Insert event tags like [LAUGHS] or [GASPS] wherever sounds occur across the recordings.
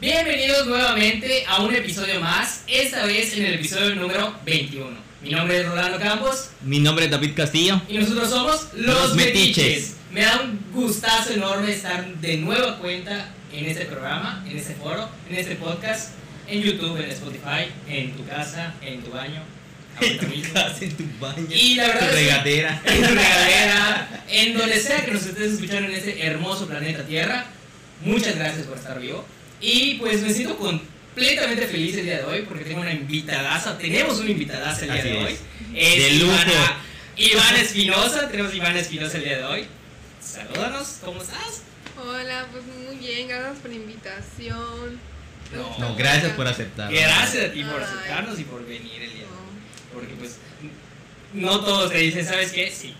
Bienvenidos nuevamente a un episodio más, esta vez en el episodio número 21. Mi nombre es Rolando Campos Mi nombre es David Castillo. y nosotros somos Los, Los Metiches. Metiches. Me da un gustazo enorme estar de nueva cuenta en este programa, en este foro, en este podcast, en YouTube, en Spotify, en tu casa, en tu baño, [LAUGHS] En tu mismo. casa, en tu baño, Y la verdad tu regadera. [LAUGHS] en tu regadera, en donde sea que nos estés escuchando en este hermoso planeta Tierra. Muchas gracias por estar vivo. Y pues me siento completamente feliz el día de hoy porque tengo una invitadaza. Tenemos una invitadaza el día Así de es. hoy. Es De lujo. Ivana, Ivana Espinosa. Tenemos a Ivana Espinosa el día de hoy. Salúdanos, ¿cómo estás? Hola, pues muy bien, gracias por la invitación. No, No, gracias por aceptar. Gracias a ti por Ay. aceptarnos y por venir el día de hoy. Porque pues no todos te dicen, ¿sabes qué? Sí.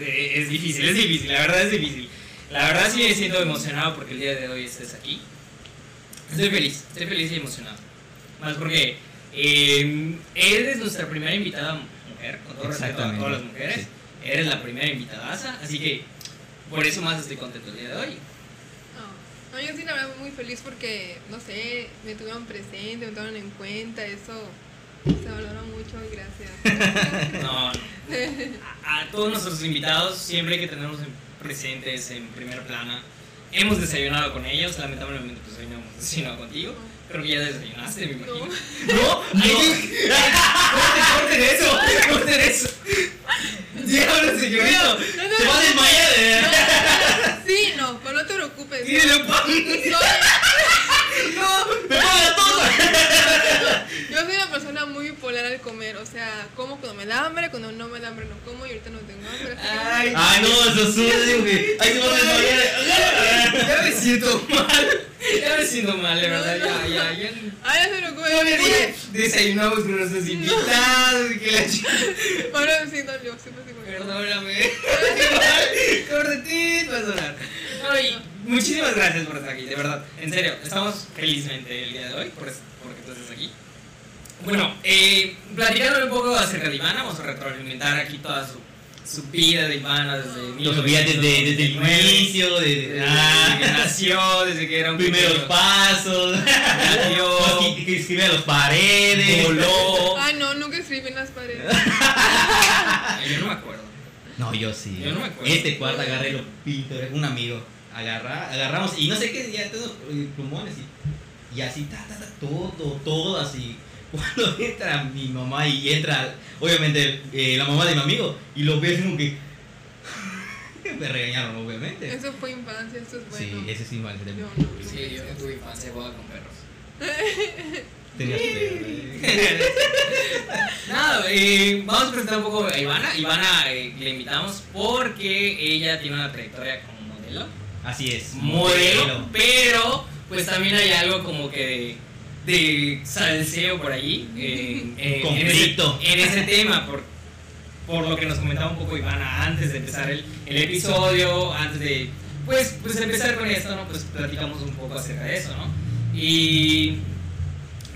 Eh, Es difícil, es difícil, la verdad es difícil. La verdad sí me siento emocionado porque el día de hoy estés aquí. Estoy feliz, estoy feliz y emocionado. Más porque eh, eres nuestra primera invitada mujer, con todo respeto a todas las mujeres. sí. Eres la primera invitadaza, así que por eso más estoy contento el día de hoy. No. No, yo sí la verdad muy feliz porque, no sé, me tuvieron presente, me tomaron en cuenta, eso se valora mucho y gracias. [LAUGHS] No, no. A, a todos nuestros invitados siempre hay que tenerlos en- presentes en primera plana. Hemos desayunado con ellos, lamentablemente pues hoy no hemos desayunado contigo. Creo que ya desayunaste, me imagino. No. No, no. Corten eso, corten eso. Diablo, se No, no, Se no, va a desmayar. eh. Sí, no, pero no te preocupes. Pan. Soy- No, me paga todo. yo soy una persona muy bipolar al comer, o sea, como cuando me da hambre, cuando no me da hambre no como y ahorita no tengo hambre. Ay, Ay, no, eso sube, güey. Ay, se va a desmayar. ya me siento mal. Ya me siento mal, de verdad. Ya, ya, ya. Ay, no se preocupe. Todavía dije, desayunamos con nuestros invitados. Que la ch- [LAUGHS] Ahora sí dolió, siempre sí me Perdóname. Cortetito a sonar. Ay, muchísimas gracias por estar aquí, de verdad. En serio, estamos felizmente el día de hoy por porque tú estás aquí. Bueno, eh, platicándole un poco acerca de Ivana, vamos a retroalimentar aquí toda su, su vida de Ivana desde Lo subía desde, desde el 1999, inicio, desde desde que ah, nació, desde que era un primeros pequeño- pasos, Nació. [LAUGHS] que, que escribía a las paredes. voló. Ay, no, nunca escribí en las paredes. [LAUGHS] Yo no me acuerdo. No, yo sí. Yo no me acuerdo. Este cuarto agarré lo pinto, un amigo. Agarra, agarramos, y no sé qué, ya todos eh, plumones y, y así, ta, ta, ta, todo, todo así. [LAUGHS] Cuando entra mi mamá y entra, obviamente, eh, la mamá de mi amigo, y lo ve como que. [LAUGHS] me regañaron, obviamente. Eso fue infancia, eso es bueno. Sí, ese sí, vale. Yo no. Sí, yo en tu infancia jugaba con perros. [LAUGHS] Tenías [LAUGHS] que. Nada, eh, vamos a presentar un poco a Ivana. Ivana eh, le invitamos porque ella tiene una trayectoria como modelo. Así es. Modelo, pero pues también hay algo como que de, de salseo por ahí. eh, eh, en, ese, Conflicto. en ese tema, por, por lo que nos comentaba un poco Ivana antes de empezar el, el episodio, antes de pues, pues empezar con esto, ¿no? Pues platicamos un poco acerca de eso, ¿no? Y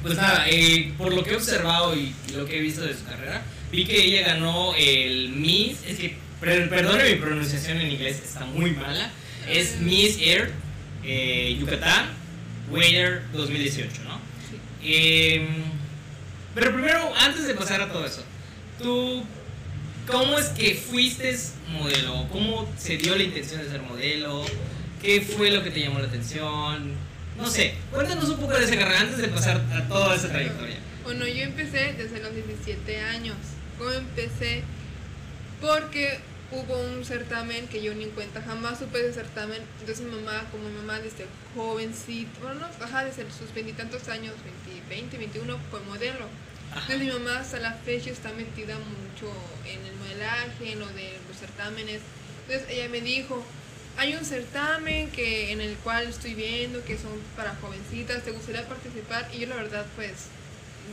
pues nada, eh, por lo que he observado y lo que he visto de su carrera, vi que ella ganó el Miss, es que, per- perdone mi pronunciación en inglés, está muy mala, es Miss Air eh, Yucatán Waiter 2018, ¿no? Eh, pero primero, antes de pasar a todo eso, tú, ¿cómo es que fuiste modelo? ¿Cómo se dio la intención de ser modelo? ¿Qué fue lo que te llamó la atención? No sé, cuéntanos un poco de esa carrera antes de pasar a toda esa trayectoria. Bueno, yo empecé desde los 17 años. ¿Cómo empecé? Porque hubo un certamen que yo ni en cuenta, jamás supe de certamen. Entonces mi mamá, como mi mamá desde jovencito, bueno, no, ajá, desde sus veintitantos años, 20, 20, 21, fue modelo. Ajá. Entonces mi mamá hasta la fecha está metida mucho en el modelaje, en lo de los certámenes. Entonces ella me dijo, hay un certamen que en el cual estoy viendo que son para jovencitas, ¿te gustaría participar? Y yo la verdad pues,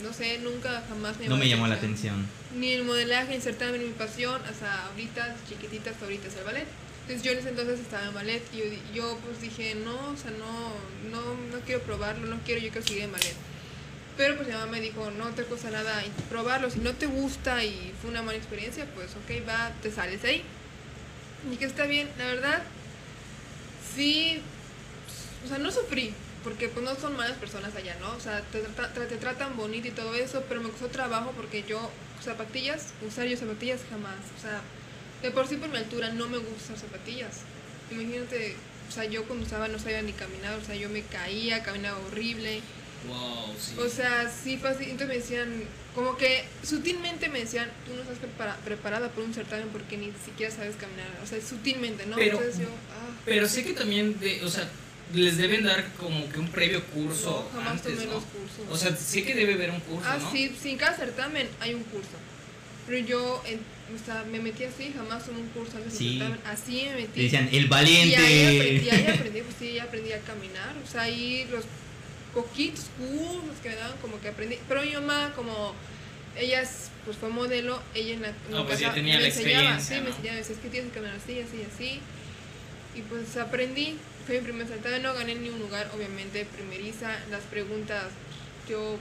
no sé, nunca jamás me No me llamó la atención. Ni el modelaje, ni el certamen, ni mi pasión, hasta ahorita, chiquitita, hasta ahorita es el ballet. Entonces yo en ese entonces estaba en ballet y yo, yo pues dije, no, o sea, no, no, no quiero probarlo, no quiero, yo quiero seguir en ballet. Pero pues mi mamá me dijo, no te cuesta nada probarlo, si no te gusta y fue una mala experiencia, pues ok, va, te sales ahí. Y que está bien, la verdad, sí, o sea, no sufrí, porque pues no son malas personas allá, ¿no? O sea, te, te, te tratan bonito y todo eso, pero me costó trabajo porque yo, zapatillas, usar yo zapatillas jamás. O sea, de por sí por mi altura no me gusta usar zapatillas. Imagínate, o sea, yo cuando usaba no sabía ni caminar, o sea, yo me caía, caminaba horrible. Wow, sí. O sea, sí así. Entonces me decían, como que sutilmente me decían, tú no estás prepara- preparada por un certamen porque ni siquiera sabes caminar. O sea, sutilmente, ¿no? Pero- Entonces yo, ah, Pero sé que también, de, o sea, les deben dar como que un previo curso no, jamás antes, tomé ¿no? los cursos. O sea, sé que debe haber un curso, ah, ¿no? sí, sí, en cada certamen hay un curso. Pero yo, en- o sea, me metí así, jamás tomé un curso antes Sí. del certamen. Así me metí. Decían, el Y ahí valiente. aprendí, ahí [LAUGHS] aprendí, pues sí, ya aprendí a caminar. O sea, ahí los poquitos cursos que me daban, como que aprendí. Pero mi mamá, como ella es, pues fue modelo, ella en la, en No, la pues ya casa tenía me la enseñaba, experiencia, Sí, me enseñaba, me decía, es que tienes que caminar así, así, así. Y pues aprendí. Fue mi primer certamen, no gané ni un lugar, obviamente, primeriza. Las preguntas, yo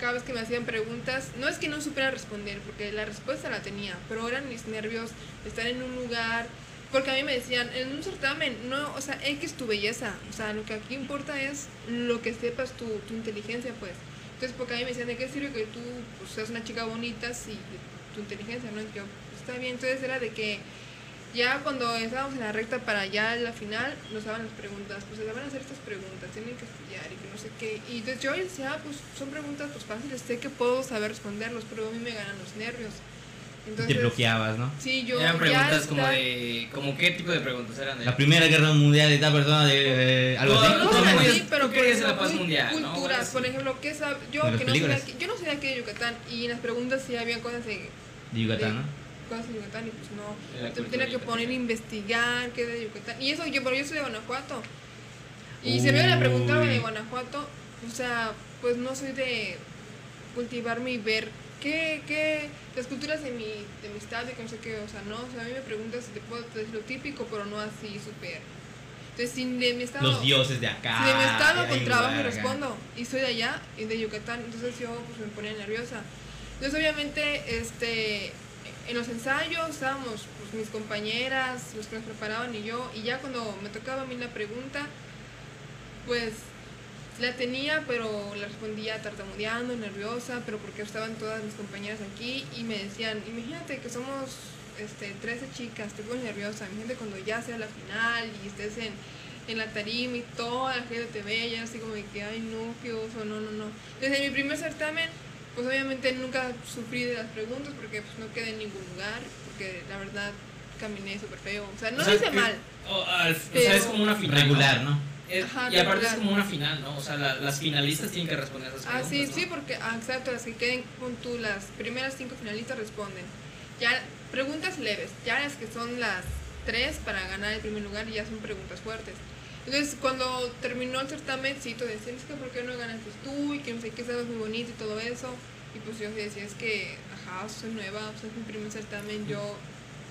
cada vez que me hacían preguntas, no es que no supiera responder, porque la respuesta la tenía, pero eran mis nervios estar en un lugar, porque a mí me decían, en un certamen, no, o sea, X tu belleza, o sea, lo que aquí importa es lo que sepas tu, tu inteligencia, pues. Entonces, porque a mí me decían, ¿de qué sirve que tú pues, seas una chica bonita si tu inteligencia, no? Y yo, está bien, entonces era de que ya cuando estábamos en la recta para ya la final, nos daban las preguntas, pues se van a hacer estas preguntas, tienen que estudiar y que no sé qué. Y entonces yo decía, ah, pues son preguntas pues fáciles, sé que puedo saber responderlos, pero a mí me ganan los nervios. Entonces, te bloqueabas, ¿no? Sí, yo Eran preguntas como de... Como qué tipo de preguntas eran de... La Primera Guerra Mundial de tal persona, de, eh, algo No, así. No, no, pero querías por la paz ejemplo, mundial, por ejemplo, ¿qué sab- yo que no sabía, películas. aquí- yo no sabía aquí de Yucatán y en las preguntas sí había cosas de De Yucatán, ¿no? Cosas de Yucatán y pues no. Te tenía que poner a investigar qué de Yucatán. Y eso, yo, pero yo soy de Guanajuato. Y si me la preguntaba de Uy. Guanajuato, o sea, pues no soy de cultivarme y ver qué, qué, las culturas de mi, de mi estado y que no sé qué, o sea, no, o sea, a mí me preguntas si te puedo decir lo típico, pero no así súper. Entonces, si de mi estado... Los dioses de acá. Si de mi estado con trabajo acá. respondo y soy de allá y de Yucatán, entonces yo pues me ponía nerviosa. Entonces obviamente este en los ensayos estábamos pues, mis compañeras, los que nos preparaban y yo, y ya cuando me tocaba a mí la pregunta, pues la tenía, pero la respondía tartamudeando, nerviosa, pero porque estaban todas mis compañeras aquí y me decían, imagínate que somos este, 13 chicas, estoy muy nerviosa, imagínate cuando ya sea la final y estés en, en la tarima y toda la gente te ve, ya así como de que, ay no, qué oso, no, no, no. Desde mi primer certamen, pues obviamente nunca sufrí de las preguntas porque pues no quedé en ningún lugar, porque la verdad caminé súper feo, o sea, no O lo hice que- mal. O, al- o sea, es como una final. Regular, ¿no? Es- Ajá, y aparte regular. es como una final, ¿no? O sea, la- las finalistas tienen que responder esas Ah, preguntas. sí, ¿no? sí, porque, ah, exacto, las que queden con tú, las primeras cinco finalistas responden. Ya, preguntas leves, ya las que son las tres para ganar el primer lugar ya son preguntas fuertes. Entonces, cuando terminó el certamen, sí, tú decías, es que ¿por qué no ganaste tú? Y que no sé qué, sabes muy bonito y todo eso. Y pues yo decía, es que, ajá, soy nueva, o sea, es mi primer certamen, yo...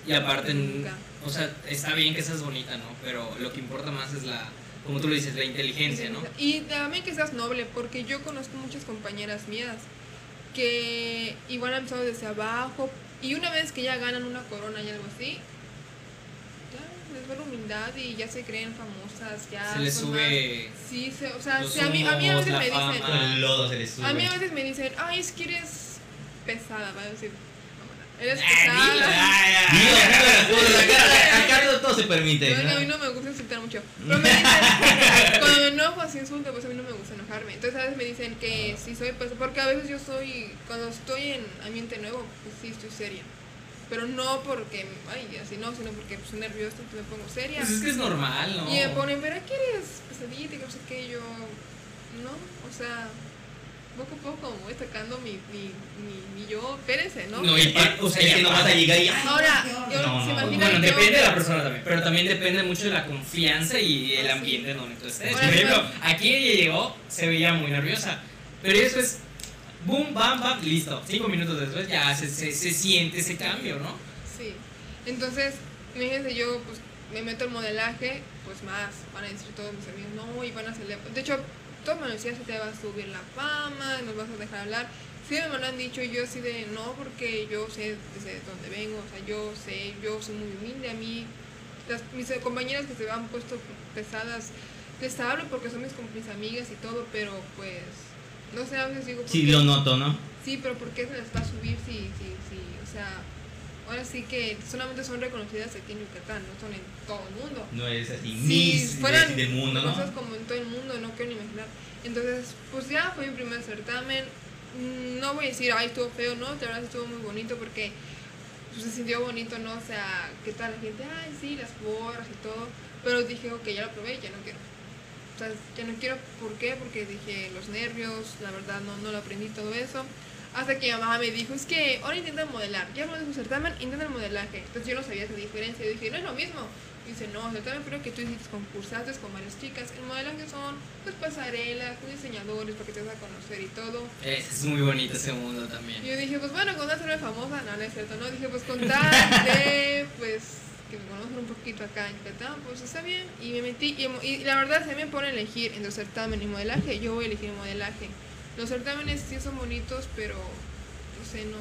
Y aparte, Nunca. o sea, está bien que seas bonita, ¿no? Pero lo que importa más es la, como tú lo dices, la inteligencia, ¿no? Y también que seas noble, porque yo conozco muchas compañeras mías que igual han empezado desde abajo y una vez que ya ganan una corona y algo así, la humildad y ya se creen famosas, ya Se les sube más- sí, se- o sea, sí, a, mí, a mí a veces me dicen, fama. Con el lodo se les sube. a mí a veces me dicen, ay, es que eres pesada, va a decir, eres Ah, pesada. ah, ah. acá, todo, se permite. No, a mí no me gusta insultar mucho. Pero me dicen, cuando me enojo así insulto, pues a mí no me gusta enojarme. Entonces a veces me dicen que sí soy, pues porque a veces yo soy, cuando estoy en ambiente nuevo, pues sí estoy seria. Pero no porque, ay, así no, sino porque pues, soy nerviosa, entonces me pongo seria. Pues es que es normal, ¿no? Y me ponen, pero aquí eres pesadita y que no sé qué, yo, no, o sea, poco a poco voy sacando mi, mi, mi, mi yo, espérense, ¿no? No, y pa- o sea, que no vas a llegar y. Ahora, yo, No, se no, imaginan Bueno, yo- depende de la persona también, pero también depende mucho de la confianza y el Ah, ambiente en donde tú estés. Por ejemplo, aquí ella llegó, se veía muy nerviosa, pero después, boom, bam, bam, listo. Cinco minutos después ya se, se, se siente ese cambio, ¿no? Sí. Entonces, imagínense, yo pues me meto en modelaje, pues más, van a decir todos mis amigos, no, y van a hacer... De hecho, todos me decían, se te va a subir la fama, nos vas a dejar hablar. Sí me lo han dicho y yo así de, no, porque yo sé desde dónde vengo, o sea, yo sé, yo soy muy humilde, a mí, las, mis compañeras que se han puesto pesadas, les hablo porque son mis, mis amigas y todo, pero pues, no sé, a veces digo, ¿por Sí, lo noto, ¿no? Sí, pero ¿por qué se les va a subir si, si, si, o sea, ahora sí que solamente son reconocidas aquí en Yucatán, no son en todo el mundo. No es así, Si Miss fueran del mundo, ¿no? cosas como en todo el mundo, no quiero ni imaginar. Entonces, pues ya fue mi primer certamen. No voy a decir, ay, estuvo feo, no, de verdad estuvo muy bonito porque pues, se sintió bonito, ¿no? O sea, ¿qué tal la gente? Ay, sí, las porras y todo. Pero dije, ok, ya lo probé, ya no quiero. O sea, ya no quiero, ¿por qué? Porque dije, los nervios, la verdad no, no lo aprendí todo eso. Hasta que mi mamá me dijo, es que ahora intenta modelar. Ya de su certamen, intenta el modelaje. Entonces yo no sabía esa diferencia. Yo dije, no es lo mismo. Dice, no, certamen creo que tú hiciste concursaste con varias chicas. El modelaje son, pues, pasarelas, con diseñadores para que te vas a conocer y todo. Es, muy bonito ese mundo Y también. yo dije, pues bueno, con ser famosa, no, no es cierto, no. Dije, pues con tal de, pues, que me conozcan un poquito acá en Yucatán, pues está bien. Y me metí, y, y la verdad, mí me ponen a elegir entre certamen y modelaje, yo voy a elegir modelaje. Los certámenes sí son bonitos, pero, no sé, no.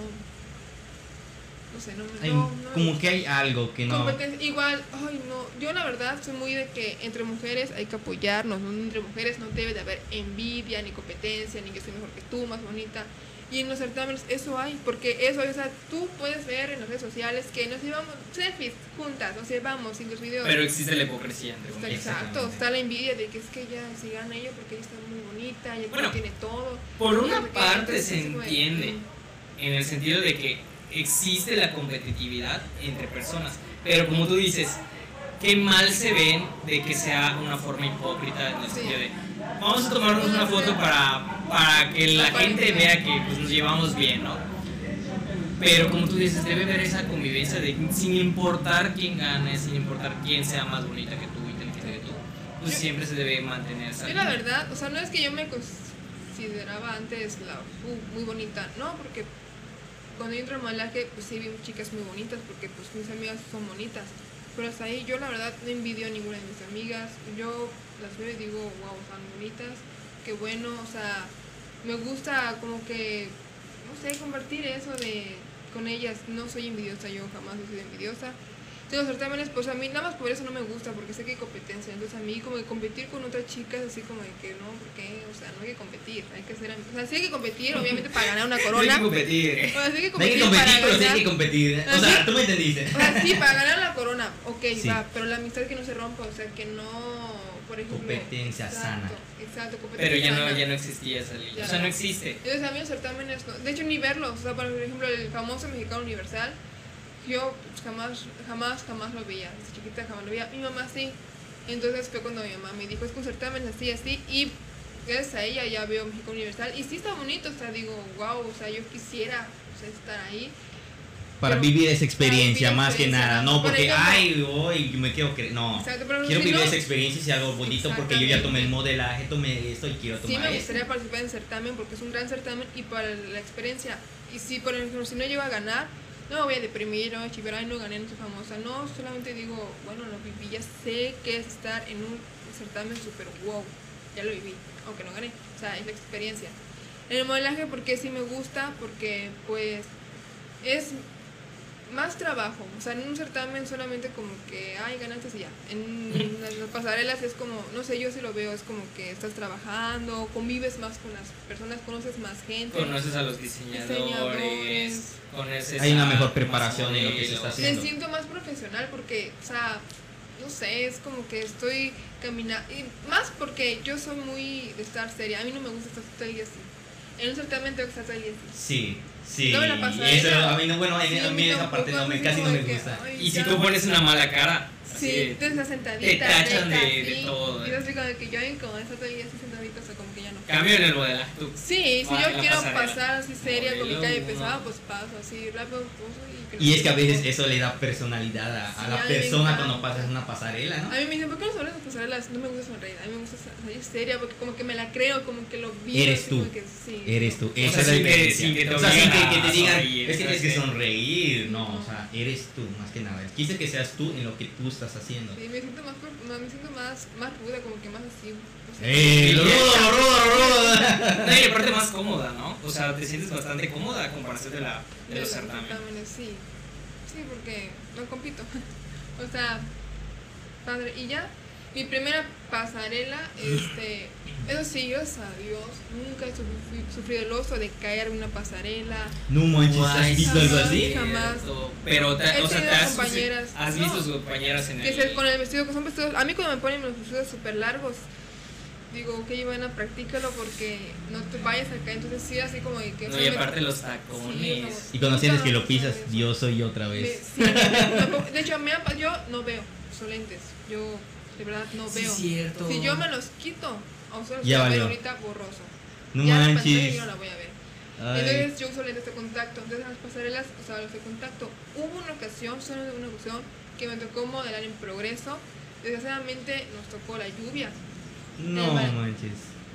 No sé, no me. Hay- no, no como que hay algo que no. Igual, ay no, yo la verdad soy muy de que entre mujeres hay que apoyarnos, ¿no? entre mujeres no debe de haber envidia, ni competencia, ni que soy mejor que tú, más bonita. Y en los certámenes eso hay, porque eso, o sea, tú puedes ver en las redes sociales que nos llevamos selfies juntas, nos llevamos sin los videos. Pero existe la hipocresía entre Está exacto, está la envidia de que es que ella si gana ella porque ella está muy bonita, ella Bueno, tiene todo. Por una Porque parte se de, entiende, en el sentido de que existe la competitividad entre personas, pero como tú dices, qué mal se ven de que sea una forma hipócrita en el Sí. sentido de vamos a tomarnos una foto para, para que la gente vea que pues, nos llevamos bien, ¿no? Pero como tú dices, debe haber esa convivencia de sin importar quién gane, sin importar quién sea más bonita que tú, inteligente que tú, pues siempre se debe mantener esa Yo la verdad, o sea, no es que yo me consideraba antes la uh, muy bonita, no, porque cuando yo entré al modelaje, pues sí vi chicas muy bonitas, porque pues mis amigas son bonitas. Pero hasta ahí yo la verdad no envidio a ninguna de mis amigas. Yo las y digo, wow, están bonitas, qué bueno, o sea, me gusta como que, no sé, compartir eso de con ellas. No soy envidiosa, yo jamás he sido envidiosa. De los certámenes, pues a mí nada más por eso no me gusta, porque sé que hay competencia. Entonces a mí como que competir con otras chicas, así como de que no, porque, o sea, no hay que competir, hay que ser O sea, sí hay que competir, obviamente, para ganar una [LAUGHS] Hay corona. que competir. O sea, sí hay que No hay competir, que competir, para pero sí hay ganar. que competir. ¿eh? O sea, tú me entendiste. O sea, sí, para ganar la corona, ok, Sí. va, pero la amistad que no se rompa, o sea, que no, por ejemplo... Competencia exacto, sana. Exacto, Pero competencia ya no, sana. ya no existía esa línea. Ya O sea, no no. existe. Entonces a mí los certámenes, no- de hecho ni verlos, o sea, por ejemplo el famoso mexicano universal, yo pues, jamás, jamás, jamás lo veía, desde chiquita jamás lo veía, mi mamá sí, entonces fue cuando mi mamá me dijo, es que un certamen así, así, y gracias a ella ya veo México Universal, y sí está bonito, o sea, digo, wow, o sea, yo quisiera o sea, estar ahí, Para Pero- vivir esa experiencia, vivir más que nada. No Por porque, ejemplo- ay, hoy me quiero que. No. Exacto, pero Quiero vivir no- esa experiencia y sea algo bonito porque yo ya tomé el modelaje, tomé esto y quiero Sí tomar me esto. gustaría participar en el certamen porque es un gran certamen y para la experiencia. Y si, por ejemplo, si no llego a ganar, no me voy a deprimir, no, chiver, ay, no gané, no soy famosa. No, solamente digo, bueno, lo viví, ya sé que es estar en un certamen súper wow, ya lo viví, aunque no gané. O sea, es la experiencia. En el modelaje, porque sí me gusta, porque pues es más trabajo. O sea, en un certamen solamente como que, ay, ganaste y ya. En las, las pasarelas es como, no sé, yo sí lo veo, es como que estás trabajando, convives más con las personas, conoces más gente. Conoces a los diseñadores, Diseñadores. conoces Hay una mejor preparación en lo que se está haciendo. Me siento más profesional porque, o sea, no sé, es como que estoy caminando. Y más porque yo soy muy de estar seria. A mí no me gusta estar todo el día así. En un certamen tengo que estar todo el día así. Sí, sí. No me la. Eso, a mí no, bueno, Sí, a mí esa parte no me, casi no me de que, gusta. ay, Y si tú pones una mala cara, Sí, de- tú estás sentadita. te tachan de- de así, todo, Y eh. así como de que yo como el día así sentadita, o sea, como que ya no. cambio en el modelaje. Tú. Sí, si yo quiero pasarela. pasar así seria con mi calle pesada, pues paso así rápido, poso y... que Y es que a veces eso le da personalidad a, a Sí, la a persona cuando pasas una pasarela, ¿no? A mí me dicen, ¿por qué no sonríes las pasarelas? No me gusta sonreír, a mí me gusta salir seria porque como que me la creo, como que lo vi. Eres tú. como que sí, Eres tú. Esa es la diferencia. sin que te o sea, sin que, te digan, es que tienes que sonreír. No. o sea, eres tú, más que nada. Quise que seas tú en lo que tú estás haciendo. Sí, me siento más, me siento más, más ruda, como que más así. no sé. ¡Eh! ¡Lo rudo, lo rudo, lo rudo! No, y aparte más cómoda, ¿no? O sea, te sientes bastante cómoda a comparación de, la, de los certámenes. certámenes, sí. Sí, porque no compito. [LAUGHS] o sea, padre. Y ya. Mi primera pasarela, [LAUGHS] este, eso sí, gracias a Dios, nunca he sufri- sufrido el oso de caer en una pasarela. No manches, ¿has visto algo así? Jamás. Pero, te- o sea, te has, compañeras. has visto No. sus compañeras en Que el. es con el vestido, que son vestidos, a mí cuando me ponen los vestidos súper largos, digo, que bueno, practícalo porque no te vayas a caer, entonces sí, así como de que... No, y sea, me- aparte los Sí, tacones. no. Y cuando sientes que lo pisas, yo soy otra Me- vez. sí, me pongo- de hecho, me yo no veo, son lentes. Yo de verdad no Sí, veo. cierto. Si yo me los quito, o Ya valió. ahorita borroso. No ya la pantalla manches. yo no la voy a ver. Ay. Entonces yo uso lentes de contacto. Entonces en las pasarelas usaba los de contacto. Hubo una ocasión, solo una ocasión, que me tocó modelar en progreso. Desgraciadamente nos tocó la lluvia No manches.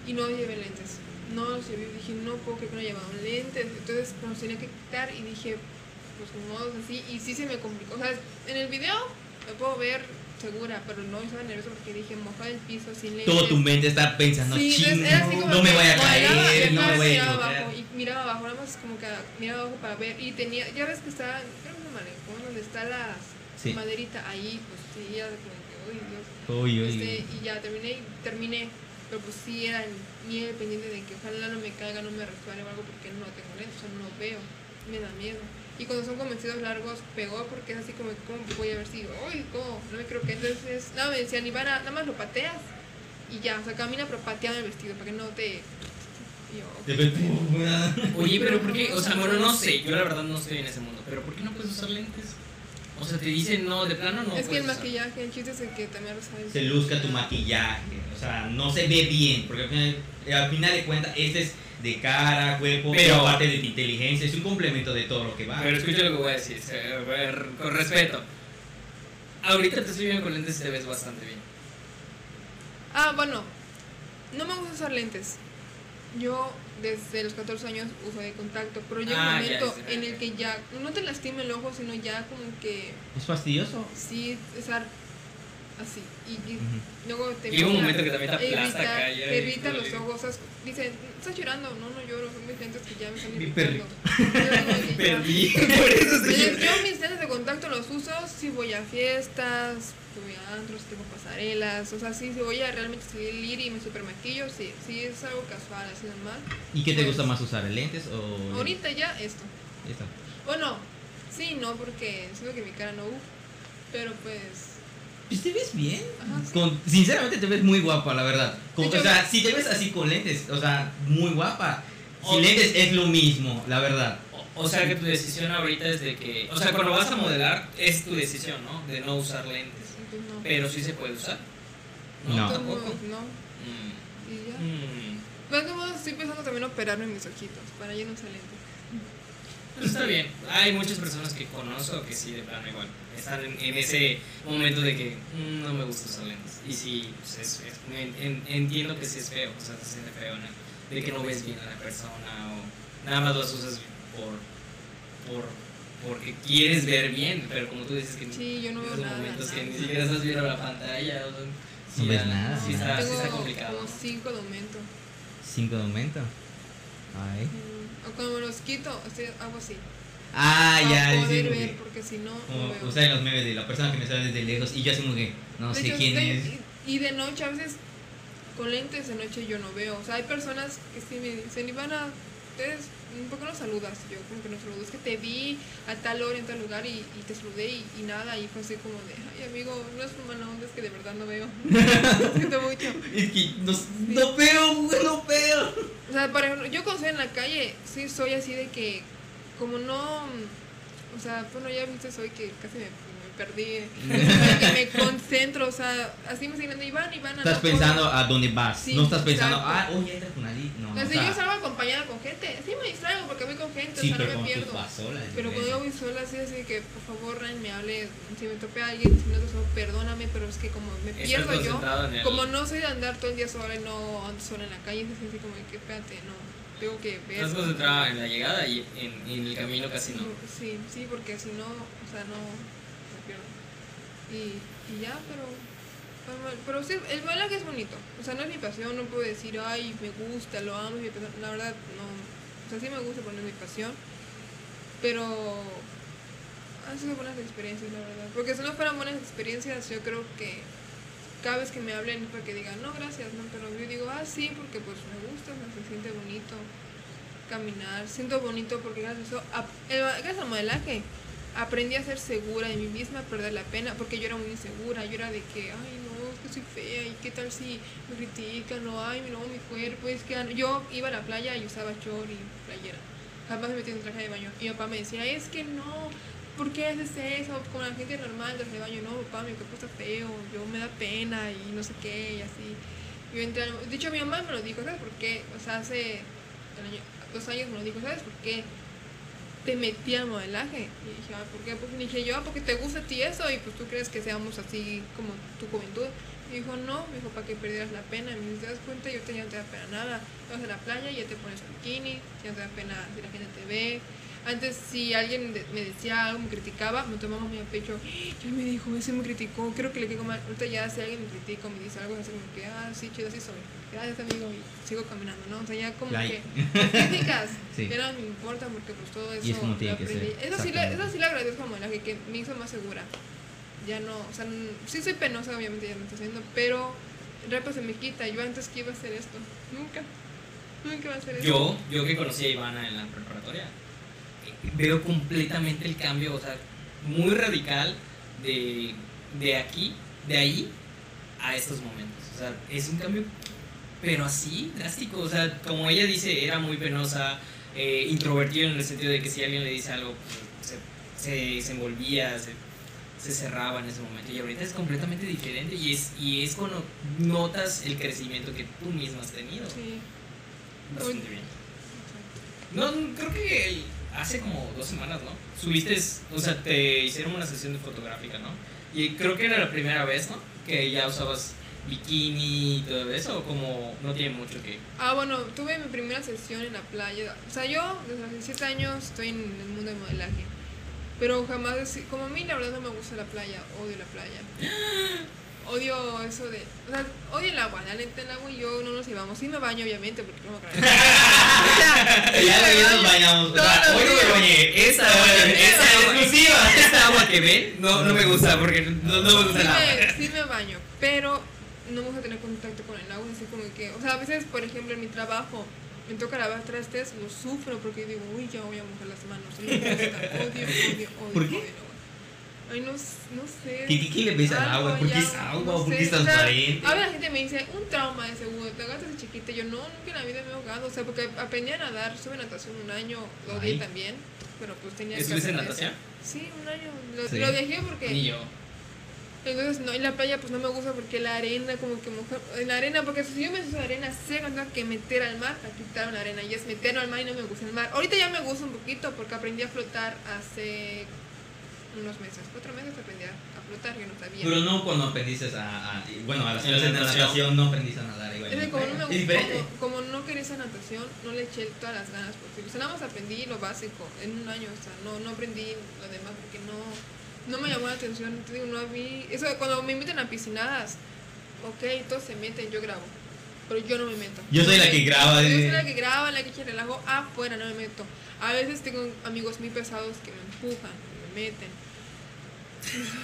y no llevé lentes. No los llevé. Dije, no puedo creer que no llevaban lentes. Entonces me los tenía que quitar y dije, pues ni modo, así. Y sí se me complicó. O sea, en el video me puedo ver segura, pero no, estaba nerviosa porque dije, mojar el piso sin lentes. Todo tu mente está pensando, Sí, no me voy a caer, no me voy a miraba abajo y miraba abajo, nada más como que miraba abajo para ver y tenía, ya ves que está, creo que es un malecón donde está la Sí. maderita ahí, pues sí, ya como que, uy Dios, Uy, uy, este, uy. y ya terminé y terminé, pero pues sí era miedo pendiente de que ojalá no me caiga, no me resbale o algo porque no tengo lentes, o sea, no veo, me da miedo. Y cuando son con vestidos largos, pegó porque es así como, ¿cómo voy a ver si, uy, cómo? No me creo que entonces, nada, me decían, Ivana, nada más lo pateas y ya, o sea, camina pero pateando el vestido para que no te... yo, Oye, pero ¿por qué? O sea, bueno, no sé, yo la verdad no estoy en ese mundo, pero ¿por qué no puedes usar lentes? O sea, te dicen, no, de plano no es que el usar. maquillaje, el chiste es el que también lo sabes. se luzca tu maquillaje, o sea, no se ve bien, porque al final, al final de cuentas, este es de cara, cuerpo, Pero- aparte de tu inteligencia, es un complemento de todo lo que va. Pero escucha lo que voy a decir, a ver, con respeto. Ahorita te estoy viendo con lentes y te ves bastante bien. Ah, bueno, no me gusta usar lentes. Yo desde los 14 años uso de contacto, pero llega Ah, un ya, momento en el que ya no te lastima el ojo, sino ya como que ¿Es fastidioso? sí, estar así. Y, y luego te Llega un momento que también te aplasta acá. ya, Te irrita los ojos. o sea, dicen, ¿estás llorando? No, no lloro, son mis lentes que ya me están irritando. [LAUGHS] [LAUGHS] [LAUGHS] Por eso yo mis lentes de contacto los uso si voy a fiestas, si voy a antros, si tengo pasarelas, o sea, sí, si voy a realmente salir y me super maquillo, sí, sí es algo casual, así normal. ¿Y qué te Pues- gusta más usar, lentes o...? Ahorita ya esto. Esto. Bueno, sí, no, porque siento que mi cara no, uff, pero pues... Pues te ves bien. Ajá, sí. Con, sinceramente te ves muy guapa, la verdad. Con- o sea, si te ves así con lentes, o sea, muy guapa. O- Sin lentes es lo mismo, la verdad. O, o sea que tu decisión ahorita es de que. O sea, cuando vas a modelar, es tu decisión, ¿no? De no usar lentes. pues, no. Pero sí se puede usar. No. De todos tampoco. no, Mm, y ya. mm. De todos modos, estoy pensando también operarme mis ojitos, para ya no usar lentes. Está bien. Hay muchas personas que conozco que sí, de plano igual. Están en, en ese momento de que mm, no me gusta usar lentes. Y sí, pues es, es- en- en- entiendo que sí es feo, o sea, se siente feo, ¿no? De que no ves bien a la persona o nada más las usas por, por, porque quieres ver bien, pero como tú dices que Sí, yo no veo nada. momentos que nada. ni siquiera estás viendo la pantalla. o sea, sí No ves da- nada, Sí está, nada. sí Tengo está complicado. como cinco de aumento. Cinco de aumento. Ay. Mm, O cuando me los quito, estoy, hago así. Ah, ya, poder sí, ver, porque- si no, Como veo. ustedes los memes de la persona que me sale desde lejos y yo así que no De sé hecho, quién de- es. Y, y de noche, a veces con lentes de noche yo no veo. O sea, hay personas que sí me dicen, Ivana, ustedes, ¿por qué no saludas? Yo como que no saludo. Es que te vi a tal hora en tal lugar y, y te saludé y, y nada. Y fue así como de, ay amigo, no es onda, es que de verdad no veo. [LAUGHS] [LAUGHS] Siento mucho. Es que no, no veo, güey, no veo. O sea, por ejemplo, yo cuando estoy en la calle, sí soy así de que, como no. O sea, bueno, ya viste, soy que casi me, me perdí. [LAUGHS] que me concentro, o sea, así me siguen, Iván, Iván, Estás pensando puedo". a dónde vas. Sí, no estás pensando, exacto. ah, oye, con Ali. No, O sea, o sea, yo salgo acompañada con gente, sí me distraigo porque voy con gente, sí, o sea, pero no me pierdo. tú vas sola. es Pero cuando yo voy sola, así, así que por favor, Ryan, me hable. Si me tope a alguien, si no te soy, perdóname, pero es que como me pierdo yo, el- como no soy de andar todo el día sola y no ando sola en la calle, es así como que espérate, no, tengo que ver. Estás concentrado en la llegada y en, en el camino casi no. Sí, sí, porque si no, o sea, no, me pierdo. Y, y ya, pero, pero, sí, el baile es bonito. O sea, no es mi pasión, no puedo decir, ay, me gusta, lo amo, es mi pasión. La verdad, no. O sea, sí me gusta, es mi pasión. Pero han sido buenas experiencias, la verdad. Porque si no fueran buenas experiencias, yo creo que cada vez que me hablen para que digan, no, gracias, no, pero yo digo, ah, sí, porque pues me gusta, me se siente bonito caminar, siento bonito porque gracias a gracias al modelaje, aprendí a ser segura de mí misma, a perder la pena, porque yo era muy insegura, yo era de que, ay, no, es que soy fea, y qué tal si me critican, o ay, no, mi cuerpo, es que ah, no". yo iba a la playa y usaba short y playera, jamás me metí en traje de baño, y mi papá me decía, es que no, ¿por qué haces eso? Con la gente normal, traje de baño, no, papá, mi cuerpo está feo, yo me da pena, y no sé qué, y así. Yo entré de hecho, mi mamá me lo dijo, ¿sabes por qué? O sea, hace dos años me lo dijo, ¿sabes por qué? Te metí al modelaje. Y dije, ah, ¿por qué? Pues dije yo, ah, porque te gusta a ti eso y pues tú crees que seamos así como tu juventud. Y dijo, no, me dijo, para que perdieras la pena. Y me dijo, ¿te das cuenta? Yo te, ya no te da pena nada. Vas a la playa y ya te pones un bikini, ya no te da pena si la gente te ve. Antes, si alguien me decía algo, me criticaba, me tomaba muy a pecho. [GASPS] Ya me dijo, ese me criticó, creo que le quedó mal. Ahorita ya, si alguien me critica o me dice algo, así como que, ah, sí, chido, así soy. Gracias, amigo, y sigo caminando, ¿no? O sea, ya como Like. que las críticas [LAUGHS] Sí. ya no me importan porque, pues todo eso. Y es como lo que aprendí. Eso sí, le, eso sí le agradezco a modelaje, que me hizo más segura. Ya no, o sea, n- sí soy penosa, obviamente, ya me está haciendo, pero rápido se me quita. Yo antes que iba a hacer esto, nunca. Nunca iba a hacer esto. Yo, yo que conocí a Ivana en la preparatoria, veo completamente el cambio, o sea, muy radical de, de aquí, de ahí, a estos momentos. O sea, es un cambio, pero así, drástico. O sea, como ella dice, era muy penosa, eh, introvertida en el sentido de que si alguien le dice algo, pues, se, se, envolvía, se, se cerraba en ese momento. Y ahorita es completamente diferente y es, y es cuando notas el crecimiento que tú misma has tenido. Sí. Bastante bien. No, creo que hace como dos semanas, ¿no? Subiste, o sea, te hicieron una sesión de fotográfica, ¿no? Y creo que era la primera vez, ¿no? Que ya usabas bikini y todo eso, o como no tiene mucho que... Ah, bueno, tuve mi primera sesión en la playa. O sea, yo desde los 17 años estoy en el mundo del modelaje. Pero jamás, como a mí la verdad no me gusta la playa, odio la playa. [GASPS] [LAUGHS] Odio eso de, o sea, odio el agua, la neta el agua y yo no nos llevamos. Sí me baño obviamente porque no me acuerdo. [LAUGHS] Ya me ya nos bañamos. hoy no me bañé. Esa agua, Esa esa agua- exclusiva. esa agua que ven, no, no me gusta porque no, no me gusta sí, el agua. me, sí me baño, pero no me gusta tener contacto con el agua, así como que, o sea, a veces, por ejemplo, en mi trabajo me toca lavar trastes, lo sufro porque digo, uy, ya voy a mojar las manos. Odio, odio, odio. ¿Por qué? odio. Ay, no, no sé. ¿Qué- qué- qué le ves al agua? ¿Por qué es agua? no ¿Por qué es transparente? A ver, la gente me dice, un trauma de seguro, te ahogaste de chiquita. Yo, no, nunca en la vida me he ahogado. O sea, porque aprendí a nadar, en natación un año, lo odié también, pero pues tenía que ¿Estuviste en natación? Sí, un año. Lo, Sí. lo dejé porque... Ni yo. Entonces, no, en la playa pues no me gusta porque la arena, como que mojar, en la arena, porque si yo me a arena, que tengo que meter al mar, a quitar la arena, y es meterlo al mar y no me gusta el mar. Ahorita ya me gusta un poquito porque aprendí a flotar hace unos meses, cuatro meses aprendí a, flotar, yo no sabía. Pero no cuando aprendiste a, a- bueno, a las clases de natación. natación no aprendiste a nadar igual. Es que como no me como, como no quería esa natación, no le eché todas las ganas posibles. O sea, nada más aprendí lo básico en un año, o sea, no, no aprendí lo demás porque no, no me llamó la atención. Te digo, no vi. Eso cuando me invitan a piscinadas, ok, todos se meten, yo grabo. Pero yo no me meto. Yo soy la que graba, Yo soy la que graba, la que echa relajo afuera, no me meto. A veces tengo amigos muy pesados que me empujan, me meten.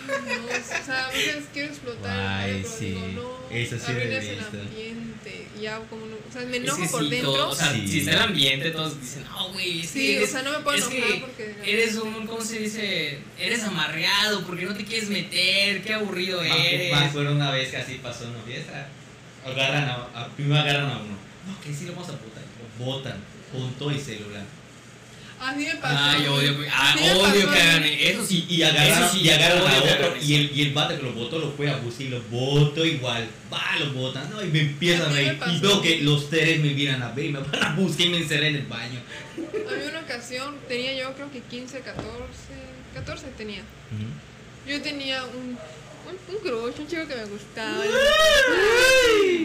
No, o sea, a veces quiero explotar, Guay, pero sí. digo, no, Eso sí lo he el visto. ambiente. Ya como no, o sea, me Es enojo que por sí, dentro. todo- o sea, Sí. si está el ambiente, todos dicen, no, güey, es Sí, que eres, o sea, no me puedo es enojar que porque- eres un, ¿cómo se dice? Eres amarreado, porque no te quieres meter, qué aburrido Me eres. acuerdo una vez que así pasó en una fiesta. Agarran a, a, primero agarran a uno. No, que sí lo vamos a botar. Botan junto y celular. Así me pasó. Ay, odio, ah, Sí odio que hagan eso. Sí, Y, Eso sí, y agarran odio a otro. Y el, y el bate que lo botó lo fue a buscar y lo botó igual. Va, lo botan. No, y me empiezan A reír. Y veo que los tres me miran a ver y me van a buscar y me encerré en el baño. A mí una ocasión tenía yo creo que 15, 14, 14 tenía. Yo tenía un, un, un crush, un chico que me gustaba.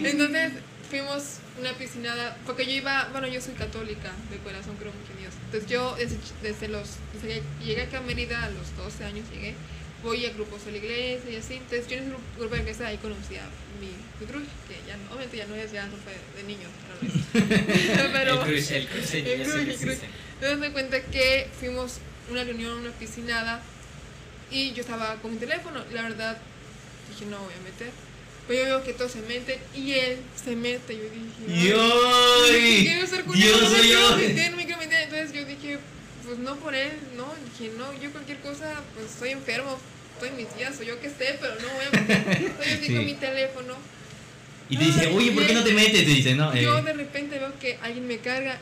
Entonces fuimos a una piscinada, porque yo iba, bueno, yo soy católica de corazón, creo mucho. Entonces yo desde, desde los, desde que llegué acá a Mérida a los 12 años llegué, voy a grupos de la iglesia y así. Entonces yo en ese grupo de iglesia ahí conocí a mi, mi que ya no, obviamente ya no es, ya no fue de niños, [LAUGHS] pero, pero el crush, el el entonces me cuenta que fuimos a una reunión, una piscinada, y yo estaba con mi teléfono. La verdad, dije, no voy a meter. Pero yo veo que todos se meten y él se mete. Yo dije, "Ay, ¡Ay! quiero con Dios él, no me soy quiero yo. meter, no me quiero meter. Entonces yo dije, pues no por él, no. Dije, no, yo cualquier cosa, pues estoy enfermo, estoy en mis días, o yo qué sé, pero no voy a meter. Estoy así Sí. con mi teléfono. Y te dice, oye, ¿por qué no te metes? Te dice, no. eh, Yo de repente veo que alguien me carga.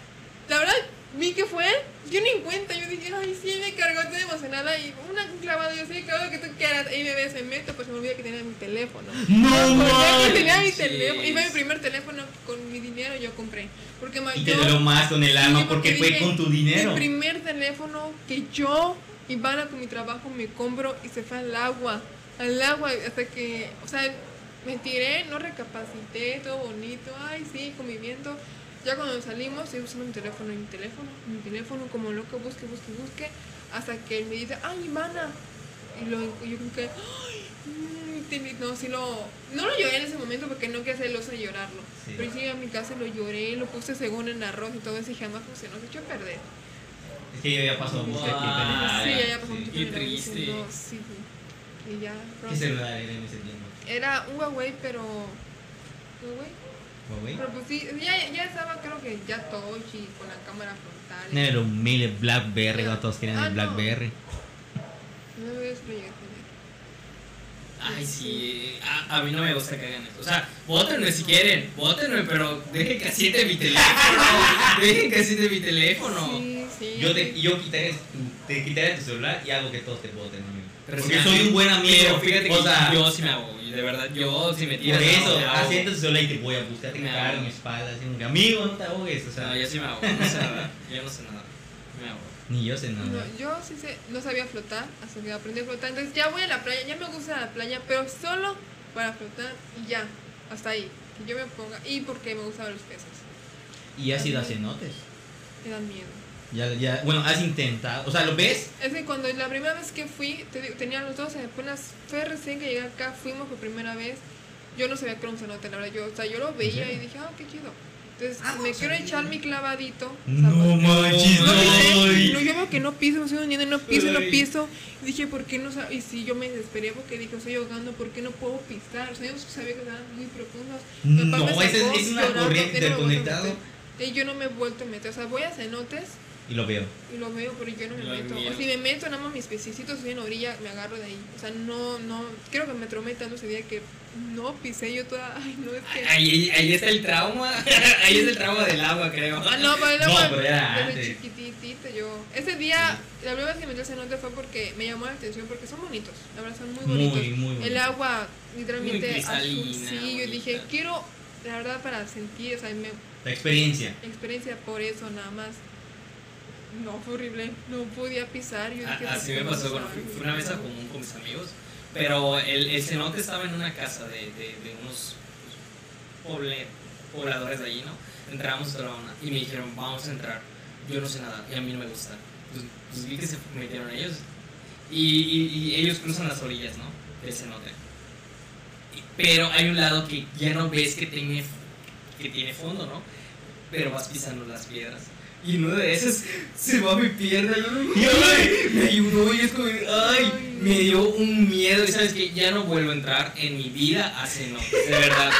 La verdad, vi que fue. Yo ni en cuenta. Yo dije, ay, sí, me cargó. Estoy emocionada. Y una clavada. Yo sé, claro que tú quieras. Ahí me ves, me meto. Pues se me olvida que tenía mi teléfono. ¡No acordé que tenía mi Sí, teléfono. Y fue mi sí. primer teléfono con mi dinero. Yo compré. Porque Y te dolió más con el alma Sí, porque fue dije, con tu dinero. Mi primer teléfono que yo, Ivana, con mi trabajo me compro y se fue al agua. Al agua, hasta que, o sea, me tiré, no recapacité, todo bonito, ay, sí, conviviendo. Ya cuando salimos, estoy usando mi teléfono, mi teléfono, mi teléfono, como loco, busque, busque, busque, hasta que él me dice, ay, Ivana. Y lo, y yo como que, ay, mm, no, sí lo, no lo lloré en ese momento porque no quería hacer el oso de llorarlo. Sí. Pero sí, a mi casa lo lloré, lo puse según en arroz y todo eso y jamás funcionó, se echó a perder. Es que yo ya pasó buscar Guau. aquí Sí, Ah, ya, pasó sí. mucho Qué tiempo triste. diciendo, Sí, y ya. ¿Qué pronto. celular era en ese tiempo? Era un Huawei, pero. Huawei. ¿Huawei? Pero pues sí, ya, ya estaba, creo que ya touch y con la cámara frontal. No era un mil Blackberry, no todos querían Ah, el no. Blackberry. No ves, lo llegué a tener. Ay, sí, a, a mí no me gusta que hagan eso. O sea, votenme si quieren, votenme, pero dejen que asiente mi teléfono. [LAUGHS] dejen que asiente mi teléfono. Sí, sí. Yo, te, yo quitaré tu, te quitaré tu celular y hago que todos te voten, Porque sí, soy un buen amigo. Pero fíjate que o sea, yo sí me hago, de verdad, yo sí me por tiro. eso, me hago. asienta tu celular y te voy a buscar, te cagar en mi espalda. Así como que, amigo, no te ahogues. O sea, No, yo sí me hago, no sé nada. Yo no sé nada. Me hago. [LAUGHS] ni yo sé nada. No, yo sí sé, no sabía flotar hasta que aprendí a flotar. Entonces ya voy a la playa, ya me gusta la playa, pero solo para flotar y ya, hasta ahí. Que yo me ponga. Y porque me gustan los peces. Y has ido a cenotes. Me dan miedo. Ya, ya, bueno, has intentado. O sea, ¿lo ves? Es que cuando la primera vez que fui, te digo, tenía los dos, apenas fue recién que llegué acá, fuimos por primera vez. Yo no sabía que era un cenote, la verdad. Yo, o sea, yo lo veía y dije, ah, qué chido. Entonces Ah, me no quiero echar mi clavadito. No manches, No, no. no, yo veo que no piso, me estoy hundiendo y no piso, no piso. Y dije, ¿por qué no? Y sí, yo me desesperé porque dije, estoy ahogando, ¿por qué no puedo pisar? O sea, yo sabía que estaban muy profundos. No, es, una corriente no meter. Y yo no me he vuelto a meter. O sea, voy a cenotes Y lo veo. y lo veo, pero yo no me Lo meto. O si me meto, nada más mis pececitos estoy en orilla, me agarro de ahí. O sea, no, no. Creo que me tromé tanto ese día que no pisé yo toda. [LAUGHS] Ay, no, es que. Ahí, ahí está el trauma. [LAUGHS] Ahí es el trauma del agua, creo. Ah, no, pero el No, agua pero era desde antes. chiquititita yo. Ese día, la primera vez que me metí al cenote fue porque me llamó la atención porque son bonitos. La verdad son muy Muy, bonitos. muy El bonito. agua literalmente Muy azul. Sí, yo dije, quiero, la verdad, para sentir, o sea, me, La experiencia. experiencia por eso nada más. No, fue horrible. No podía pisar. Yo dije, Así ¿por me pasó, no bueno, fui una vez a común con mis amigos, pero el, el cenote estaba en una casa de, de, de unos pues, poble- pobladores de allí, ¿no? Entramos a la una y me dijeron, vamos a entrar. Yo no sé nada y a mí no me gusta. Pues, pues vi que se metieron ellos y, y- y ellos cruzan las orillas, ¿no? Del cenote. Y- Pero hay un lado que ya no ves que tiene, que tiene fondo, ¿no? Pero vas pisando las piedras. Y en una de esas se va mi pierna y ay, me ayudó y es como, ay, me dio un miedo. Y sabes que ya no vuelvo a entrar en mi vida a cenotes, de verdad.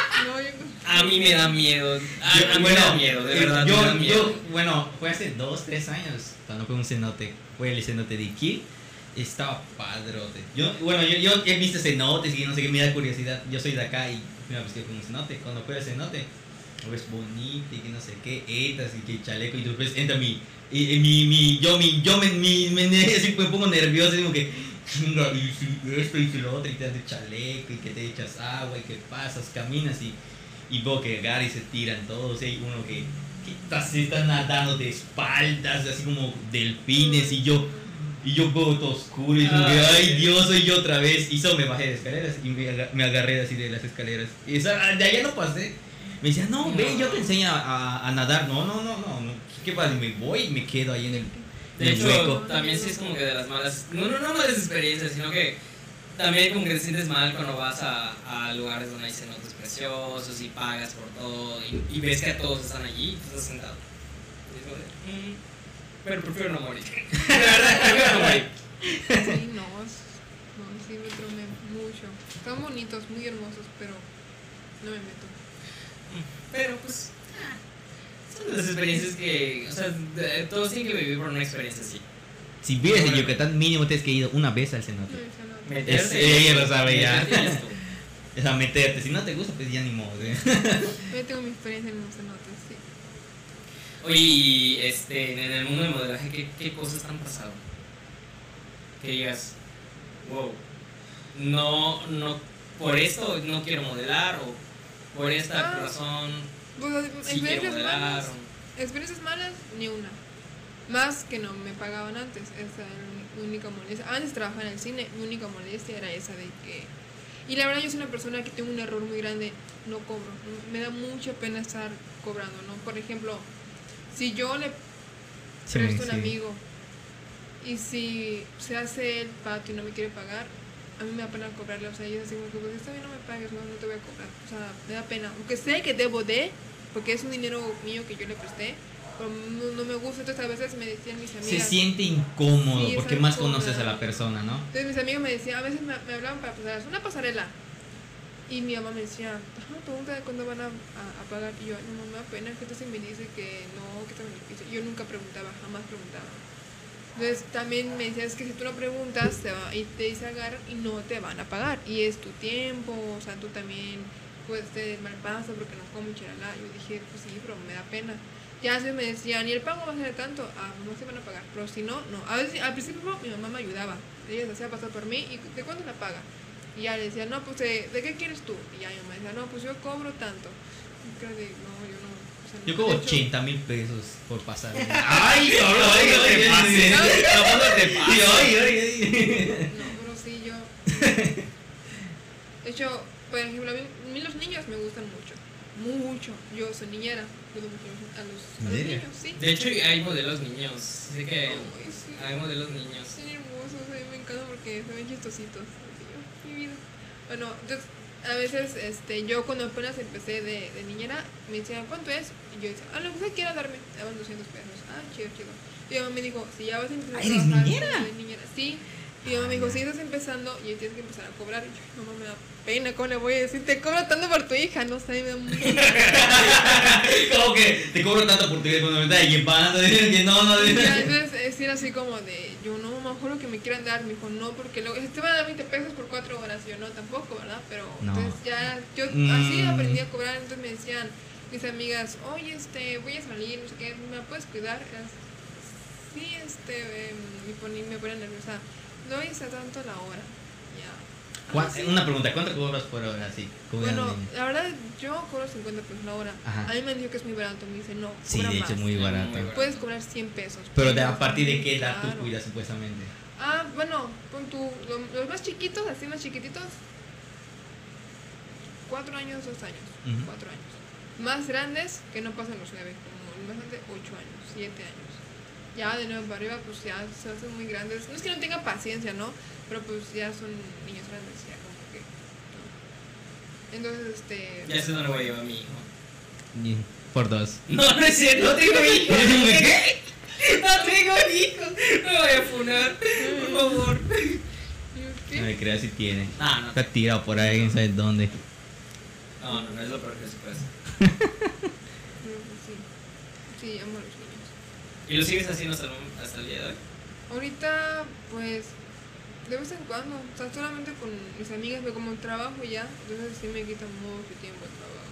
A mí me da miedo. A, Yo- a mí me da miedo, de eh, verdad. Yo, me da miedo. yo, bueno, fue hace dos, tres años cuando fue un cenote. Fue el cenote de aquí. Estaba padrote. Yo, bueno, yo, yo he visto cenotes y no sé qué me da curiosidad. Yo soy de acá y me vez que fue un cenote. Cuando fue al cenote, ves bonito y que no sé qué, etas y que chaleco. Y después entra mi, y, y mi, mi, yo, mi, yo me, mi, me, [LAUGHS] así me pongo nervioso. Y como que, chinga, y si esto y si lo otro, y te das el chaleco y que te echas agua y que pasas, caminas y y veo que y se tiran todos. Y hay uno que, que está- se está nadando de espaldas, así como delfines. Y yo, y yo veo todo oscuro. Y como que, Ay. Dios, soy yo otra vez. Y solo me bajé de escaleras y me agarré así de las escaleras. Y esa- de allá no pasé. Me decía, no, ven, yo te enseño a, nadar. No, no, no, no. no. ¿Qué pasa? Me voy y me quedo ahí en el, De el hecho, hueco. también sí es como que de las malas, no, no, no malas experiencias, sino que también como que te sientes mal cuando vas a, a lugares donde hay cenotes preciosos y pagas por todo y, y ves que a todos están allí y tú estás sentado. Y es como de, "Mm, pero prefiero no morir. [LAUGHS] De verdad, prefiero no morir. Sí, no, no, sí me tromé mucho. Están bonitos, muy hermosos, pero no me meto. Pero pues. Son las experiencias que. O sea, todos tienen que vivir por una experiencia así. Si vives en Yucatán, mínimo tienes que ir una vez al cenote. Meterse. ella lo sabe ya. [LAUGHS] O sea, meterte. Si no te gusta, pues ya ni modo. ¿eh? [LAUGHS] Yo tengo mi experiencia en los cenotes, sí. Oye, y este, en el mundo del modelaje, ¿qué, qué cosas te han pasado? Que digas, wow, no, no, por esto no quiero modelar, o por esta Ah, razón Pues, sí experiencias malas, experiencias malas, ni una. Más que no me pagaban antes, esa era mi única molestia. Antes trabajaba en el cine, mi única molestia era esa de que... Y la verdad yo soy una persona que tengo un error muy grande, no cobro. Me da mucha pena estar cobrando, ¿no? Por ejemplo, si yo le Sí, presto a un sí. amigo y si se hace el pato y no me quiere pagar, a mí me da pena cobrarle. O sea, yo así como que, pues está bien, no me pagues, no, no te voy a cobrar. O sea, me da pena. Aunque sé que debo de, porque es un dinero mío que yo le presté, pero no, no me gusta. Entonces a veces me decían mis Se amigas. siente incómodo Sí, porque más conoces a la persona, ¿no? Entonces mis amigos me decían, a veces me, me hablaban para pasar una pasarela. Y mi mamá me decía, ajá, pregunta de cuándo van a, a, a pagar. Y yo, no, no me da pena, que entonces me dice que no, que te beneficio. Yo nunca preguntaba, jamás preguntaba. Entonces también me decía, es que si tú no preguntas, te va, y te dice agarrar y no te van a pagar. Y es tu tiempo, o sea, tú también puedes te mal paso porque no como chalala. Yo dije, pues sí, pero me da pena. Ya veces me decían, y el pago va a ser tanto, ah, no se van a pagar. Pero si no, no. A veces, al principio mi mamá me ayudaba. Ella se hacía pasar por mí, ¿y de cuánto la paga? Y ya le decía, no, pues, ¿de, ¿de qué quieres tú? Y ya mi mamá decía, no, pues yo cobro tanto. Y de, no, yo no. Yo no. hecho, 80 mil pesos por pasar. ¡Ay, cabrón! Ay, no te pases! Tampoco te pases. Ay, ay, ay. No, pero sí, yo. De hecho, por ejemplo, a mí, los niños me gustan mucho. Mucho. Yo soy niñera. Mucho a los, a los niños, sí. De hecho, hay modelos niños. Así que hay modelos niños. Son hermosos, a mí me encanta porque se ven chistositos. Mi vida. Bueno, entonces, a veces este, yo cuando apenas empecé de, de niñera, me decían, ¿cuánto es? Y yo decía, ah, lo que usted quiera darme. Daban 200 pesos. Ah, chido, chido. Y mi mamá me dijo, si ya vas a empezar a Ah, ¿eres trabajar niñera? niñera. Sí. Y mi mamá me dijo, si estás empezando y tienes que empezar a cobrar. Y yo, mamá, me da pena, ¿cómo le voy a decir? Te cobro tanto por tu hija, no sé, me da Como [LAUGHS] que te cobro tanto por tu vida cuando me estás llevando. [LAUGHS] Que no, no. Entonces es ir así como de, yo no, mejor lo que me quieran dar, me dijo, no, porque luego, te van a dar 20 pesos por 4 horas, y yo no, tampoco, ¿verdad? Pero No. entonces ya, yo Mm. así aprendí a cobrar, entonces me decían mis amigas, oye, este, voy a salir, no sé qué, ¿me puedes cuidar? Sí, este, em, me, poní, me pone nerviosa, no hice tanto la hora, ya. ¿Cuán- Ah, sí. Una pregunta, ¿cuánto cobras por hora? Sí, Bueno, la verdad, yo cobro 50 pesos la hora. Ajá. A mí me dicho que es muy barato, me dicen, no, Sí, de hecho, más. muy barato. Puedes cobrar 100 pesos. Pero de, a partir de qué edad tú Claro. cuidas supuestamente. Ah, bueno, con tu, lo- los más chiquitos, así más chiquititos, cuatro años, dos años, Ujú. cuatro años. Más grandes, que no pasan los nueve, como el más grande, ocho años, siete años. Ya de nuevo para arriba, pues ya se hacen muy grandes. No es que no tenga paciencia, ¿no? Pero pues ya son niños grandes, ya como que. ¿no? Entonces, este. Ya sé dónde voy a llevar a mi hijo. Y- Por dos. [LAUGHS] No, no es cierto, no tengo [LAUGHS] hijos. ¿Qué? No tengo hijos. No me voy a funar, por favor. ¿qué? No me creas si tiene. No, no. Está tirado por ahí, quién sabe dónde. No, no, no es lo peor que se puede hacer. Pues, sí. Sí, amo a los niños. ¿Y lo sigues haciendo hasta el, hasta el día de hoy? Ahorita, pues, de vez en cuando, o solamente con mis amigas, pero como trabajo ya, entonces sí me quita mucho tiempo el trabajo.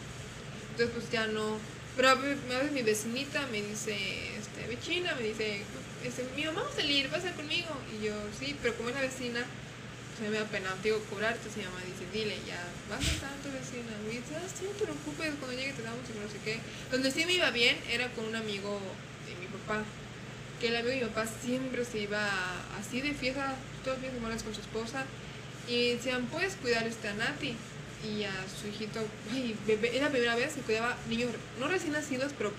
Entonces, pues ya no. Pero a ve- a veces mi vecinita me dice, este, vecina, me dice, este, mi mamá va a salir, va a salir conmigo. Y yo, sí, pero como es la vecina, pues me da pena, digo, cobrarte. Entonces mi mamá dice, dile, ya, vas a estar tu vecina. Me dice, ah, sí, no te preocupes, cuando llegue te damos y no sé qué. Donde sí me iba bien era con un amigo de mi papá que el amigo de mi papá siempre se iba así de fiesta, todos de semana con su esposa, y decían, ¿puedes cuidar este a Nati? Y a su hijito, ay, bebé, era la primera vez que cuidaba niños, no recién nacidos, pero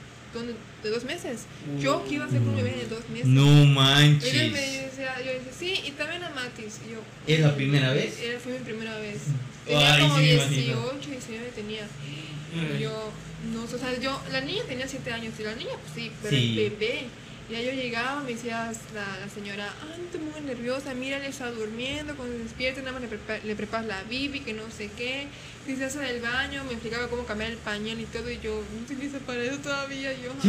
de dos meses. Yo que iba a ser un bebé de dos meses. No Ella me manches. decía, yo decía, sí, y también a Matis. Y yo, ¿Es la primera vez? Era, fue mi primera vez. Tenía Ay, como sí me 18, imagino. 19 tenía. Mm. Y yo, no, o sea, yo, la niña tenía 7 años y la niña, pues sí, pero Sí. el bebé. Y ya yo llegaba, me decía la, la señora, ah, no te pongas nerviosa, mira, él está durmiendo, cuando se despierte nada más le, prepa- le preparas la bibi, que no sé qué, si se hace del baño, me explicaba cómo cambiar el pañal y todo, y yo, no utilizo para eso todavía, yo... [LAUGHS]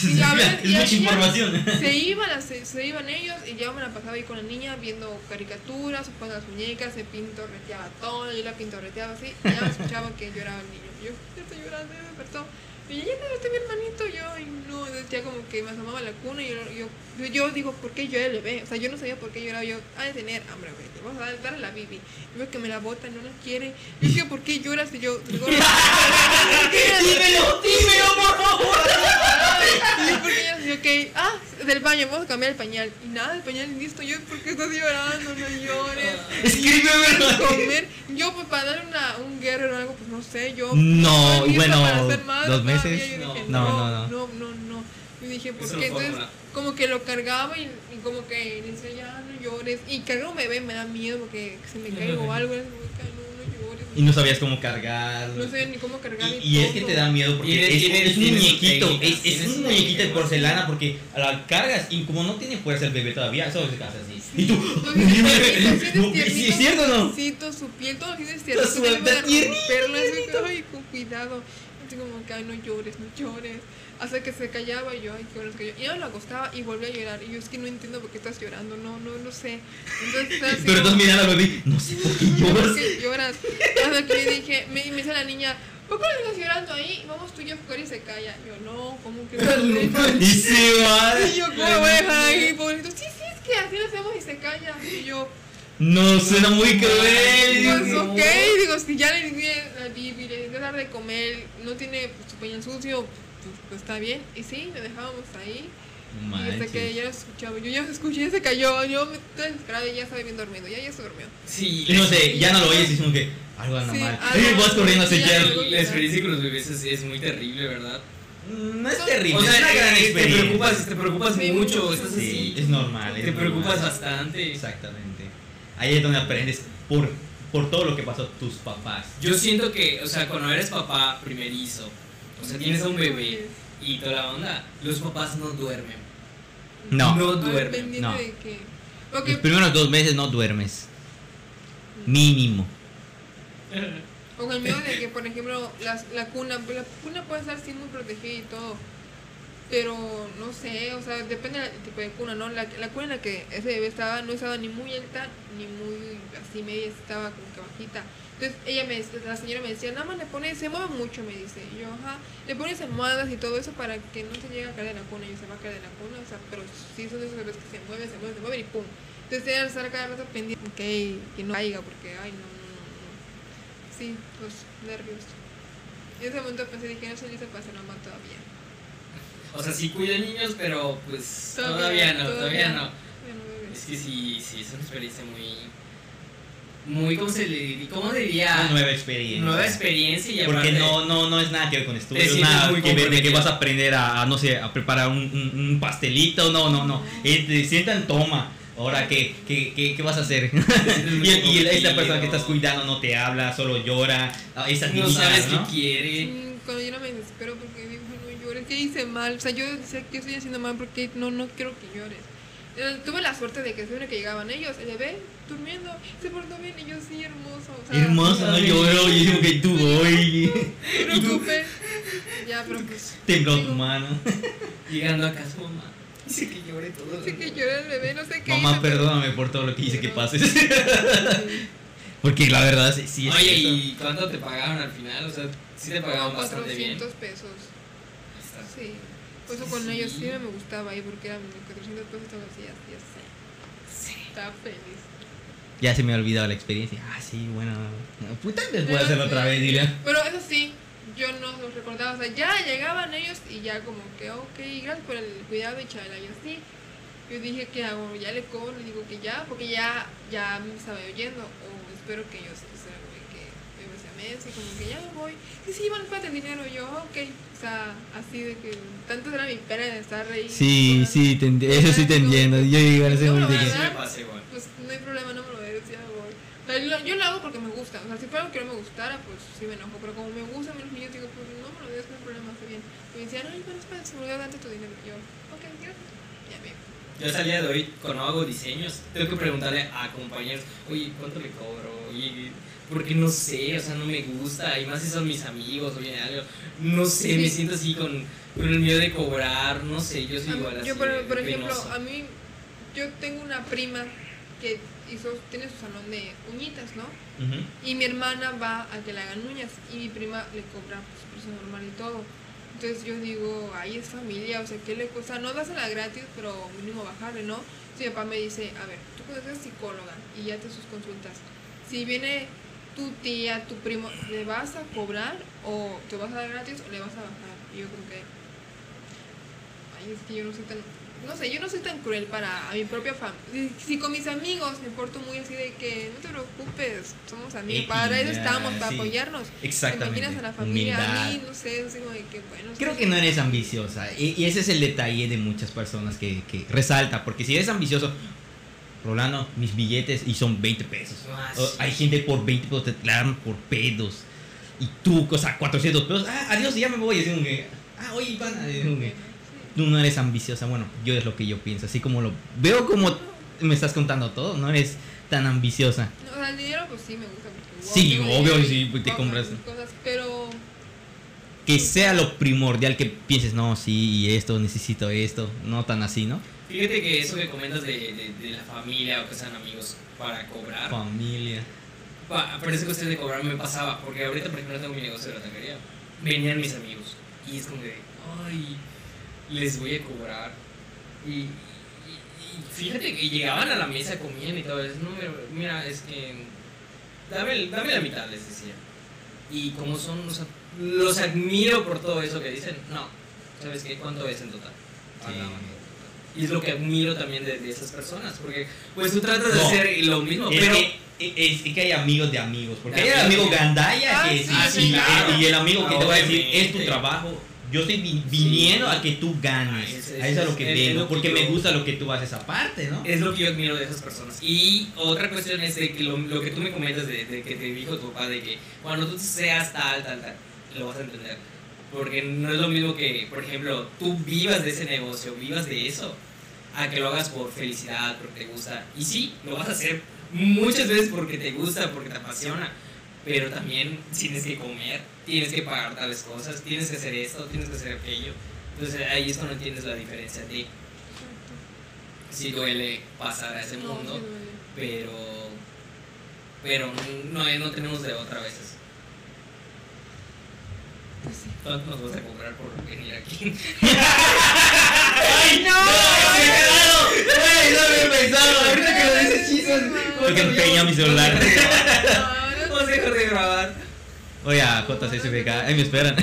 Y a ver, es y mucha información. [LAUGHS] Se iban, se, se iban ellos y yo me la pasaba ahí con la niña viendo caricaturas, ponían las muñecas, se pintorreteaba todo, yo la pintorreteaba así, y ya escuchaba que lloraba el niño. Yo, ya estoy llorando, me despertó. Y ya desperté mi hermanito, yo, y no, ya como que me asomaba a la cuna y yo, yo, yo digo, ¿por qué llora el bebé? O sea, yo no sabía por qué lloraba, yo, ha de tener hambre, güey, te vamos a dar, darle la bibi. Y veo que me la bota, no la quiere. Y dije, ¿por qué lloras? Y yo, digo, dímelo, dímelo, por favor. Y yo, ¿por qué lloras? Yo, ok, ah, del baño, vamos a cambiar el pañal. Y nada, el pañal listo. Yo, ¿por qué estás llorando? No llores. Escríbeme. comer. Yo, pues, para darle una, un guerrero o algo, pues, no sé, yo... No, lista bueno, para dos todavía. Meses. Dije, No, no, no, no, no. no, Yo dije, ¿por Eso qué? Entonces, como que lo cargaba y, y como que le decía, ya, no llores. Y cargar un bebé me da miedo porque se me caigo o algo. Que, "Ay, no, no llores. Y no sabías cómo cargarlo. No sé ni cómo cargar Y, y es que te da miedo porque Tiene- es, tiene- es un muñequito, técnicas, es, es un muñequito de porcelana porque la cargas y como no tiene fuerza el bebé todavía, solo se casa así. Y tú, ¿sí ¿es cierto o no? Suavecito, su piel, todo lo Está tiernito. puedes tiernito, que, ay, con cuidado. Así como que, ay, no llores, no llores. Hasta que se callaba y yo, ay, qué bueno que yo. Y yo lo acostaba y volvía a llorar. Y yo, es que no entiendo por qué estás llorando, no, no, no sé. Entonces, así Pero estás mirando al bebé, no sé por qué "¿Por [LAUGHS] lloras. qué lloras? Hasta que yo dije, me, me dice la niña, ¿por qué no estás llorando ahí? Vamos tú y yo a jugar y se calla. Yo, no, ¿cómo que no? Y se va. Y yo, ¿cómo voy a dejar ahí, pobrecito? Sí, sí, es que así lo hacemos y se calla. Y yo, No, suena muy Pues cruel. ok, digo, si ya le dar de comer, no tiene pues, su pañal sucio, pues, pues está bien. Y sí, me dejábamos ahí. No Y hasta que manches. ya lo escuchaba, yo ya lo escuché, ya se cayó, yo me estoy desesperada y ya estaba bien dormido, ya, ya se durmió. Sí, Y no sé, ya no lo oyes y es como que algo anda Sí, mal. algo- vas corriendo a sí, sellar. algo- La experiencia con los bebés es, es muy terrible, ¿verdad? No es terrible, O sea, es una gran eh, te experiencia. preocupas, te preocupas Sí, mucho, estás Sí, así. es normal. es Te preocupas normal. bastante. Exactamente. Ahí es donde aprendes por, por todo lo que pasó tus papás. Yo siento que, o sea, cuando eres papá primerizo, o sea, tienes a un bebé y toda la onda, los papás no duermen. No. No duermen. no. de Los primeros dos meses no duermes. Mínimo. O con el miedo de [LAUGHS] que, por ejemplo, las, la cuna, la cuna puede estar muy protegida y todo, pero no sé, o sea, depende del tipo de cuna, ¿no? La, la cuna en la que ese bebé estaba no estaba ni muy alta ni muy así media, estaba como que bajita. Entonces ella me, la señora me decía, nada más le pones, se mueve mucho, me dice. Yo, ajá, le pones almohadas y todo eso para que no se llegue a caer de la cuna. Y yo se va a caer de la cuna, o sea, pero sí son esos bebés que se mueven, se mueven, se mueven y pum. Entonces ella estar cada rato pendiente, ok, que no caiga, porque, ay, no, no, no. Sí, los nervios. En ese momento pensé, dije, no soy lista para ser mamá todavía. O sea, sí cuida niños, pero pues Todavía, todavía, no, todavía todavía no. Es que sí, sí, es una experiencia muy. Muy, ¿cómo se le diría? ¿Cómo diría? Una nueva experiencia. Nueva experiencia y Porque aparte- no, no, no es nada que ver con estudios, nada que ver de que vas a aprender a, a, no sé, a preparar un, un, un pastelito, no, no, no. Eh, te sientan, toma. Ahora, ¿qué, qué, qué, qué vas a hacer? [LAUGHS] y, y esta persona que estás cuidando no te habla, solo llora. Ah, Esa No sabes ¿no? qué quiere. Cuando yo no me desespero porque que hice mal. O sea, yo sé que estoy haciendo mal porque no, no quiero que llores. Eh, Tuve la suerte de que siempre que llegaban ellos, el bebé durmiendo, se portó bien y yo sí, hermoso. O sea, Hermosa, no lloro, y digo que tú hoy No te preocupes. Ya, pero pues. tembló tu mano. [LAUGHS] Llegando a casa, mamá. Dice que llore todo. Sé que llora el bebé, no sé qué. Mamá, pero- perdóname por todo lo que hice que Pero- pases. [LAUGHS] Porque la verdad sí, sí es Oye. ¿y cuánto te pagaron al final? O sea, sí te pagaban Como bastante bien. 400 pesos. Sí. Por eso Sí, con sí. ellos sí me gustaba ahí porque eran 400 pesos todos los días. Ya sé. Estaba feliz. Ya se me ha olvidado la experiencia. Ah, sí, bueno. Puta, vez voy a hacerlo otra vez, dile. Pero eso sí, yo no los recordaba. O sea, ya llegaban ellos y ya como que, ok, gracias por el cuidado y chala. Yo sí. Yo dije, ¿qué hago? Ya le cobro, le digo que ya, porque ya, ya me estaba oyendo. O espero que ellos o sea, como que me decía mes y como que ya me voy. Y sí, van para el dinero. Y yo, ok. O sea, así de que tanto era mi pena de estar ahí. Sí, sí, te eso sí te entiendo. Yo igual ese No, momento que... Me. Pues no hay problema, no me lo des, ya me voy. O sea, Yo, yo lo hago porque me gusta. O sea, si fuera algo que no me gustara, pues sí me enojo. Pero como me gustan los niños, digo, pues no me lo digas, no hay problema, está bien. Y me decían, ay, pero es para seguridad, date tu dinero. Y yo, ok, gracias. Ya me. Yo hasta el día de hoy, cuando hago diseños, tengo que preguntarle a compañeros, oye, ¿cuánto le cobro? Oye, porque no sé, o sea, no me gusta, y más si son mis amigos o viene algo, no sé, me siento así con, con el miedo de cobrar, no sé, yo soy A igual así. yo, por, ejemplo, a mí, yo tengo una prima que hizo, tiene su salón de uñitas, ¿no? Y mi hermana va a que le hagan uñas y mi prima le cobra pues, precio normal y todo. Entonces yo digo, ahí es familia, o sea, ¿qué le cuesta? No dásela gratis, pero mínimo bajarle, ¿no? Si mi papá me dice, a ver, tú cuando eres psicóloga y ya te sus consultas, si viene tu tía, tu primo, ¿le vas a cobrar o te vas a dar gratis o le vas a bajar? Y yo como que, ay, es que yo no soy tan, no sé, yo no soy tan cruel para a mi propia familia. Si, si con mis amigos me porto muy así de que, no te preocupes, somos amigos, para eso estamos, para sí. apoyarnos. Exactamente. ¿Te imaginas a la familia? A mí, Humildad. no sé, así como de que, bueno. Creo que no eres ambiciosa. Y, y ese es el detalle de muchas personas que, que resalta. Porque si eres ambicioso, Rolando, mis billetes y son 20 pesos. Ah, sí. hay gente por 20 pesos, te clavan por pedos. Y tú, o sea, 400 pesos. Ah, adiós, ya me voy. Es como que, ah, oye, Sí. Tú no eres ambiciosa. Bueno, yo es lo que yo pienso. Así como lo veo como me estás contando todo. No eres tan ambiciosa. No, o sea, el dinero, pues sí me gusta. Porque, wow, Sí, obvio, dinero sí, pues, te compras. Cosas, pero. Que sea lo primordial que pienses, no, sí, y esto, necesito esto. No tan así, ¿no? Fíjate que eso que comentas de, de, de la familia o que sean amigos para cobrar, Familia. pa- por esa cuestión de cobrar me pasaba, porque ahorita por ejemplo tengo mi negocio de la taquería, venían mis amigos y es como de, ay, les voy a cobrar. Y, y- y fíjate que llegaban a la mesa, comían y todo eso, no, mira, es que, dame, dame la mitad, les decía. Y como son, sea, los admiro por todo eso que dicen, no, ¿sabes qué? ¿Cuánto es en total? Sí. Y es lo que admiro también de, de esas personas, porque pues tú tratas de No. hacer lo mismo, Es pero... que, es, es que hay amigos de amigos. Porque hay el amigo gandaya Ah, que sí, sí, claro. y el amigo que te va a decir, es tu trabajo. Yo estoy vi- viniendo a que tú ganes. Ah, es- a es- eso es lo que es- es vengo. Porque yo- me gusta lo que tú haces aparte, ¿no? Es lo que yo admiro de esas personas. Y otra cuestión es de que lo, lo que tú me comentas de, de que te dijo tu papá, de que cuando tú seas tal, tal, tal, lo vas a entender. Porque no es lo mismo que, por ejemplo, tú vivas de ese negocio, vivas de eso, a que lo hagas por felicidad, porque te gusta. Y sí, lo vas a hacer muchas veces porque te gusta, porque te apasiona. Pero también tienes que comer, tienes que pagar tales cosas, tienes que hacer esto, tienes que hacer aquello. Entonces ahí es cuando entiendes la diferencia de si duele pasar a ese mundo, sí pero pero no, no tenemos de otra veces. Pues sí. ¿Cuánto nos vas a cobrar por venir aquí? ¡Ay, no! ¡Ay, no había pensado! Ahorita que lo dices, chisas. Porque empeña mi celular. No, no, a dejar de grabar. Oye, a JCSBK, ahí me esperan.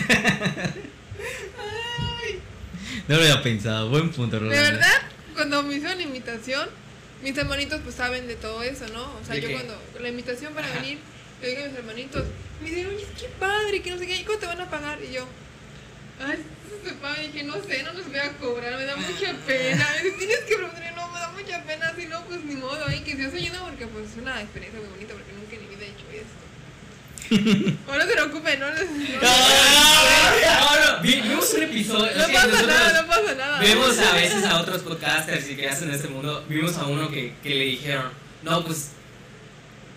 No lo había pensado, buen punto, De Rolando. verdad, cuando me hicieron la invitación, mis hermanitos pues saben de todo eso, ¿no? O sea, ¿De yo qué? cuando la invitación para Ajá. venir, digo a mis hermanitos, me dicen, oye, qué padre, que no sé qué, ¿y cuánto te van a pagar? Y yo, ay, se paga, y dije, no sé, no les voy a cobrar, me da mucha pena. [LAUGHS] Me dice, tienes que preguntar, no, me da mucha pena, si no, pues ni modo, ay, que Dios ayuda, porque pues es una experiencia muy bonita, porque nunca en mi vida he hecho esto. [LAUGHS] o no se preocupen, no les... No, No, no, vi- vimos un episodio. no que pasa nada, no pasa nada. Vemos a veces a otros podcasters y que hacen este mundo. Vimos a uno que, que le dijeron, no, pues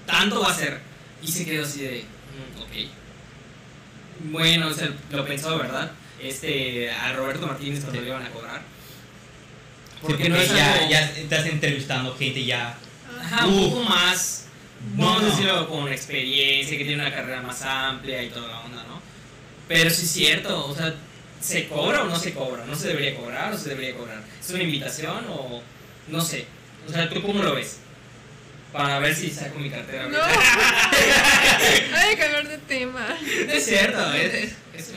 tanto va a ser. Y se quedó así de, "Mm, ok. Bueno, o sea, lo pensó, ¿verdad? Este, a Roberto Martínez cuando Sí. le iban a cobrar. Sí, Porque no es ya, algo- ya estás entrevistando gente ya. Ajá, un Uf. poco más, vamos a No. decirlo, con experiencia, que tiene una carrera más amplia y toda la onda, ¿no? Pero sí es cierto, o sea, ¿se cobra o no se cobra? ¿No se debería cobrar o se debería cobrar? ¿Es una invitación o no sé? O sea, ¿tú cómo lo ves? Para ver si saco mi cartera. No. [LAUGHS] Hay que hablar de tema. es cierto, es, es, es,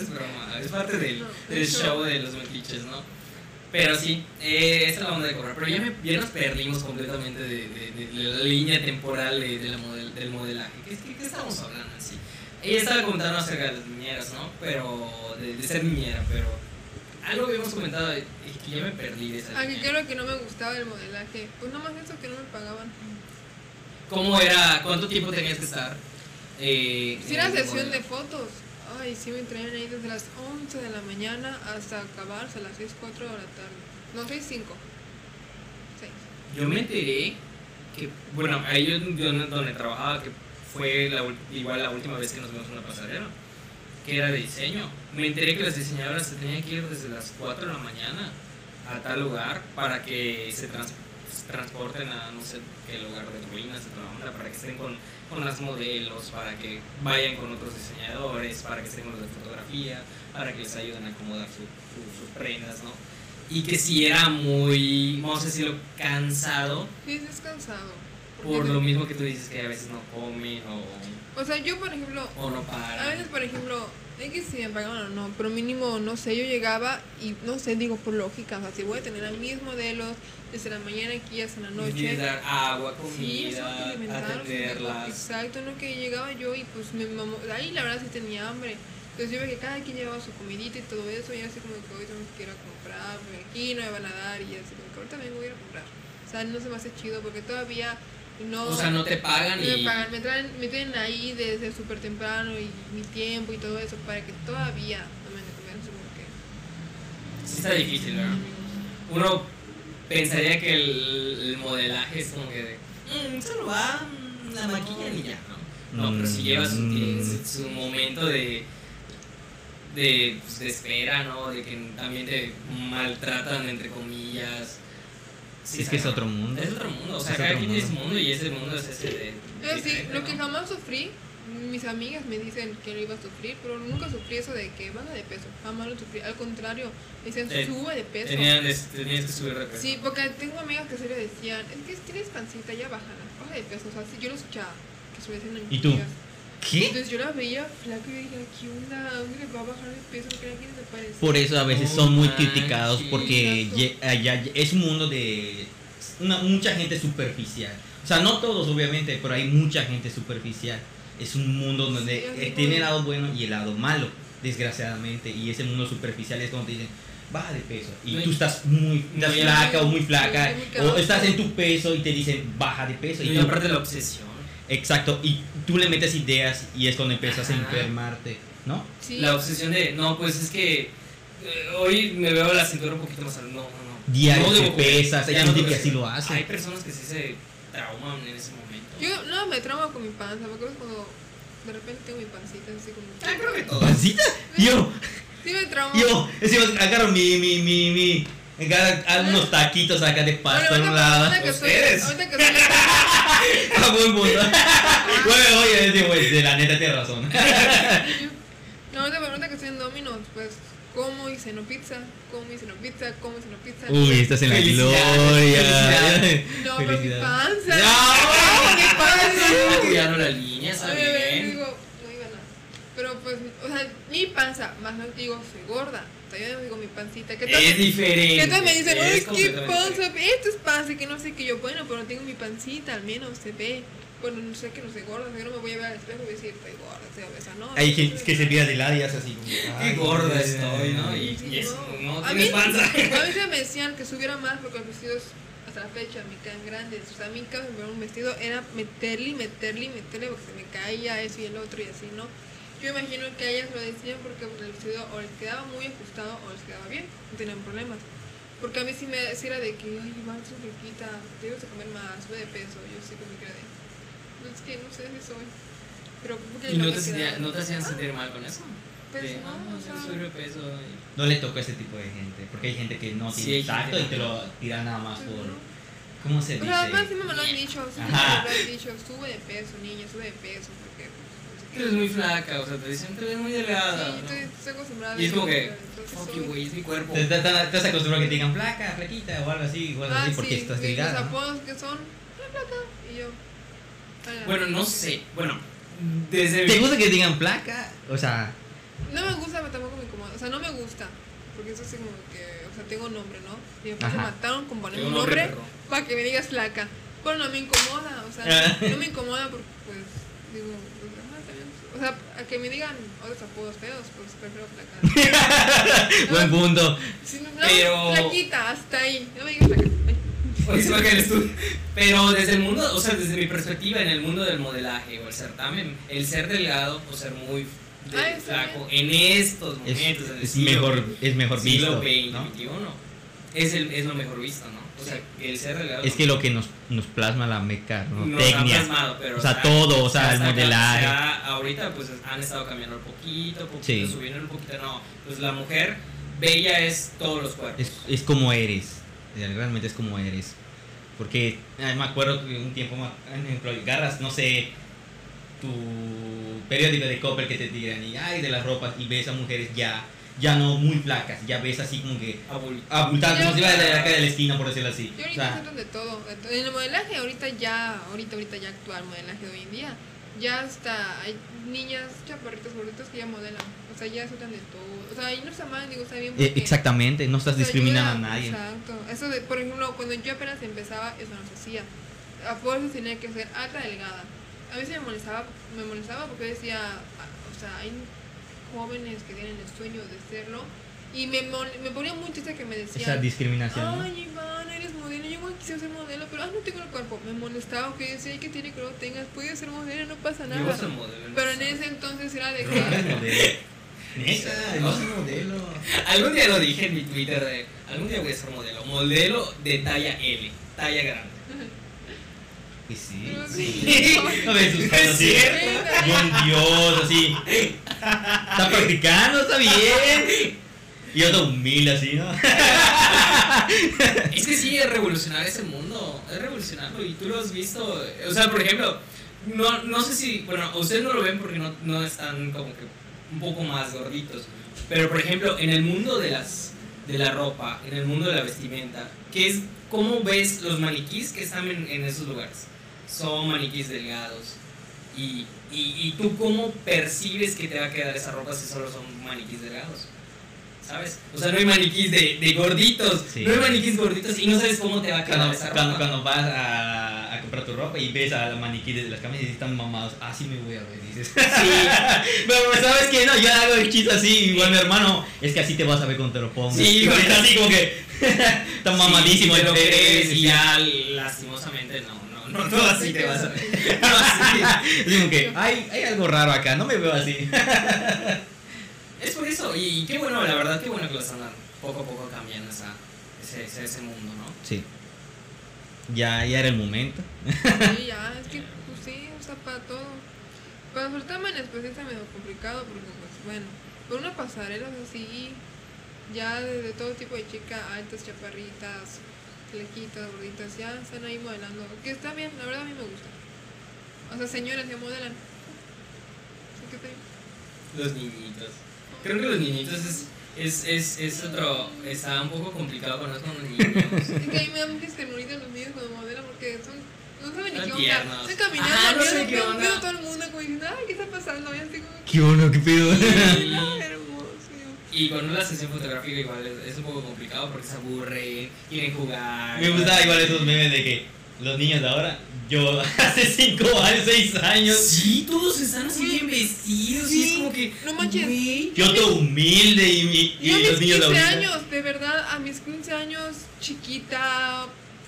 es- broma, es parte del, No, del show de los metiches, ¿no? Pero sí, eh, esa es la onda de cobrar. Pero ya, me, ya nos perdimos completamente de, de- de la línea temporal de, de la model- del modelaje. ¿Qué, qué, qué estamos hablando así? Ella estaba comentando acerca de las niñeras, ¿no? Pero, de, de ser niñera, pero algo que habíamos comentado es que ya me perdí de esa A que línea. creo que no me gustaba el modelaje. Pues nomás eso que no me pagaban. ¿Cómo era? ¿Cuánto tiempo tenías que estar? Eh, Si era sesión de fotos, ay, sí me traían ahí desde las 11 de la mañana hasta acabarse a las 6, 4 de la tarde. No, 6, 5. 6. Yo me enteré que, bueno, ahí yo, yo donde trabajaba, que fue la, igual la última vez que nos vimos en una pasarela, que era de diseño. Me enteré que las diseñadoras se tenían que ir desde las 4 de la mañana a tal lugar para que se trans- transporten a no sé qué lugar de ruinas, para que estén con, con las modelos, para que vayan con otros diseñadores, para que estén con los de fotografía, para que les ayuden a acomodar su- su- sus prendas, ¿no? Y que si era muy, vamos a decirlo, cansado, Sí, sí es cansado. por lo mismo que tú dices que a veces no comen o, O sea, yo, por ejemplo, o no a paran. veces, por ejemplo, que si me pagaban o no, pero mínimo, no sé, yo llegaba y, no sé, digo por lógica, o sea, si voy a tener a mis modelos desde la mañana aquí hasta la Y noche. dar agua, Sí, eso comida, alimentarse, atenderlas. Exacto, no que llegaba yo y pues me mamó, ahí la verdad sí tenía hambre. Entonces yo veía que cada quien llevaba su comidita y todo eso, y así como que hoy tengo que ir a comprar, porque aquí no me van a dar, y así como que ahorita vengo a ir a comprar. O sea, no se me hace chido porque todavía no, O sea, no te pagan no me y... pagan, me, traen, me tienen ahí desde súper temprano y mi tiempo y todo eso para que todavía no me den de comer, así como que... Sí está difícil, ¿verdad? Uno pensaría que el, el modelaje es como que de... "Mm, solo va, mm, la maquillan y ya, ¿no? No, pero si lleva su, Mm. su, su momento de... De, pues, de espera, ¿no? De que también te maltratan, entre comillas. Sí, es que es otro mundo. Es otro mundo, o sea, Es cada otro quien tiene su mundo. y ese mundo es ese de... Pero sí, diferente, lo que jamás sufrí, mis amigas me dicen que lo iba a sufrir, pero nunca sufrí eso de que baja de peso, jamás lo sufrí, al contrario, me decían Te- sube de peso. Tenían, tenías que subir de peso. Sí, porque tengo amigas que se le decían, es que tienes pancita, ya bájala, baja de peso, o sea, sí, yo lo escuchaba, que se lo decían a mis ¿Y tú? amigas. ¿Qué? Entonces yo la veía flaca y yo dije, ¿qué onda? ¿Dónde le va a bajar de peso? ¿Qué quién se parece? Por eso a veces No son muy manches. criticados porque allá es un mundo de una, mucha gente superficial. O sea, no todos obviamente, pero hay mucha gente superficial. Es un mundo donde Sí, eh, tiene el lado bueno y el lado malo, desgraciadamente. Y ese mundo superficial es cuando te dicen, baja de peso. Y No, tú estás muy estás no, y- flaca o muy flaca. O estás en tu peso y te dicen, baja de peso. Y Y aparte la obsesión. Exacto. Y tú le metes ideas y es cuando empiezas a Ajá. enfermarte, ¿no? Sí, La obsesión de, no, pues es que eh, hoy me veo la cintura un poquito más al- No, no, no. Diario No te pesas, hay gente no que así lo hace. Hay personas que sí se trauman en ese momento. yo no me trauma con mi panza, porque es cuando de repente tengo mi pancita así como... Ah, creo que todo. ¿Pancita? Yo, Sí me trauma. yo, encima agarro mi, mi, mi, mi, hago unos taquitos acá de Bueno, pasta a un ahorita, lado. ahorita que soy, Ustedes. ahorita que soy [LAUGHS] A buen punto. Oye, güey, de la neta tienes razón. No, ahorita, ahorita que estoy en Domino's, pues como y ceno pizza, como y ceno pizza, como y ceno pizza. Uy, estás en la gloria. no, pero mi panza. No, mi panza. Cuidando la línea, ¿sabes digo, no iba nada. Pero pues, o sea, mi panza, más no digo, soy gorda. Todavía no digo mi pancita. ¿Qué tal? Es diferente. Que todos me dicen, es uy, qué diferente. esto es panza, que no sé qué yo, bueno, pero tengo mi pancita, al menos se ve. Bueno, no sé que no soy gorda, yo no me voy a ver al espejo y decir, estoy gorda, estoy obesa, no. Hay no, gente no, que no. se mira de lado y hace así. Qué gorda estoy, ¿no? Y, Sí, y es, no A tienes mí- panza. [LAUGHS] A veces [LAUGHS] me decían que subiera más porque los vestidos hasta la fecha me quedan grandes. O sea, a mí cada vez que me ponía un vestido era meterle, meterle, meterle porque se me caía eso y el otro y así, ¿no? Yo imagino que a ellas lo decían porque el vestido o les quedaba muy ajustado o les quedaba bien, no tenían problemas. Porque a mí sí me sí era de que, ay, Iván, su riquita, debes de comer más, sube de peso. Yo sí como que era de, no es que no sé si soy. Pero ¿Y no me te, sentían- no te hacían sentir mal con eso? Pues De, no, ah, o sea- y- No le toca a ese tipo de gente. Porque hay gente que no Sí, tiene tacto y te lo tira nada más Pues por. no. ¿Cómo se Pero además dice? sí me lo han dicho, sí me lo han dicho, sube de peso, niña, sube de peso, pues, Eres muy flaca, o sea, te dicen, te ves muy delgada. Sí, ¿no? estoy, estoy acostumbrada. Y es a como que, entonces fuck you, güey, es mi cuerpo. Te- te- te- Estás acostumbrado a que te digan flaca, flaquita o algo así, o algo Ah, así, porque sí, estás sí, delgada. Los apodos que son, "Ah, flaca", y yo. "Ah, Bueno, no ok". sé, bueno, desde ¿Te gusta que te digan flaca? O sea, No me gusta, pero tampoco me incomoda. O sea, no me gusta. Porque eso sí como que, o sea, tengo nombre, ¿no? Y después se mataron con ponerme Tengo un nombre, para que me digas flaca. Pero no me incomoda, o sea, [LAUGHS] no me incomoda porque, pues, digo, ajá, también. O sea, a que me digan otros apodos feos, pues prefiero flaca. [LAUGHS] buen punto. Sí, no, Pero- flaquita, hasta ahí. No me digas que eres tú. Pero desde el mundo, o sea, desde mi perspectiva en el mundo del modelaje o el certamen, el ser delgado o ser muy de- Ah, flaco en estos Es, momentos, en el es siglo mejor, es mejor siglo visto. Es, el, es lo mejor visto, ¿no? O sea, el ser delgado. Es que lo que nos, nos plasma la meca, ¿no? no está Tecnia. plasmado, pero, O sea, todo, o sea, el modelaje. ahorita pues han estado cambiando un poquito, poquito, Sí. subiendo un poquito, no, pues la mujer bella es todos los cuerpos. Es, es como eres. Realmente es como eres. Porque eh, me acuerdo que un tiempo, por ejemplo, agarras, no sé, tu periódico de Copper que te tiran y ay de las ropas y ves a mujeres ya, ya no muy flacas, ya ves así como que Abul- abultadas, como si fuera de está. acá de la esquina, por decirlo así. Yo O ahorita sea, aceptan de todo. En el modelaje ahorita ya, ahorita, ahorita ya actual modelaje de hoy en día, ya hasta hay niñas chaparritas gorditas que ya modelan. O sea, ya aceptan de todo. O sea, ahí no está mal, digo, está bien. eh, porque exactamente, no estás discriminando ayuda, a nadie. Exacto. Eso de, por ejemplo, cuando yo apenas empezaba, eso no se hacía. A fuerzas tenía que ser alta, delgada. A veces me molestaba, me molestaba porque decía, ah, o sea, hay jóvenes que tienen el sueño de serlo. Y me, me ponía muy triste que me Esa decían, discriminación. ¿no? Ay, Iván, eres modelo. Yo igual quisiera ser modelo, pero ay, no tengo el cuerpo. Me molestaba que yo decía, ay, que tiene que lo tengas. Puedes ser modelo, no pasa Yo nada. voy a ser modelo, no Pero en ese entonces era de No eres que. modelo. Neta, no soy modelo. Algún día lo dije en mi Twitter de, algún día voy a ser modelo, modelo de talla L, talla grande. Y sí. Sí. No ves sus Es así. Buen Dios, así. Está practicando, está bien. Y otro humilde así, ¿no? Es que sí, es revolucionar ese mundo, es revolucionarlo y tú lo has visto, o sea, por ejemplo, no, no sé si, bueno, ustedes no lo ven porque no, no están como que un poco más gorditos, pero por ejemplo, en el mundo de las de la ropa, en el mundo de la vestimenta, ¿qué es, ¿cómo ves los maniquís que están en, en esos lugares? Son maniquís delgados. Y, y, y tú cómo percibes que te va a quedar esa ropa si solo son maniquís delgados? ¿Sabes? O sea, no hay maniquís de, de gorditos, Sí. no hay maniquís gorditos y no sabes cómo te va a quedar Cuando, esa ropa. cuando, cuando vas a, a comprar tu ropa y ves a la maniquí de las camisas y están mamados, así me voy a ver, dices. Sí. [LAUGHS] Pero ¿sabes qué? No, yo hago el chiste así, igual mi hermano, es que así te vas a ver cuando te lo pongas. Sí, [LAUGHS] así como que [LAUGHS] está mamadísimo. Sí, te lo crees y ya lastimosamente no, no, no, no así te vas a ver. No así. Como que hay, hay algo raro acá, no me veo así. [LAUGHS] Es por eso, y qué bueno, la verdad, qué bueno que lo están dando. Poco a poco cambiando esa, ese, ese, ese mundo, ¿no? Sí. Ya, ya era el momento. Sí, ya, [LAUGHS] es que, pues sí, o sea, para todo. Para el certamen pues sí está medio complicado porque, pues, bueno, por una pasarela así, ya de, de todo tipo de chicas, altas, chaparritas, flequitas, gorditas, ya están ahí modelando. Que está bien, la verdad a mí me gusta. O sea, señoras que modelan. Está bien. Los niñitos. Creo que los niñitos es, es, es, es otro. Está un poco complicado con los niños. Es que a mí me da mucha ternurita los niños cuando modelan porque son. No saben ni qué onda. Están caminando, Ajá, no sé qué onda. todo el mundo como diciendo, ay, ¿qué está pasando? Y así como, ¿Qué onda? ¿Qué pedo? [LAUGHS] "Ay, hermoso. Y con la sesión fotográfica igual es, es un poco complicado porque se aburren, quieren jugar. Me gustaba igual esos memes de que los niños de ahora, yo [LAUGHS] hace 5 años, 6 años, Sí, todos están así bien vestidos y es Sí, como que. no manches. güey, yo todo humilde y, y, y a mis los niños de 15 ahorita. años, de verdad, a mis 15 años, chiquita,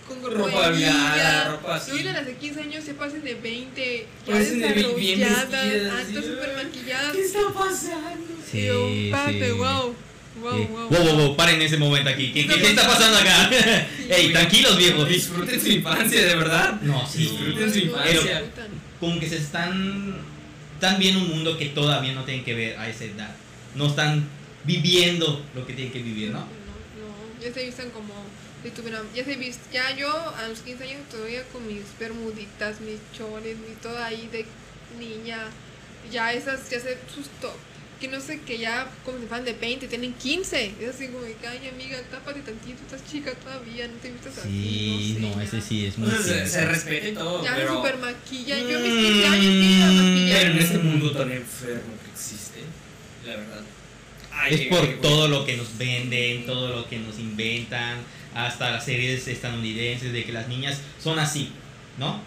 con Ropa niña. ropa así. Y ahorita las de 15 años se pasan de 20, ya Parecen de bien- bien desarrolladas, vestidas, altas, así. súper maquilladas. ¿Qué está pasando? Sí, Y yo, pate, sí. wow, wow, Sí. wow. Wow, wow, wow, paren ese momento aquí. ¿Qué, qué, qué está pasando acá? [LAUGHS] Ey, tranquilos viejos. Disfruten su infancia, de verdad. No, sí. Disfruten su infancia. disfrutan. Como que se están, están viendo un mundo que todavía no tienen que ver a esa edad. No están viviendo lo que tienen que vivir, ¿no? No, no, ya se visten como si tuvieran, ya se visten, ya yo a los 15 años todavía con mis bermuditas, mis chores, mi todo ahí de niña, ya esas, ya sé sus top, que no sé, que ya como se fan de 20, tienen 15, es así como que, ay amiga, tápate tantito, estás chica todavía, no te vistas Sí, así, no, no, sé, ese ya. sí es muy sea, se, se respeta y todo, Ya se pero, super maquilla, yo mis 15 años que iba a Mm, maquillar. pero en este mundo tan enfermo que existe, la verdad. ay, Es por qué- todo lo que nos venden, todo lo que nos inventan, hasta las series estadounidenses de que las niñas son así, ¿no?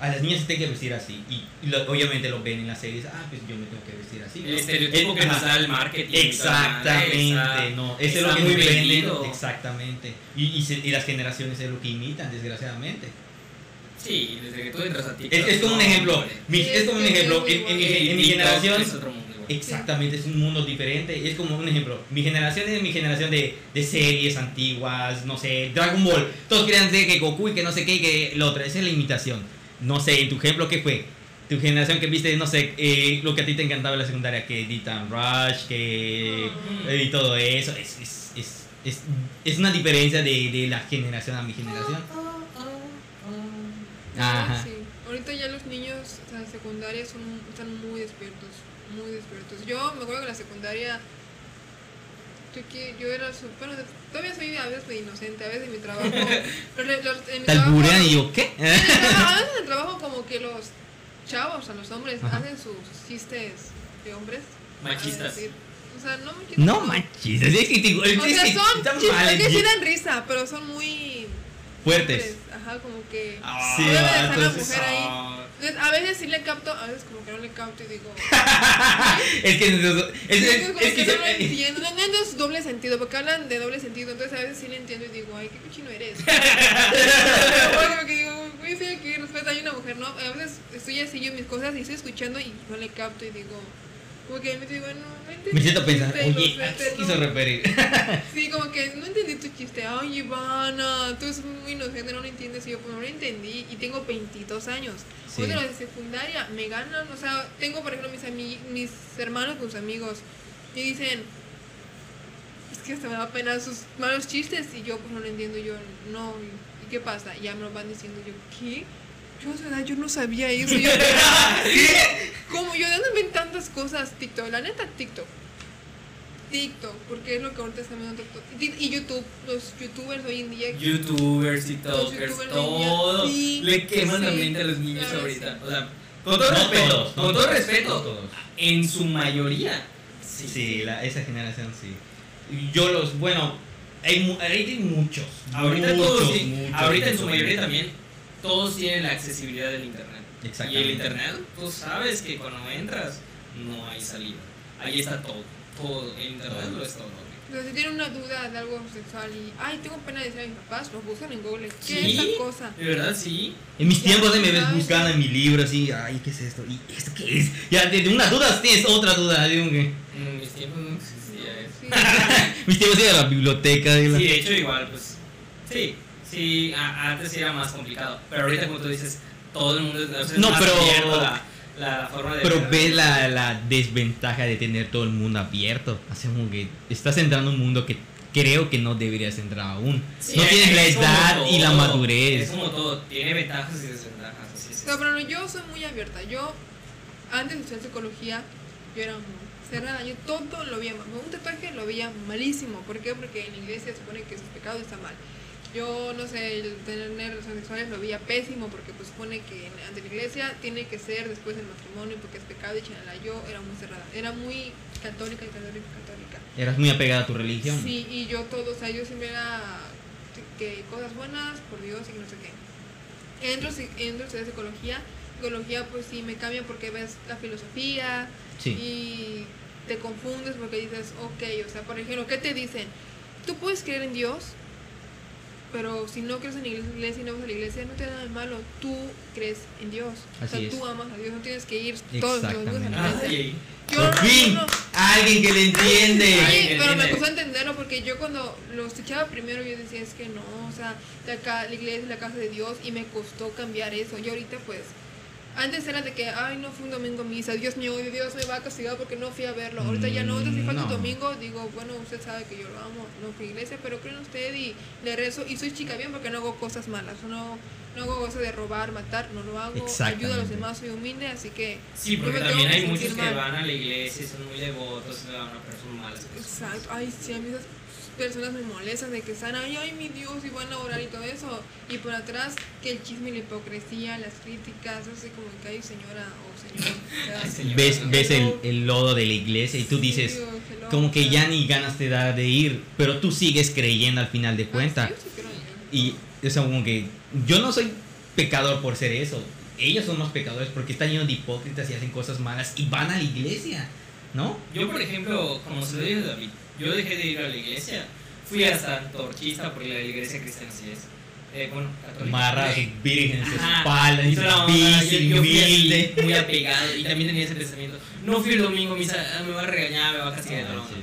a las niñas se tienen que vestir así. Y, y lo- obviamente lo ven en las series, ah, pues yo me tengo que vestir así. El ¿no? estereotipo que nos da el marketing. Exactamente, no, eso es lo que venden, vendido. exactamente. Y, y, se- y las generaciones es lo que imitan, desgraciadamente. Sí, desde que tú entras a TikTok. Es, es como un ejemplo, mi- es como un ejemplo, en, mi, en generación, Exactamente, es un mundo diferente. Es como un ejemplo, mi generación es mi generación de, de series antiguas, no sé, Dragon Ball. Todos querían ser que Goku y que no sé qué y que lo otro. Esa es la imitación. No sé, en tu ejemplo, ¿qué fue? Tu generación que viste, no sé, eh, lo que a ti te encantaba en la secundaria, que Titan Rush, que... Mm. y todo eso. Es, es, es, es, es una diferencia de, de la generación a mi generación. Ajá. Sí. Ahorita ya los niños o sea, de secundaria son, están muy despiertos, muy despiertos. Yo me acuerdo que en la secundaria yo, que, yo era de- todavía soy a veces medio inocente, a veces en mi trabajo. [LAUGHS] los- los- en mi ¿Te trabajo- alburean y yo qué? en el trabajo- a veces en el trabajo como que los chavos, a los hombres, Ajá. hacen sus chistes de hombres. Machistas. O sea, no machistas. No manches, es que, te- O es sea, que son chistes que sí dan risa, pero son muy fuertes. Ajá, como que Ah, Sí, debe dejar la entonces, mujer ahí. ah, Entonces, a veces sí le capto, a veces como que no le capto y digo. [LAUGHS] Es que es, es, Sí, es- como es que que no lo entiendo. No, no es doble sentido, porque hablan de doble sentido. Entonces a veces sí le entiendo y digo, ay, qué cochino eres. [LAUGHS] [LAUGHS] Bueno, porque digo, güey, sí, aquí respeta, hay una mujer, ¿no? A veces estoy así yo mis cosas y estoy escuchando y no le capto y digo, como que me digo, no, no entendí. me siento pensar, chiste, oye, ¿a qué se no". quiso referir? [LAUGHS] Sí, como que no entendí tu chiste. Ay, Ivana, tú eres muy inocente, no lo entiendes. Y yo, pues no lo entendí. Y tengo 22 años. Sí. De secundaria me ganan. O sea, tengo, por ejemplo, mis, mis hermanos con sus amigos. Y dicen, es que hasta me da pena sus malos chistes. Y yo, pues no lo entiendo. Yo, no. ¿Y qué pasa? Y ya me lo van diciendo. Yo, ¿qué? Yo, a su edad, yo no sabía eso. Yo, [LAUGHS] ¿qué? ¿Cómo? Yo, ¿de dónde ven tantas cosas? TikTok. La neta, TikTok. TikTok, porque es lo que ahorita está viendo TikTok. Y YouTube, los youtubers hoy en día. Youtubers, TikTokers, todo. sí, le queman la sí, mente a los niños claro, ahorita. sí. O sea, con todo No respeto. todos, con todo todos, respeto. todos. En su mayoría. Sí. Sí, la- esa generación sí. Yo los, bueno, hay, mu- hay muchos. Ahorita muchos, todos, muchos, ahorita en su mayoría también, todos tienen la accesibilidad del internet. Y el internet, tú sabes que cuando entras, no hay salida. Ahí está todo. Todo. El internet lo es todo. Pero si tienen una duda de algo sexual y, ay, tengo pena de decir a mis papás, lo buscan en Google. ¿Qué ¿Sí? es tal cosa? De verdad, sí. En mis Ya, tiempos de me ves buscando en mi libro así, ay, ¿qué es esto? ¿Y esto qué es? Ya, de, de una duda tienes otra duda. digo que- En mis tiempos no existía eso. Sí. [LAUGHS] Mis tiempos iba a la biblioteca. digo. Sí, de hecho, igual, pues. Sí, sí, a- antes era más complicado. Pero ahorita, como tú dices, todo el mundo es, o sea, es No, más pero- abierto la, la, forma de. Pero ver. ves la, la desventaja de tener todo el mundo abierto. Así como que estás entrando a un mundo que creo que no deberías entrar aún. Sí, no es- tienes la edad y la todo, madurez. Es como todo, tiene ventajas y desventajas. Así. No, pero yo soy muy abierta. Yo, antes de estudiar psicología, yo era cerrada. Yo todo lo veía mal. Un tatuaje lo veía malísimo. ¿Por qué? Porque en la iglesia se supone que es pecado y está mal. Yo, no sé, el tener relaciones sexuales lo veía pésimo porque pues supone que ante la iglesia tiene que ser después del matrimonio porque es pecado y chalala. Yo era muy cerrada. Era muy católica y católica, católica. Eras muy apegada a tu religión. Sí, y yo todo, o sea, yo siempre era que cosas buenas por Dios y no sé qué. Entro, si- entro estudiar psicología, psicología pues sí me cambia porque ves la filosofía Sí. y te confundes porque dices, ok, o sea, por ejemplo, ¿qué te dicen? Tú puedes creer en Dios, pero si no crees en la iglesia y no vas a la iglesia, no te da nada de malo. Tú crees en Dios. o sea, es. tú amas a Dios, no tienes que ir todos los domingos a la iglesia. Yo Por no- fin, no- alguien que le entiende. Sí, pero me costó entenderlo porque yo cuando lo escuchaba primero yo decía es que no, o sea, la, la iglesia es la casa de Dios y me costó cambiar eso. Y ahorita pues, antes era de que, ay, no fui un domingo a misa, Dios mío, Dios me va a castigar porque no fui a verlo. Ahorita ya no, entonces si falta un Mm, No. domingo, digo, bueno, usted sabe que yo lo amo, no fui a iglesia, pero creo en usted y le rezo y soy chica bien porque no hago cosas malas, no, no hago cosas de robar, matar, no lo hago, ayudo a los demás, soy humilde, así que... Sí, porque no también hay muchos que van a la iglesia y son muy devotos, y van a personas malas. Exacto, ay, sí, a mí esas personas me molestan de que están, ay, ay, mi Dios, y van a orar y todo eso. Y por atrás, que el chisme y la hipocresía, las críticas, así como que, ay, señora o señor. o sea, Ay, señora. Ves, ves el, el lodo de la iglesia y tú dices, hello, como que o sea, ya ni ganas te da de ir, pero tú sigues creyendo al final de ah, cuentas. sí, sí. Y es como que yo no soy pecador por ser eso. ellos son los pecadores porque están llenos de hipócritas y hacen cosas malas y van a la iglesia, ¿no? Yo, por ejemplo, como se lo David, yo dejé de ir a la iglesia. Fui hasta antorchista porque la iglesia cristiana sí es. Eh, bueno, católica. Marras, yo- yo fui así, humilde. muy apegado y también tenía ese pensamiento. No fui el domingo misa, ah, me va a regañar, me va a castigar. No no, manches.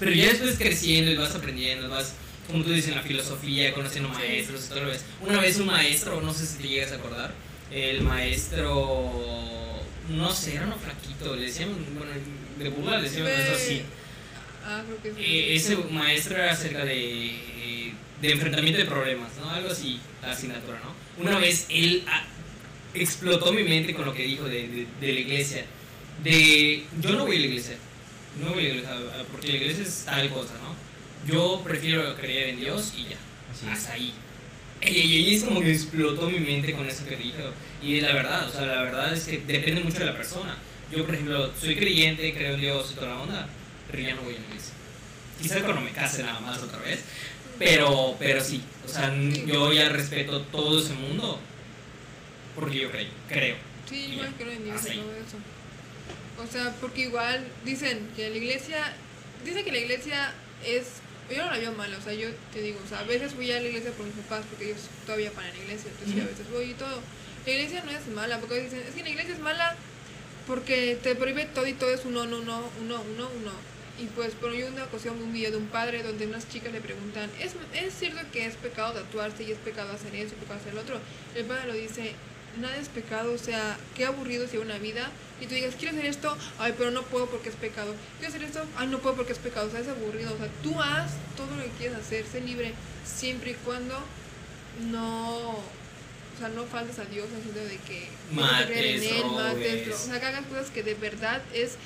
Pero ya después creciendo y vas aprendiendo, vas, como tú dices, en la filosofía, conociendo maestros y todo lo ves. Una vez un maestro, no sé si te llegas a acordar, el maestro, no sé, era uno flaquito, le decían, bueno, de burla le decían maestro así. Ah, creo que sí. Eh, ese maestro era acerca de, eh, de enfrentamiento de problemas, ¿no? Algo así, la asignatura, ¿no? Una vez él ah, explotó mi mente con lo que dijo de, de, de la iglesia. De, yo no voy a la iglesia, no voy a la iglesia, ah, porque la iglesia es tal cosa, ¿no? Yo prefiero creer en Dios y ya, Así es. hasta ahí. Y, y es como que explotó mi mente con eso que dijo. Y la verdad, o sea, la verdad es que depende mucho de la persona. Yo, por ejemplo, soy creyente, creo en Dios y toda la onda, no voy a la iglesia. Quizás cuando me case nada más otra vez, pero, pero sí, o sea, yo ya respeto todo ese mundo porque yo creo, creo. Sí, igual creo en Dios y todo eso. O sea, porque igual dicen que la iglesia, dicen que la iglesia es, yo no la veo mala, o sea, yo te digo, o sea, a veces voy a la iglesia por mis papás porque ellos todavía van a la iglesia, entonces a veces voy y todo. La iglesia no es mala, porque dicen, es que la iglesia es mala porque te prohíbe todo y todo es uno, uno, uno, uno, uno, uno. Y pues, yo una ocasión un video de un padre donde unas chicas le preguntan, ¿es, ¿es cierto que es pecado tatuarse y es pecado hacer eso y pecado hacer lo otro? El padre lo dice, nada es pecado, o sea, qué aburrido sea una vida y tú digas, quiero hacer esto, ay, pero no puedo porque es pecado. Quiero hacer esto, ay, no puedo porque es pecado, o sea, es aburrido. O sea, tú haz todo lo que quieras hacer, sé libre, siempre y cuando no, o sea, no faltes a Dios en el sentido de que tienes que creer en Mates, Él, mates, o sea, que hagas cosas que de verdad es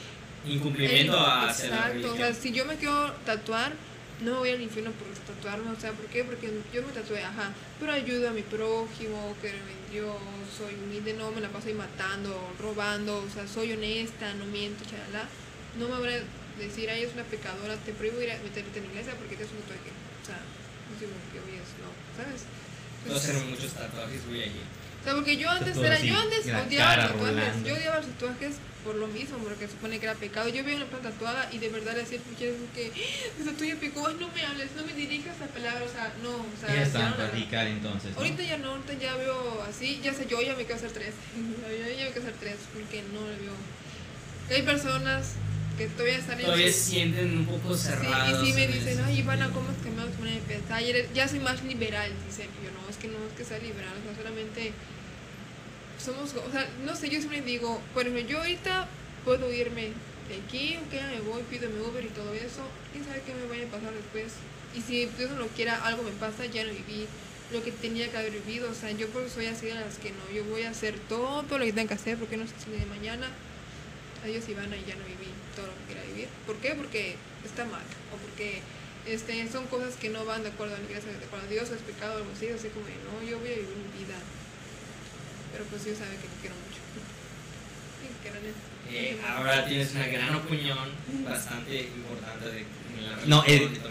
Incumplimiento el- hacia la Exacto, religión. o sea, si yo me quiero tatuar, no me voy al infierno por tatuarme, o sea, ¿por qué? Porque yo me tatué, ajá, pero ayudo a mi prójimo, que en Dios, soy humilde, no me la paso ahí matando, robando, o sea, soy honesta, no miento, chalala. No me a decir, ay, es una pecadora, te prohíbo ir a meterte en la iglesia porque te es un tatuaje. O sea, no digo que oyes, no, ¿sabes? Puedo hacerme muchos tatuajes, voy allí. O sea, porque yo antes era, así, yo antes la odiaba los tatuajes, rolando. yo odiaba los tatuajes por lo mismo, porque supone que era pecado. Yo veía una planta tatuada y de verdad le decía, ¿por qué que esa tuya pecó? Ay, no me hables, no me dirijas la palabra, o sea, no, o sea, Ya están no radical entonces. ¿no? Ahorita ya no, ahorita ya veo así, ya sé, yo ya me quiero hacer tres. [LAUGHS] yo ya me quiero hacer tres, porque no le veo. Hay personas que todavía están en Todavía su- se sienten un poco Sí, cerrados. y sí me en dicen, ay, Ivana. ¿cómo es que me vas a poner de pensar? Ya soy más liberal, dicen. Y yo, no, es que no es que sea liberal, o sea, solamente somos, o sea, no sé, yo siempre digo, por ejemplo, yo ahorita puedo irme de aquí, ok, me voy, pido mi Uber y todo eso, quién sabe qué me vaya a pasar después. Y si Dios no quiera, algo me pasa, ya no viví lo que tenía que haber vivido, o sea, yo por eso soy así de las que no, yo voy a hacer todo lo que tenga que hacer, porque no sé si de mañana adiós Ivana y ya no viví todo lo que quería vivir. ¿Por qué? Porque está mal o porque este, son cosas que no van de acuerdo a la iglesia, de a Dios o es pecado algo así, así como no, yo voy a vivir mi vida. Pero pues Dios sabe que lo quiero mucho. Eh, ahora tienes una gran opinión bastante importante de la No, eh, onda.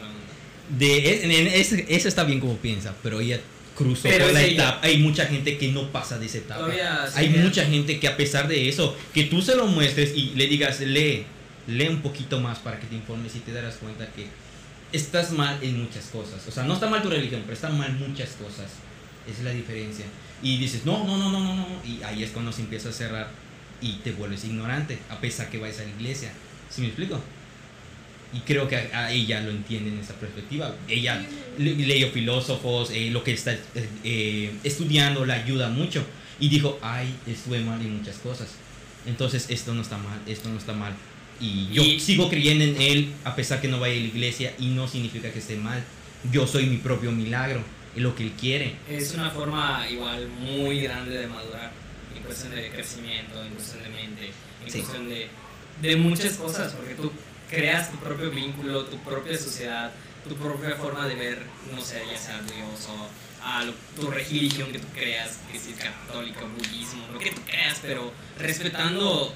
De, en- en- ese- esa está bien como piensa, pero ella cruzó Pero por la ella. etapa. Hay mucha gente que no pasa de esa etapa. Hay mucha gente que a pesar de eso, que tú se lo muestres y le digas, lee, lee un poquito más para que te informes y te darás cuenta que estás mal en muchas cosas. O sea, no está mal tu religión, pero están mal muchas cosas. Esa es la diferencia. Y dices, no, no, no, no, no, no. Y ahí es cuando se empieza a cerrar y te vuelves ignorante, a pesar que vayas a la iglesia. ¿Sí me explico? Y creo que a, a ella lo entiende en esa perspectiva. Ella le- leyó filósofos, eh, lo que está eh, eh, estudiando le ayuda mucho. Y dijo, ay, estuve mal en muchas cosas. Entonces esto no está mal, esto no está mal. Y yo Y- sigo creyendo en él a pesar que no vaya a la iglesia y no significa que esté mal. Yo soy mi propio milagro, lo que él quiere. Es una forma igual muy grande de madurar en cuestión de crecimiento, en cuestión de mente, en Sí. cuestión de, de muchas cosas, porque tú creas tu propio vínculo, tu propia sociedad, tu propia forma de ver, no sé, ya sea Dios o a lo- tu religión que tú creas, que si es católico, budismo, lo que tú creas, pero respetando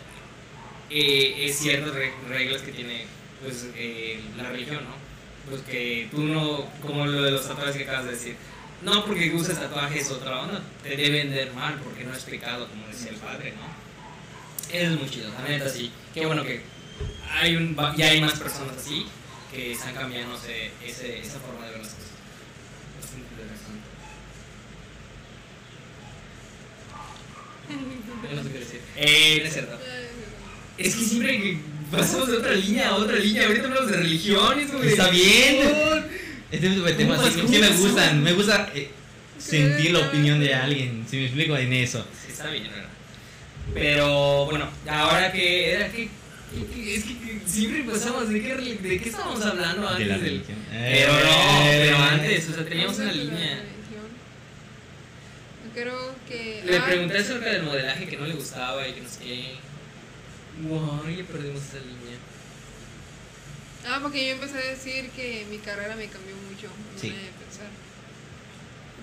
eh, eh, ciertas re- reglas que tiene pues, eh, la religión, ¿no? Pues que tú no, como lo de los tatuajes que acabas de decir, no porque uses tatuajes otra onda, te deben ver mal porque no es pecado, como decía el padre, ¿no? Es muy chido, la neta sí. Qué bueno que hay un, ya hay más personas así que están cambiando ese, ese, esa forma de ver las cosas. Bastante interesante. [LAUGHS] No sé qué decir. Eh, no es cierto. Es que siempre que pasamos de otra línea a otra línea, ahorita hablamos de religiones, güey. Está bien. Este tipo de temas ¿Cómo sí, sí me gustan. Me gusta eh, sentir la opinión de alguien. Si me explico en eso. Sí, está bien, ¿verdad? Pero bueno, ahora que era que. Es que, que siempre pasamos de qué, de qué estábamos hablando antes De la religión. Pero no, Eh. pero antes, o sea, teníamos una línea. Creo que. Le ah, pregunté acerca del modelaje que no le gustaba y que no sé qué. Wow, ya perdimos esa línea. Ah, porque yo empecé a decir que mi carrera me cambió mucho. mi Sí. manera de pensar.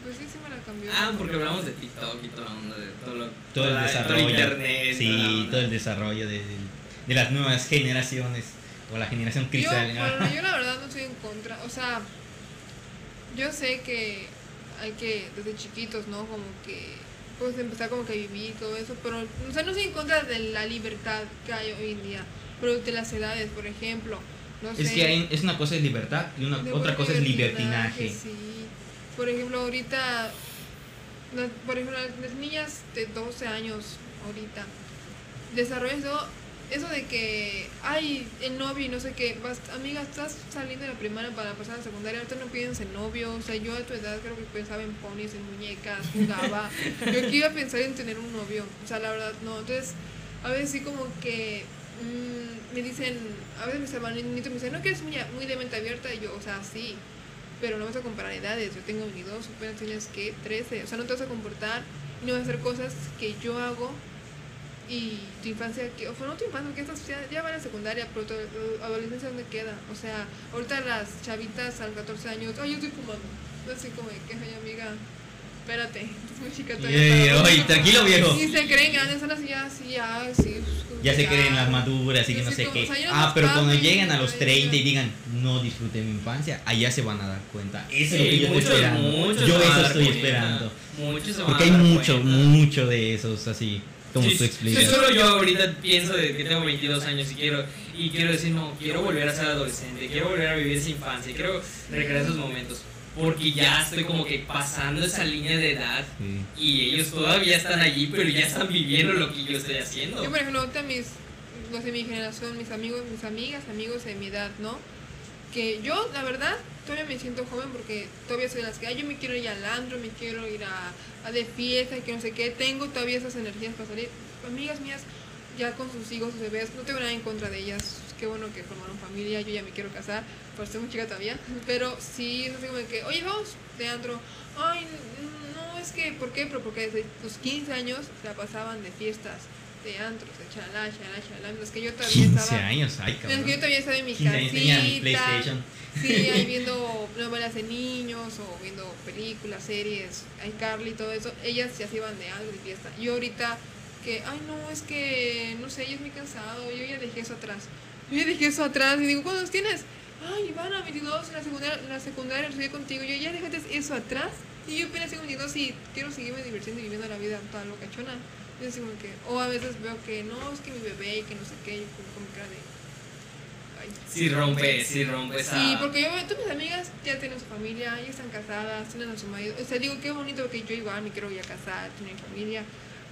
Pues sí, sí me la cambió. Ah, porque hablamos de TikTok y toda la onda de todo, lo, Todo el la- desarrollo. internet. Sí, todo el desarrollo de, de- las nuevas generaciones. O la generación Yo, cristal. bueno, [LAUGHS] yo la verdad no estoy en contra. O sea, yo sé que hay que, desde chiquitos, ¿no? Como que, pues empezar como que a vivir y todo eso. Pero, o sea, no estoy en contra de la libertad que hay hoy en día. Pero de las edades, por ejemplo. No Es sé, que hay- es una cosa es libertad y una, otra cosa es libertinaje. Sí. Por ejemplo, ahorita, por ejemplo, las, niñas de 12 años ahorita desarrollan eso, eso de que, ay, el novio y no sé qué, vas, amiga, estás saliendo de la primaria para pasar a la secundaria, ahorita no piensas en novio, o sea, yo a tu edad creo que pensaba en ponis, en muñecas, jugaba, yo aquí iba a pensar en tener un novio, o sea, la verdad, no, entonces, a veces sí como que mm, me dicen, a veces mis hermanitos me dicen, no que eres muy, muy de mente abierta, y yo, o sea, sí, pero no vas a comparar edades, yo tengo 22, apenas tienes que 13, o sea, no te vas a comportar y no vas a hacer cosas que yo hago y tu infancia, que, o sea, no tu infancia, porque estas ya, ya van a secundaria, pero tu adolescencia, ¿dónde queda? O sea, ahorita las chavitas a los 14 años, ay, yo estoy fumando, así como de que, ay, amiga, espérate, estás [LAUGHS] muy chica todavía. Para- oye, tranquilo viejo. Y se creen grandes, son así, ya, sí, ya, sí. pues, Ya se creen las maduras y que Sí, no sí, sé como- qué. o sea, Ah, pero cuando llegan a los ay, 30 y digan, no disfruté mi infancia, allá se van a dar cuenta. Eso es lo Sí, que yo estoy esperando. yo eso estoy cuenta. esperando. Muchos se van Porque hay mucho, cuenta. mucho de esos así, como Sí, tú sí, explicas. solo yo ahorita pienso de que tengo 22 años y quiero y quiero decir, no, quiero volver a ser adolescente, quiero volver a vivir esa infancia, quiero recrear esos momentos. Porque ya estoy como que pasando esa línea de edad Sí. y ellos todavía están allí, pero ya están viviendo lo que yo estoy haciendo. Yo, por ejemplo, ahorita mis, los de mi generación, mis amigos, mis amigas, amigos de mi edad, ¿no? Que yo, la verdad, todavía me siento joven porque todavía soy de las que, ay, yo me quiero ir al andro, me quiero ir a de fiesta, que no sé qué, tengo todavía esas energías para salir. Amigas mías, ya con sus hijos, sus bebés, no tengo nada en contra de ellas, qué bueno que formaron familia, yo ya me quiero casar, por ser muy chica todavía, pero sí, es así como que, oye, vamos de andro, ay, no, es que, ¿por qué? Pero porque desde los 15 años la pasaban de fiestas, de antros, de chalá, chalá, chalá, mientras que yo todavía 15 estaba... años, ay mientras que yo cabrón. todavía estaba en mi 15 años tenía mi casita, PlayStation. Sí, ahí [LAUGHS] viendo novelas de niños o viendo películas, series, iCarly y todo eso. Ellas ya se iban de algo de fiesta. Yo ahorita que, ay no, es que, no sé, yo es muy cansado, yo ya dejé eso atrás. Yo ya dejé eso atrás y digo, ¿cuántos tienes? Ay, Ivana, 22, en la secundaria, en la secundaria estudié contigo, yo ya dejaste eso atrás. Y yo apenas tengo 22 y quiero seguirme divirtiendo y viviendo la vida toda locachona. Como que, o a veces veo que no, es que mi bebé y que no sé qué, y como con cara de... Ay, Sí rompe, sí rompe esa... Sí, porque yo veo, todas mis amigas ya tienen su familia, ya están casadas, tienen a su marido. O sea, digo, qué bonito que yo igual me quiero ya casar, tener familia.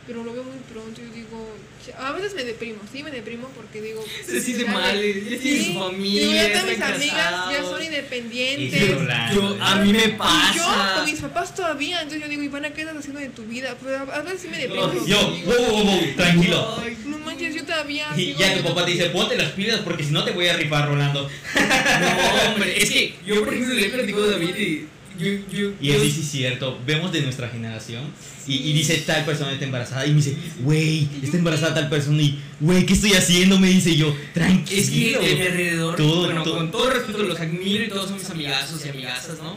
Pero lo veo muy pronto y yo digo, a veces me deprimo, sí me deprimo porque digo... [LAUGHS] Se siente mal, tiene su familia, Digo, ya todas mis amigas ya son independientes. sí, Rolando. Yo, a mí me Y yo pasa. con mis papás todavía, entonces yo digo, Ivana, ¿qué estás haciendo de tu vida? Pero a a veces sí me deprimo. No, Yo, Digo, wow, wow, wow, tranquilo. Ay, No manches, yo todavía... Y sigo ya tu papá te dice, ponte las pilas porque si no te voy a rifar, Rolando. No, hombre, es que yo, por ejemplo, le he platicado a David y Y él dice, es cierto, vemos de nuestra generación y, y dice, tal persona está embarazada. Y me dice, güey, está embarazada tal persona. Y, güey, ¿qué estoy haciendo? Me dice yo, tranquilo. Es que mi alrededor, Todo- bueno, todo- con todo respeto, los admiro y todos son mis amigazos y amigazas, ¿no?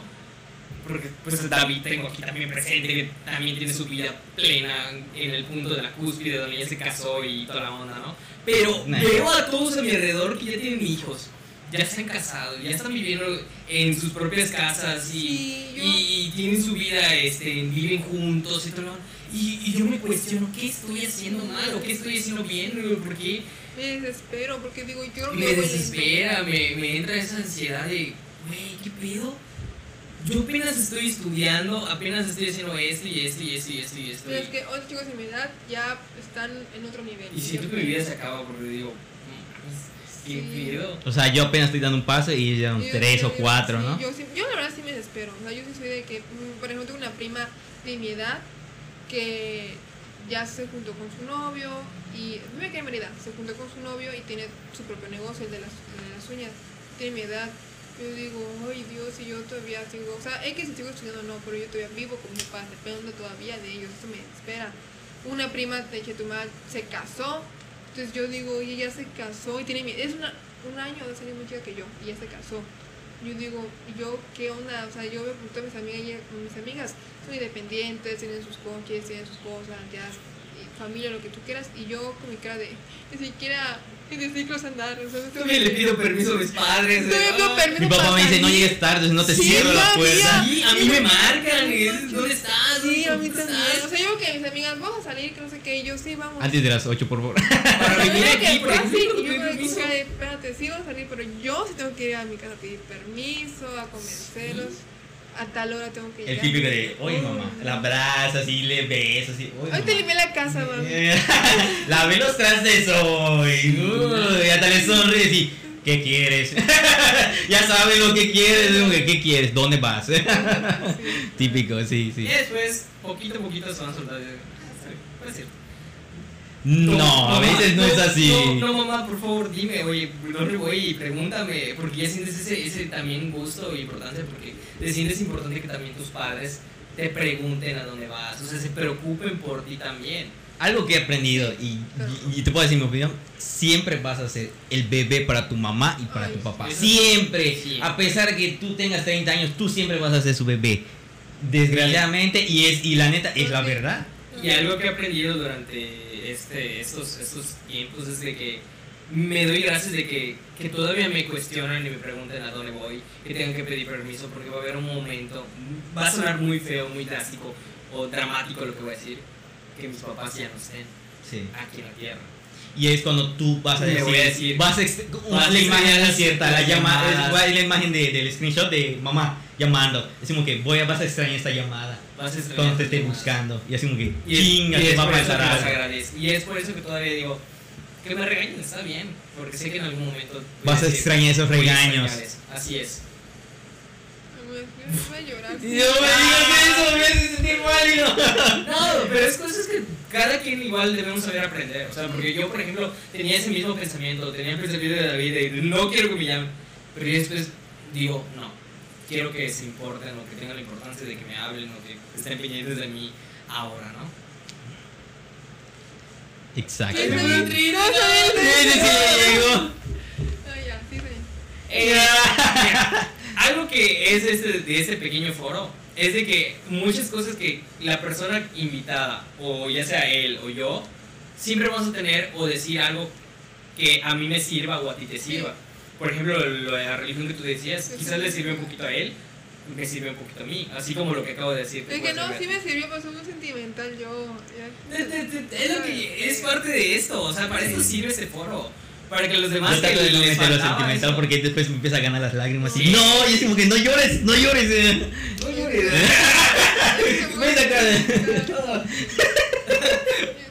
Porque pues David tengo aquí también presente, que también tiene su vida plena en el punto de la cúspide donde ella se casó y toda la onda, ¿no? Pero Nah. veo a todos a mi alrededor que ya tienen hijos, ya están casados, ya están viviendo en sus propias casas y, Sí, y, tienen su vida, este, viven juntos y todo. Y, y yo me cuestiono, ¿qué estoy haciendo mal o qué estoy haciendo bien? ¿Por qué Me desespero porque digo, yo que me desespera? Me, me entra esa ansiedad de, güey, ¿qué pedo? Yo apenas estoy estudiando, apenas estoy haciendo esto y esto y esto y esto y esto. Pero es que otros chicos de mi edad ya están en otro nivel. Y siento que mi vida se acaba porque digo, "No mames, ¿qué Sí. pedo? O sea, yo apenas estoy dando un paso y ya Yo- un tres yo- o cuatro, sí, ¿no? Yo, sí- yo la verdad sí me desespero. O sea, yo sí soy de que, mm, por ejemplo, tengo una prima de mi edad que ya se juntó con su novio y vive aquí en Mérida, se juntó con su novio y tiene su propio negocio, el de las, de las uñas. Tiene mi edad. Yo digo, ay Dios, y yo todavía sigo, o sea, es que si sigo estudiando no, pero yo todavía vivo con mis padres, dependo todavía de ellos, eso me desespera. Una prima de Chetumal se casó, entonces yo digo, y ella se casó y tiene mi, es una, un año o dos años más chica que yo, y ella se casó. Yo digo, ¿y yo qué onda? O sea, yo me pregunto a mis amigas, ella- mis amigas son independientes, tienen sus coches, tienen sus cosas, ya, familia, lo que tú quieras, y yo con mi cara de, ni siquiera en de ciclos andar, le pido permiso a mis padres. de, Todavía pido "Ah, permiso Mi papá me dice, no salir". llegues tarde, no te Sí, cierro la puerta. Sí, a mí me marcan. y es, ¿Dónde estás? Sí, a mí ¿Dónde también. estás?" O sea, yo que mis amigas, vamos a salir, que no sé qué, y yo sí, vamos. Antes de las 8, por favor. [LAUGHS] Para venir yo aquí, que por ejemplo, yo me espérate, sí vamos a salir, pero yo sí tengo que ir a mi casa a pedir permiso, a convencerlos. A tal hora tengo que El llegar. típico de, oye mamá, la abrazas y le besas y, "Oye, Hoy te mamá". limpié la casa, mami. [LAUGHS] Lavé los trastes hoy. Uy, hasta le sonríes y, ¿qué quieres? [LAUGHS] ya sabes lo que quieres. ¿Qué quieres? ¿Dónde vas? Sí. [LAUGHS] Típico, sí, Y sí. después, poquito a poquito se van soltando. Puede ser. No, a veces no es así. No, no, mamá, por favor, dime, oye, ¿dónde voy? Y pregúntame, porque ya sientes ese, ese también gusto y importancia, porque te sientes importante que también tus padres te pregunten a dónde vas, o sea, se preocupen por ti también. Algo que he aprendido y, y- y te puedo decir mi opinión, siempre vas a ser el bebé para tu mamá y para Ay, tu papá. Siempre. Sí. A pesar de que tú tengas 30 años, tú siempre vas a ser su bebé. Desgraciadamente, y es y la neta, es la verdad. Y algo que he aprendido durante este, estos, estos tiempos es de que me doy gracias de que, que todavía me cuestionan y me pregunten a dónde voy, que tengan que pedir permiso, porque va a haber un momento, va a sonar muy feo, muy drástico o dramático lo que voy a decir, que mis papás ya no estén Sí. aquí en la tierra. Y es cuando tú vas a decir, voy a decir, vas a vas la imagen es cierta, la llamada, es, es la imagen de- del screenshot de mamá llamando. Es como que voy a, vas a extrañar esta llamada Vas a extrañar cuando te tus esté llamadas. buscando. Y así como que, Y es, chinga, y te es va a pasar algo. Y es por eso que todavía digo, que me regañen, está bien, porque sé que en algún momento... Vas a extrañar esos regaños. Así es. Me voy a llorar. Yo me digas eso, me hace sentir mal y no. [LAUGHS] No, pero es cosas que cada quien igual debemos saber aprender. O sea, porque yo, por ejemplo, tenía ese mismo pensamiento, tenía el pensamiento de David de no quiero que me llamen. Pero después digo, no, quiero que se importen o que tengan la importancia de que me hablen o que estén pendientes de mí ahora, ¿no? Exacto. ¿Quién me lo- Sí, sí, llegó. Eh, mira, algo que es este, de este pequeño foro es de que muchas cosas que la persona invitada, o ya sea él o yo, siempre vamos a tener o decir algo que a mí me sirva o a ti te sirva. Por ejemplo, lo de la religión que tú decías, quizás le sirve un poquito a él, me sirve un poquito a mí, así como lo que acabo de decir. te Es que no, sí me sirvió, pero soy muy sentimental yo. Te- te- te- Es lo que es parte de esto, o sea, para eso sirve ese foro. Para que los demás no les meter lo sentimental eso- porque después me empieza a ganar las lágrimas y no, y es como que no llores, no llores. eh. No llores. [LAUGHS] [LAUGHS]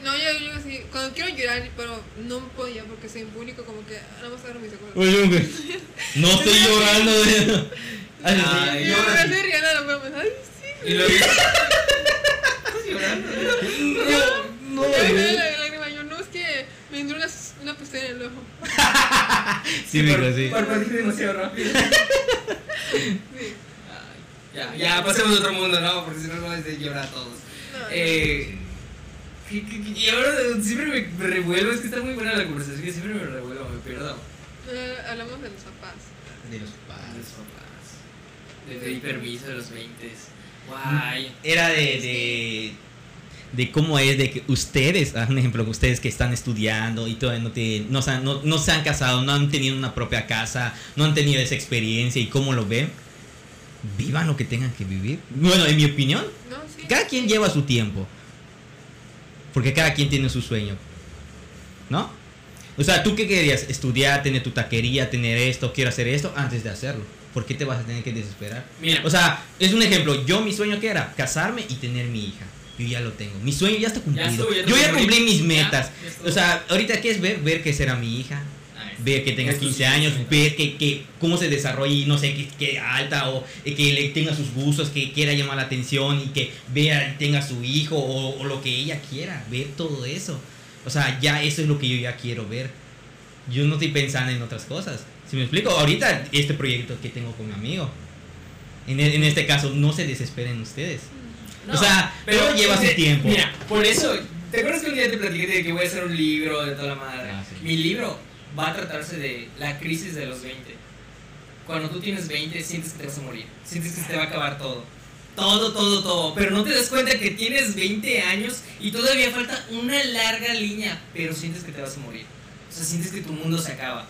No, yo, yo sí, cuando quiero llorar, pero no podía porque soy público, como que nada más agarro mis ojos. Oye, hombre, no estoy llorando. [LAUGHS] sí. Ay, Y llora. me estoy riendo, no puedo pensar, ay, sí. Y lo ¿Estás llorando? No, Ya me eh. da la lágrima, yo no, es que me entró una, una pestaña en el ojo. [LAUGHS] Sí, mijo, sí. Parpadeé demasiado rápido. Sí. Ya, ya, pasemos a otro mundo, ¿no? Porque si no, no es de llorar a todos. No, no. Eh, y ahora siempre me, me revuelvo, es que está muy buena la conversación, que siempre me revuelvo, me pierdo. Eh, hablamos de los papás. De los A padres. los papás. De pedir permiso de los 20. Guay. Era de, de, de cómo es de que ustedes, ah, un ejemplo, ustedes que están estudiando y todavía no, tienen, no, se han, no, no se han casado, no han tenido una propia casa, no han tenido esa experiencia y cómo lo ven, vivan lo que tengan que vivir. Bueno, en mi opinión, No, sí. cada quien lleva su tiempo. Porque cada quien tiene su sueño. ¿No? O sea, ¿tú qué querías? Estudiar, tener tu taquería, tener esto, quiero hacer esto, antes de hacerlo. ¿Por qué te vas a tener que desesperar? Mira, O sea, es un ejemplo. Yo mi sueño que era casarme y tener mi hija. Yo ya lo tengo. Mi sueño ya está cumplido. estuvo, ya Yo ya cumplí. mis Ya, metas. ya. O sea, ahorita qué es ver, ver que será mi hija, ver que tenga es tu 15 sueño, años, ver que, que cómo se desarrolla y no sé, que, que alta o eh, que le tenga sus gustos, que quiera llamar la atención y que vea, tenga su hijo o, o lo que ella quiera, ver todo eso. O sea, ya eso es lo que yo ya quiero ver. Yo no estoy pensando en otras cosas. Si me explico, ahorita este proyecto que tengo con mi amigo. En, e- en este caso, no se desesperen ustedes. o sea, pero lleva su tiempo. Mira, por eso, ¿te acuerdas que un día te platiqué de que voy a hacer un libro de toda la madre? Ah, sí. Mi libro va a tratarse de la crisis de los 20. Cuando tú tienes 20, sientes que te vas a morir, sientes que se te va a acabar todo. Todo, todo, todo. Pero no te das cuenta que tienes 20 años y todavía falta una larga línea, pero sientes que te vas a morir. O sea, sientes que tu mundo se acaba.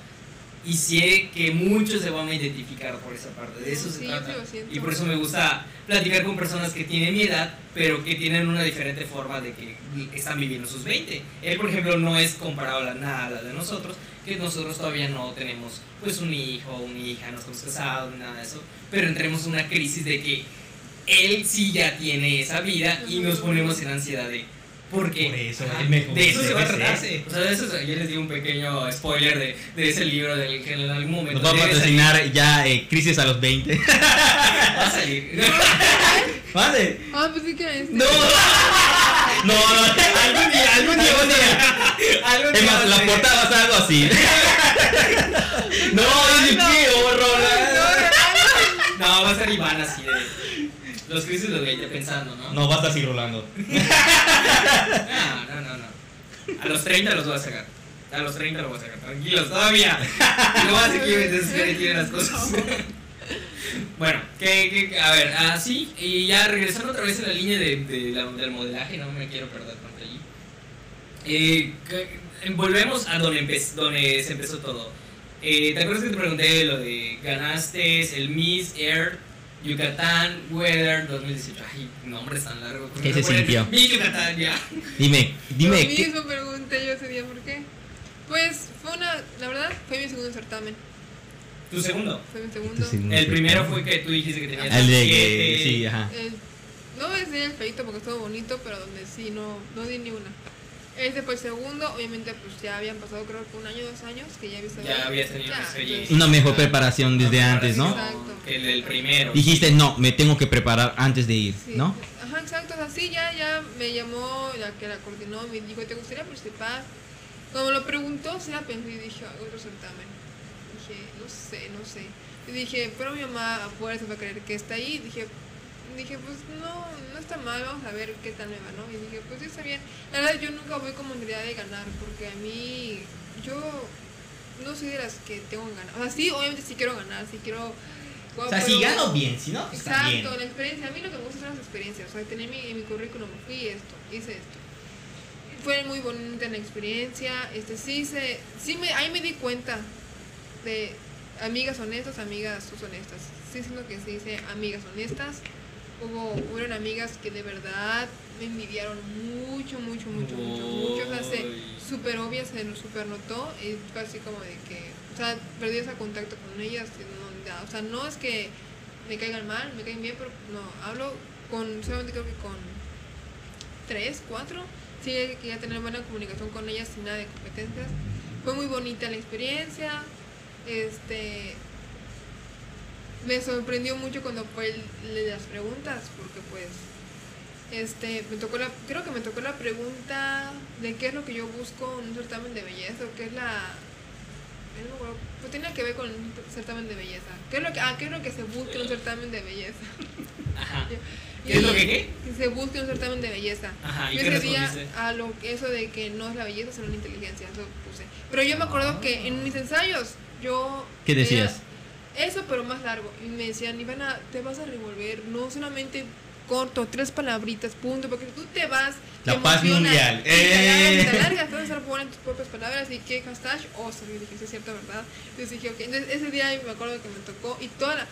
Y sé que muchos se van a identificar por esa parte. De eso se trata. Y por eso me gusta platicar con personas que tienen mi edad, pero que tienen una diferente forma de que están viviendo sus 20. Él, por ejemplo, no es comparable a nada a la de nosotros, que nosotros todavía no tenemos pues un hijo, una hija, no estamos casados, nada de eso, pero entremos en una crisis de que él sí ya tiene esa vida y nos ponemos en ansiedad de... Porque Por eso, mejor de eso se va a tratar. O sea, de eso se- yo les di un pequeño spoiler de, de ese libro del que en algún momento Nos va a patrocinar ya eh, Crisis a los 20. Va a salir. ¿Vale? Ah, pues sí que es. No, no, no, algún día, algún día, algún día. Algún Es más, la portada va a ser algo así. No, es qué horror. No, va a ser Iván así de. Los crisis los 20 pensando, ¿no? No, va a estar así rolando. [LAUGHS] No, no, no, no. A los 30 los voy a sacar. A los 30 los voy a sacar. Tranquilos, todavía. No va a ser que yo me desespere y tire las cosas. [LAUGHS] Bueno, que, que- a ver, así, y ya regresando otra vez a la línea de, de la- del modelaje, no me quiero perder tanto allí. Eh, que- volvemos a donde, empe- donde se empezó todo. Eh, ¿Te acuerdas que te pregunté lo de ganaste el Miss Air Yucatán Weather 2018? Ay, nombres tan largos. ¿Qué No se sintió? Miss Yucatán, ya. Dime, dime. Lo ¿qué- mismo pregunté yo ese día, ¿por qué? Pues fue una, la verdad, fue mi segundo certamen. Tu segundo. Fue mi segundo. El primero fue que tú dijiste que tenías El de que, sí, ajá. El- no voy a decir el feito porque estuvo bonito, pero donde sí, no, no di ni una. Ese fue el segundo, obviamente pues ya habían pasado creo que un año, dos años, que ya había estado Ya habías tenido Ya, una experiencia. entonces, Una mejor preparación desde antes, ¿no? Exacto. Que el del primero. Dijiste, no, me tengo que preparar antes de ir, Sí. ¿no? Ajá, exacto, así ya, ya me llamó la que la coordinó, me dijo, ¿te gustaría participar? Cuando lo preguntó, sí la pensé y dije, "Ay, otro certamen. Dije, no sé, no sé. Y dije, pero mi mamá a fuerza va a creer que está ahí. Dije, dije, pues no, no está mal, vamos a ver qué tal me va, ¿no? Y dije, pues sí está bien. La verdad, yo nunca voy con mentalidad de ganar, porque a mí, yo no soy de las que tengo que ganar. O sea, sí, obviamente sí quiero ganar, sí quiero... O sea, si gano bien, si no, pues bien. Exacto, la experiencia. A mí lo que me gusta son las experiencias. O sea, tener mi, en mi currículum, fui esto, hice esto. Fue muy bonita la experiencia. Este, sí, se, sí me, ahí me di cuenta de amigas honestas, amigas honestas. Sí, siento que se dice amigas honestas. Hubo, hubieron amigas que de verdad me envidiaron mucho, mucho, mucho, mucho, mucho. O sea, se, Uy. súper obvia, se súper notó y fue así como de que, o sea, perdí ese contacto con ellas. y no, o sea, no es que me caigan mal, me caen bien, pero no, hablo con, solamente creo que con tres, cuatro, sí que ya tener buena comunicación con ellas sin nada de competencias. Fue muy bonita la experiencia, este, me sorprendió mucho cuando fue el las preguntas, porque pues este, me tocó la, creo que me tocó la pregunta de qué es lo que yo busco en un certamen de belleza, o qué es la, no me acuerdo, pues tenía que ver con un certamen de belleza. ¿Qué es lo que, ah, qué es lo que se busca en un certamen de belleza? [LAUGHS] Ajá. Y- ¿Qué es lo que qué? Que se busca en un certamen de belleza. Ajá, ¿y Yo qué a lo eso de que no es la belleza, sino la inteligencia, eso puse. Pero yo me acuerdo que en mis ensayos yo ¿Qué decías? era eso, pero más largo. Y me decían, Ivana, te vas a revolver, no solamente corto, tres palabritas, punto, porque tú te vas, La te paz mundial. y te alargas, ¡Eh! te a estar poniendo tus propias palabras y qué hashtag, oh, sí, dije, es cierto, ¿verdad? Entonces dije, ok, entonces ese día me acuerdo que me tocó y toda la...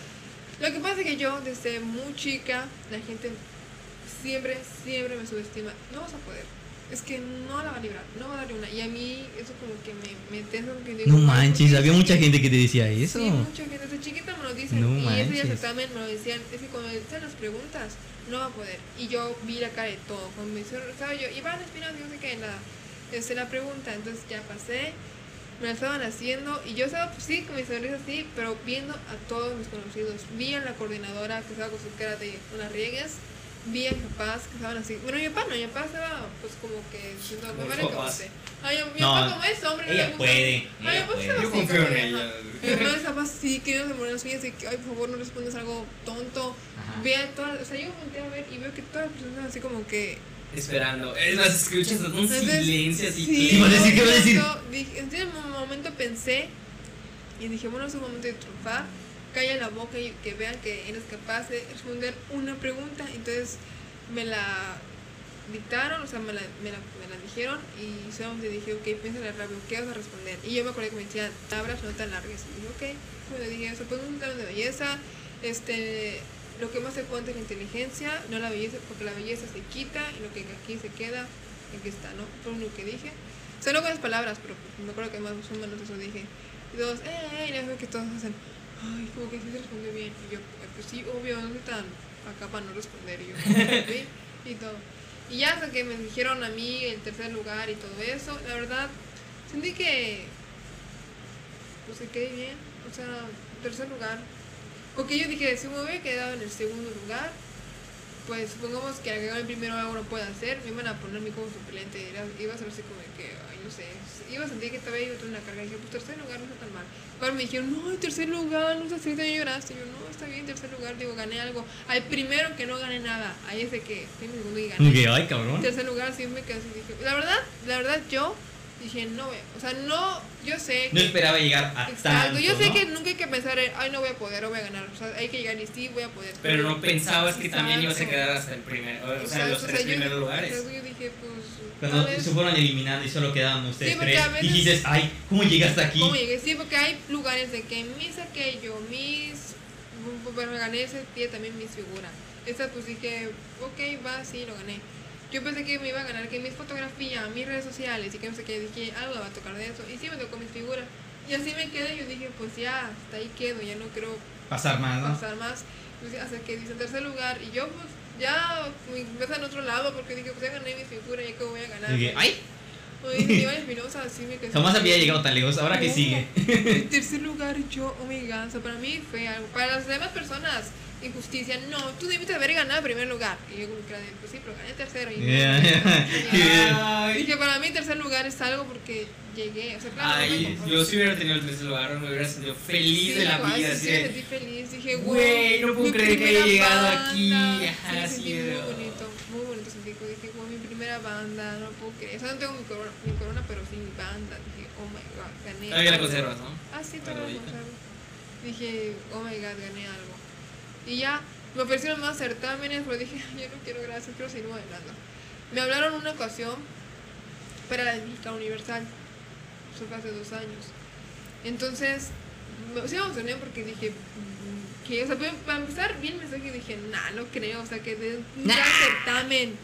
Lo que pasa es que yo, desde muy chica, la gente siempre, siempre me subestima. No vas a poder. Es que no la va a librar, no va a darle una. Y a mí eso como que me, me tensa porque digo... No "Ay, ¿por manches, qué había sí?". mucha gente que te decía eso. Sí, mucha gente. Desde chiquita me lo dicen. No y ese día manches. certamen me lo decían. Es que cuando me hacen las preguntas, no va a poder. Y yo vi la cara de todo. Cuando me hicieron, estaba yo, Iván Espinosa, yo sé que la, este, la pregunta. Entonces ya pasé, me la estaban haciendo. Y yo estaba, pues, sí, con mi sonrisa así, pero viendo a todos mis conocidos. Vi a la coordinadora que estaba con su cara de unas riegues. Vi a mis papás que estaban así. Bueno, mi papá no, mi papá estaba, pues, como que diciendo, vale sus como usted. Ay, mi No, papá como es hombre, no le ella gusta. puede, Ay, ella papá puede. estaba Yo así, confío en ella. Mi hermano estaba así, queriendo morir las uñas y que, ay, por favor, no respondas algo tonto. Vea todas, o sea, yo volteé a ver y veo que todas las personas así como que... Esperando. Es más, escuchas un Entonces, silencio así. Sí, ¿Qué vas a decir? ¿Qué vas a decir? Dije, en ese momento pensé y dije, bueno, es un momento de triunfar. Calla la boca y que vean que eres capaz de responder una pregunta. Entonces me la dictaron, o sea, me la, me la, me la dijeron y solamente dije, ok, piénsale rápido, ¿qué vas a responder? Y yo me acordé que me decían, palabras no tan largas. Y dije, ok, le dije eso, pues un talón de belleza, este, lo que más se cuenta es la inteligencia, no la belleza, porque la belleza se quita y lo que aquí se queda, aquí está, ¿no? Fue lo que dije. O sea, no con las palabras, pero me acuerdo que más o menos eso dije. Y todos, eh, eh, y que todos hacen, ay, como que sí se respondió bien. Y yo, "Eh, pues sí, obvio, no soy tan acá para no responder. Y yo, [LAUGHS] "Sí", y todo. Y ya hasta que me dijeron a mí el tercer lugar y todo eso, la verdad, sentí que, pues que quedé bien. O sea, tercer lugar. Porque yo dije, si me hubiera quedado en el segundo lugar, pues supongamos que el primero algo no puede hacer, me iban a poner a mí como suplente, iba a ser así como que, no sé, iba a sentir que todavía iba a tener una carga, y dije, pues tercer lugar no está tan mal. Cuando me dijeron, no, tercer lugar, no sé si te lloraste, yo, no, está bien, tercer lugar, digo, gané algo. Al primero que no gané nada, ahí es de que, fui mi segundo y gané. Ay, cabrón. tercer lugar sí me quedé así, dije, la verdad, la verdad yo dije, no, o sea, no, yo sé No que- esperaba llegar a Exacto, tanto, yo sé ¿no? que nunca hay que pensar en, ay, no voy a poder o voy a ganar. O sea, hay que llegar y sí, voy a poder. Pero no pensabas que también ibas a quedar hasta el primer, o sea, los tres primeros lugares. Yo dije, pues. Cuando se fueron eliminando y solo quedaban ustedes Sí, tres, veces- dijiste, ay, ¿cómo llegaste aquí? ¿Cómo llegué? Sí, porque hay lugares de que mis aquello, mis. Pero gané ese día también mis figuras. Esta pues dije, ok, va, sí, lo gané. Yo pensé que me iba a ganar que mis fotografías, mis redes sociales y que no sé qué, dije, algo va a tocar de eso. Y sí me tocó mis figuras. Y así me quedé, yo dije, pues ya, hasta ahí quedo, ya no creo Pasar más, ¿no? pasar más. Pues, hasta que dice tercer lugar. Y yo, pues, ya me empecé en otro lado porque dije, pues ya gané mi figura, ya que voy a ganar. Y dije, ay, Oye, Espinosa, así me quedé. jamás había llegado tan lejos, ahora que sigue. En tercer lugar, yo, oh my god, o sea, para mí fue algo. Para las demás personas, injusticia, no, tú debiste haber ganado el primer lugar. Y yo, como que pues sí, pero gané tercero. Y no, Yeah. [LAUGHS] y- Dije, para mí, tercer lugar es algo porque llegué. O sea, claro, no Ay, conformo. yo si hubiera tenido el tercer lugar me hubiera sentido feliz Sí, de la igual, vida. sí, sí, me sentí feliz. Dije, Güey, no puedo creer que haya llegado banda. aquí. Ajá, sí, de- muy bonito, muy bonito sentí. Dije, güey, mi primera banda, no puedo creer. O sea, no tengo mi corona, mi corona pero sí mi banda. Dije, oh my god, gané. Todavía la algo. conservas, ¿no? Ah, sí, todavía la conservo. Dije, oh my god, gané algo. Y ya, me ofrecieron más certámenes, pero dije, yo no quiero, gracias, quiero seguir modelando. Me hablaron una ocasión para la Mexicana Universal. Eso fue hace dos años. Entonces, me, sí me emocioné porque dije, mm, que, o sea, para- empezar, bien me mensaje dije, nah, no creo, o sea, que de un Nah. certamen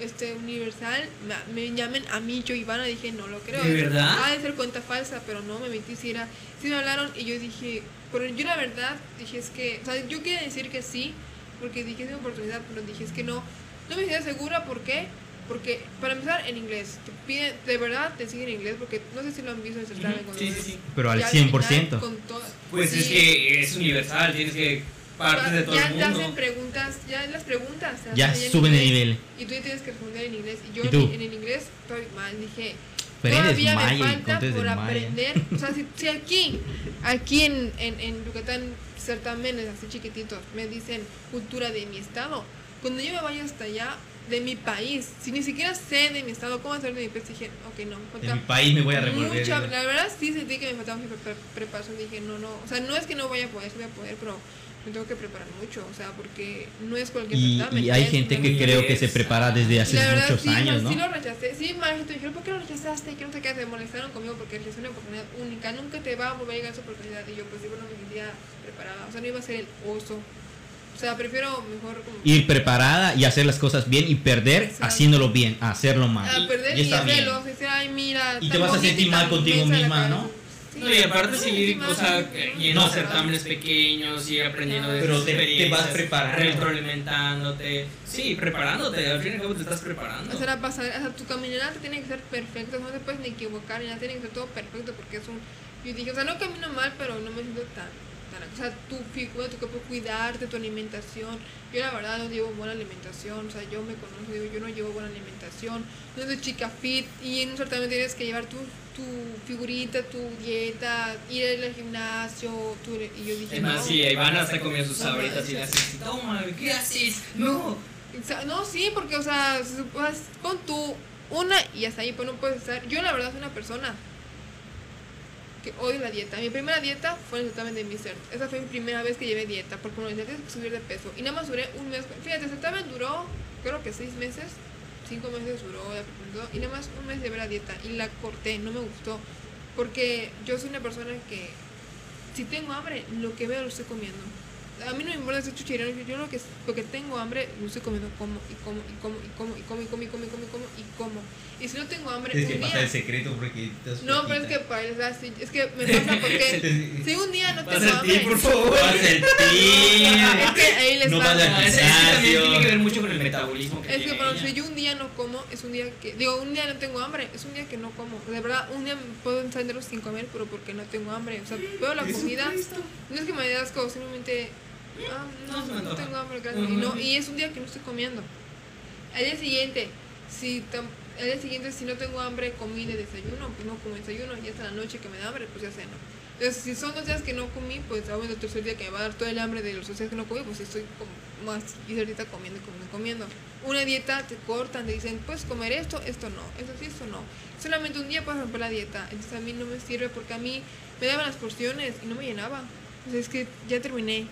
este, universal me, me llamen a mí, yo Ivana, dije, no lo creo. ¿De verdad? Ha de ser cuenta falsa, pero no, me metí, si era, sí me hablaron y yo dije, pero yo la verdad dije, es que, o sea, yo quería decir que sí, porque dije, es una oportunidad, pero dije, es que no, no me sentía segura, ¿por qué? Porque, para empezar, en inglés, te piden, de verdad te siguen en inglés, porque no sé si lo han visto en el certamen. Ujú, cuando Sí, sí, sí. Pero al ya 100%. final con todo- Pues es Sí. que es universal, tienes que partes de todo ya el te hacen mundo. preguntas, ya las preguntas. Ya hacen en suben de inglés, nivel. Y tú ya tienes que responder en inglés. Y yo ¿Y tú? en el inglés estoy mal, dije, Todavía maya me falta por aprender. O sea, si, si aquí, aquí en, en, en Yucatán, certámenes así chiquititos, me dicen cultura de mi estado, cuando yo me vaya hasta allá, de mi país, si ni siquiera sé de mi estado, ¿cómo hacer de mi país? Dije, ok, no, De falta mi país me voy a revolver. mucha, la verdad sí sentí que me faltaba mucha preparación. Dije, no, no, o sea, no es que no vaya a poder, sí voy a poder, pero me tengo que preparar mucho, o sea, porque no es cualquier Y, certamen, y hay es gente que creo que se prepara desde hace verdad, muchos sí, años, ¿no? Sí lo rechacé. Sí, dijeron, ¿por qué lo rechazaste? Que no sé qué, se molestaron conmigo porque rechacé una oportunidad única. Nunca te va a volver a llegar esa oportunidad. Y yo, pues, digo, no me sentía preparada. O sea, no iba a ser el oso. O sea, prefiero mejor como... Ir preparada y hacer las cosas bien y perder Exacto. haciéndolo bien, hacerlo mal. a perder y hacerlo. Decir, ay, mira. Y te vas a sentir mal contigo misma, cara". ¿no? No, y aparte seguir, o sea, yendo No, a certámenes pequeños, ir aprendiendo de Pero te- te vas preparando. retroalimentándote, sí, preparándote, al fin y al cabo te estás preparando. O sea, la o sea, tu caminata tiene que ser perfecta, no te puedes ni equivocar, ya tiene que ser todo perfecto porque es un... Yo dije, o sea, no camino mal, pero no me siento tan... o sea, tu figura, tu cuerpo, cuidarte, tu alimentación. Yo la verdad no llevo buena alimentación, o sea, yo me conozco, digo, yo no llevo buena alimentación, no soy chica fit y en un certamen tienes que llevar tu, tu figurita, tu dieta, ir al gimnasio, tu, y yo dije, Es más, no. sí, Iván hasta comió sus sabritas y le haces, toma, ¿qué haces? No. No, sí, porque, o sea, sea, pon tú una y hasta ahí, pues no puedes estar. Yo, la verdad, soy una persona que odio la dieta. Mi primera dieta fue el certamen de Mr. Esa fue mi primera vez que llevé dieta, porque me decía que subir de peso. Y nada más duré un mes. Fíjate, el certamen duró, creo que seis meses, cinco meses duró, y nada más un mes llevé la dieta. Y la corté, no me gustó. Porque yo soy una persona que, si tengo hambre, lo que veo lo estoy comiendo. A mí no me importa si chuchirón, yo lo que, lo que tengo hambre lo estoy comiendo, como y como y como y como y como y como y como y como. Y como. Y como. Y si no tengo hambre, Es que un pasa día. el secreto porque No, pero es que para es así, es que me pasa porque [LAUGHS] si un día no tengo Pasa el hambre, por favor. Pasa el [LAUGHS] es ti. que ahí les No al Ah, es- es que también tiene que ver mucho con el metabolismo que Es que bueno, si yo un día no como, es un día que, digo, un día no tengo hambre, es un día que no como. De verdad, un día puedo encenderlos sin comer, pero porque no tengo hambre. O sea, veo la comida, no es que me dé asco, simplemente, ah, No no, no tengo hambre, gracias. Y, no, y es un día que no estoy comiendo. Al día siguiente, si al día siguiente, si no tengo hambre, comí de desayuno, pues no como desayuno, y hasta la noche que me da hambre, pues ya ceno. Entonces, si son dos días que no comí, pues aún el tercer día que me va a dar todo el hambre de los dos días que no comí, pues estoy como más y ahorita comiendo, comiendo, comiendo. Una dieta te cortan, te dicen, puedes comer esto, esto no, esto sí, esto no. Solamente un día puedes romper la dieta. Entonces a mí no me sirve porque a mí me daban las porciones y no me llenaba. O sea, es que ya terminé.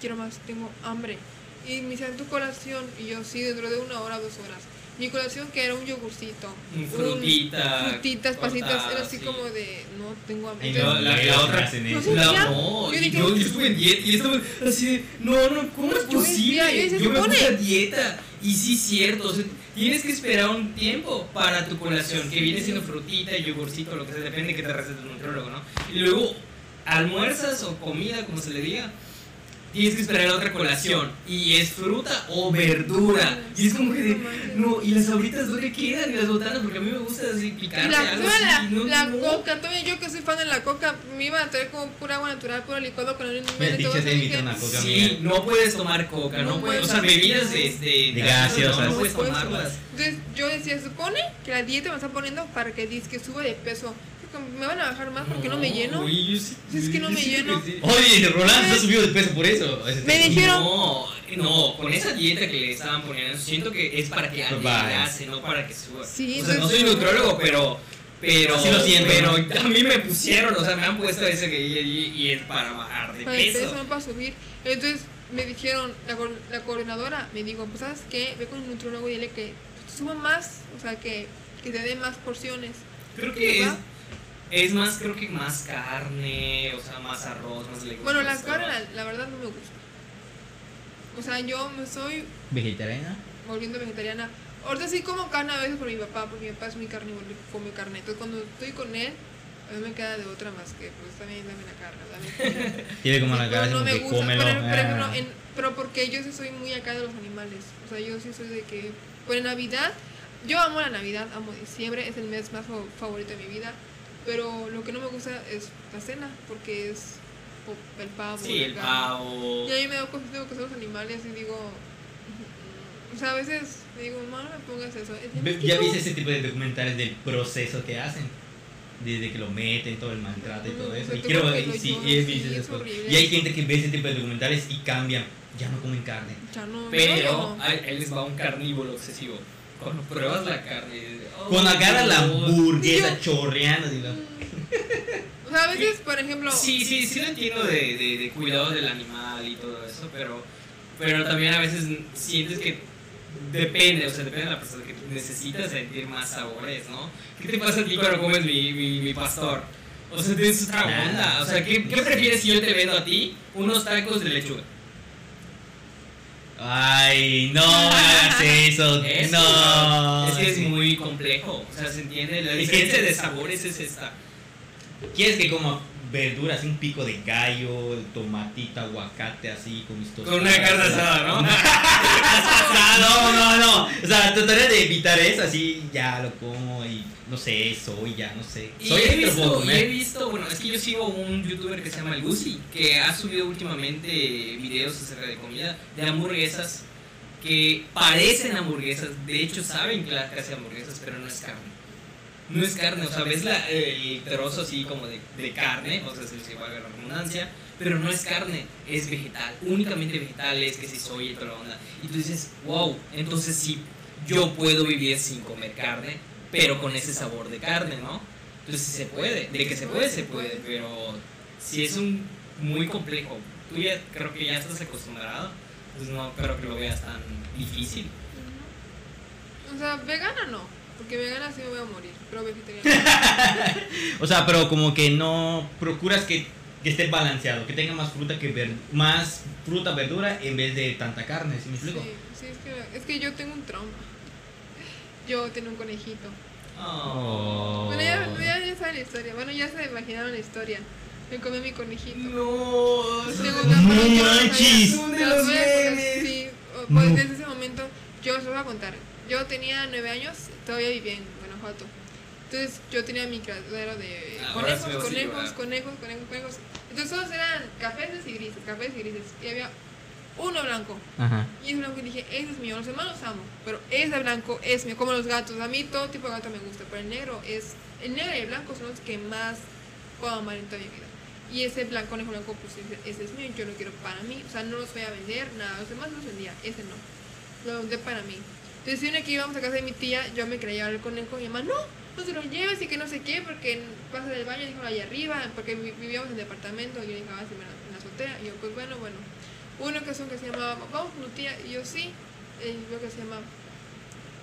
Quiero más, tengo hambre. Y me dicen tu colación, y yo sí, dentro de una hora, dos horas. Mi colación que era un yogurcito, Un frutita, frutitas, pasitas, era así sí. como de, no tengo hambre. No, la, la otra. Pues eso. un La, día, no, yo dije- yo, yo estuve en dieta y estaba así de, no, no, ¿cómo es Pues yo posible? decía, yo, Yo me puse a dieta y sí es cierto, o sea, tienes que esperar un tiempo para tu colación, que viene siendo frutita, yogurcito, lo que sea, depende de que te recete el nutriólogo, ¿no? Y luego almuerzas o comida, como se le diga, tienes que esperar la otra colación y es fruta o verdura. Y es como que, de, no, y las sabritas dónde quedan y las botanas, porque a mí me gusta así Y picarle la, algo toda la, así, no, la no. coca, todavía yo que soy fan de la coca, me iba a traer como pura agua natural, puro licuado con el Me te invito a una coca, Sí, amiga. no puedes tomar coca, no, No puedes, o sea, bebidas de, de, De gaseosas. no, puedes tomarlas. Entonces yo decía, supone que la dieta me está poniendo para que dice que suba de peso. Me van a bajar más porque no, me lleno. uy, yo sí- Es que no me lleno. que sí. Oye, Rolando se subió de peso por eso. Me tipo. dijeron- No, no, con esa dieta que le estaban poniendo, siento que es para que adelgace, no para que suba. Sí, o sea, no entonces- soy nutriólogo, pero. Pero, Así lo siento, pero ¿no? a mí me pusieron, o sea, me han puesto ese que y, y- y es para bajar de Para peso. peso, no para subir. Entonces me dijeron, la, la coordinadora me dijo, pues sabes qué, ve con el nutriólogo y dile que suba más, o sea, que, que te dé más porciones. Creo que es. Es más, creo que más carne, o sea, más arroz, más legumbres. Bueno, la carne, la, la verdad, no me gusta. O sea, yo me estoy ¿Vegetariana? volviendo vegetariana. Ahorita sí como carne a veces por mi papá, porque mi papá es muy carnívoro y come carne. Entonces cuando estoy con él, a mí me queda de otra más que, pues también dame la carne, dame. [LAUGHS] Tiene como la pero no me gusta, cómelo. pero, por ah. en- pero porque yo sí soy muy acá de los animales. O sea, yo sí soy de que, por Navidad, yo amo la Navidad, amo diciembre, es el mes más fa- favorito de mi vida. Pero lo que no me gusta es la cena, porque es po- el pavo. Sí, el pavo. Y a mí me da cosas, tengo que ser los animales y digo. [LAUGHS] O sea, a veces digo, mamá, no pongas eso. Es de ¿Ya México". viste ese tipo de documentales del proceso que hacen? Desde que lo meten, todo el maltrato y No, todo eso. Y quiero porque y sí, sí, es hay gente que ve ese tipo de documentales y cambian. Ya no comen carne. Ya no, Pero no. ahí ahí les va un carnívoro obsesivo. Cuando pruebas la carne. oh, Cuando agarra la Dios. hamburguesa chorreando. la- O sea, a veces, por ejemplo. Sí, sí, sí lo entiendo de, de, de cuidado del animal y todo eso, pero, pero también a veces sientes que depende, o sea, depende de la persona que tú necesitas sentir más sabores, ¿no? ¿Qué te pasa a ti cuando comes mi, mi, mi pastor? O sea, tienes otra onda. O sea, ¿qué, ¿qué prefieres si yo te vendo a ti unos tacos de lechuga? Ay, no hagas [LAUGHS] eso. Eso, no. Es que es muy complejo. O sea, se entiende. La diferencia de sabores es esta. ¿Quieres que coma verduras, un pico de gallo, el tomatito, aguacate así con mis Con una carne asada, ¿no? No, no, no. O sea, trataría de evitar eso, así ya lo como y no sé, soya, no sé. Y Soya he visto, y he comer. visto, bueno, es que yo sigo un youtuber que se llama El que ha subido últimamente videos acerca de comida, de hamburguesas, que parecen hamburguesas, de hecho saben que las casi hamburguesas, pero no es carne. No es carne, o sea, ves la- el trozo así como de, de carne, o sea, se se va a la redundancia, pero no es carne, es vegetal, únicamente vegetales, que si soy y toda la onda. Y tú dices, wow, entonces sí, yo puedo vivir sin comer carne, pero con ese sabor de carne, ¿no? Entonces sí se puede, de que se puede, se puede, pero si es un muy complejo, tú ya creo que ya estás acostumbrado, pues no creo que lo veas tan difícil. O sea, vegana no. Porque vegana sí me voy a morir. Pero vegetariana. [LAUGHS] O sea, pero como que no procuras que, que esté balanceado, que tenga más fruta que ver, más fruta, verdura en vez de tanta carne, ¿sí me explico? Sí, sí, es que, es que yo tengo un trauma. Yo tenía un conejito. Oh. Bueno, ya, ya, ya saben la historia. Bueno, ya se imaginaron la historia. Me comí mi conejito. No, Tengo No manches. los voy a contar. Sí, pues No. desde ese momento, yo os lo voy a contar. Yo tenía nueve años, todavía vivía en Guanajuato. Entonces yo tenía mi criadero de sí conejos, conejos, conejos, conejos, conejos. Entonces todos eran cafés y grises, cafés y grises. Y había uno blanco. Ajá. Y ese blanco y dije, ese es mío. Los demás los amo, pero ese blanco es mío. Como los gatos. A mí todo tipo de gato me gusta, pero el negro es. El negro y el blanco son los que más puedo amar en toda mi vida. Y ese blanco, conejo blanco, pues ese, es mío. Yo lo quiero para mí. O sea, no los voy a vender, nada. Los demás los vendía, ese no. Lo vendé para mí. Entonces, si una que íbamos a casa de mi tía, yo me quería llevar el conejo. Y mi mamá, no, no se lo lleves y que no sé qué, porque pasa del baño, dijo allá arriba, porque vi- vivíamos en departamento. Y yo dije, ah, sí, en la azotea. Y yo, pues bueno, bueno. Una ocasión que se llamaba, vamos con tu tía, y yo sí, y yo que se llama,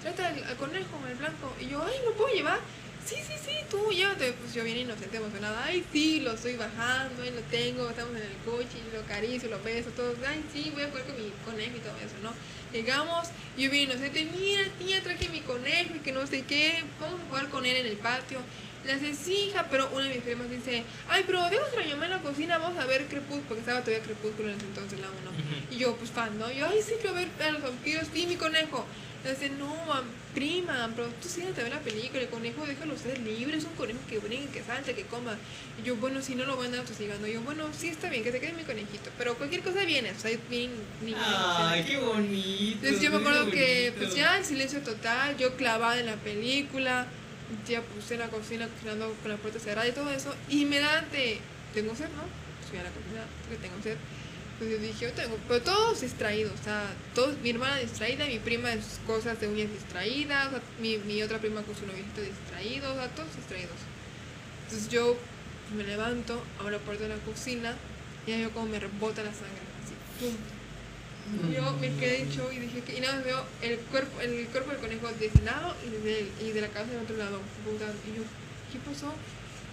trata al, conejo, el blanco, y yo, ay, ¿lo puedo llevar? Sí, sí, sí, tú llévate. Pues yo bien inocente, emocionada, ay, sí, lo estoy bajando, ahí lo tengo, estamos en el coche, lo acaricio, lo beso, todo, ay, sí, voy a jugar con mi conejo y todo eso, ¿no? Llegamos, yo bien inocente, mira, tía, traje mi conejo y que no sé qué, vamos a jugar con él en el patio. Le hace, sí, hija, pero una de mis primas dice, ay, pero déjame a mi mamá en la cocina, vamos a ver Crepúsculo, porque estaba todavía Crepúsculo en ese entonces, la uno. Y yo, pues fan, ¿no? Yo, ay, sí, quiero ver a los vampiros, sí, mi conejo. Le dice, no, prima, pero tú siéntate a ver la película, el conejo déjalo ser libre, es un conejo que brinque, que salte, que coma. Y yo, bueno, si no lo van a andar tosigando. Yo, bueno, sí, está bien, que se quede mi conejito, pero cualquier cosa viene, o sea, es bien niño. Ay, qué bonito. Entonces yo me acuerdo que, pues ya, el silencio total, yo clavada en la película, ya puse la cocina cocinando con la puerta cerrada y todo eso, y me da de, tengo sed, ¿no? Pues fui a la cocina, que tengo sed. Pues yo dije, yo tengo, pero todos distraídos, o sea, todos, mi hermana distraída, mi prima en sus cosas de uñas distraídas, mi, mi otra prima con su novito distraído, o sea, todos distraídos. Entonces yo me levanto, abro la puerta de la cocina y ya veo como me rebota la sangre, así, pum. Yo me quedé en shock y dije que y nada más veo el cuerpo, el cuerpo del conejo de ese lado y de, y de la cabeza del otro lado. Y yo, ¿qué pasó?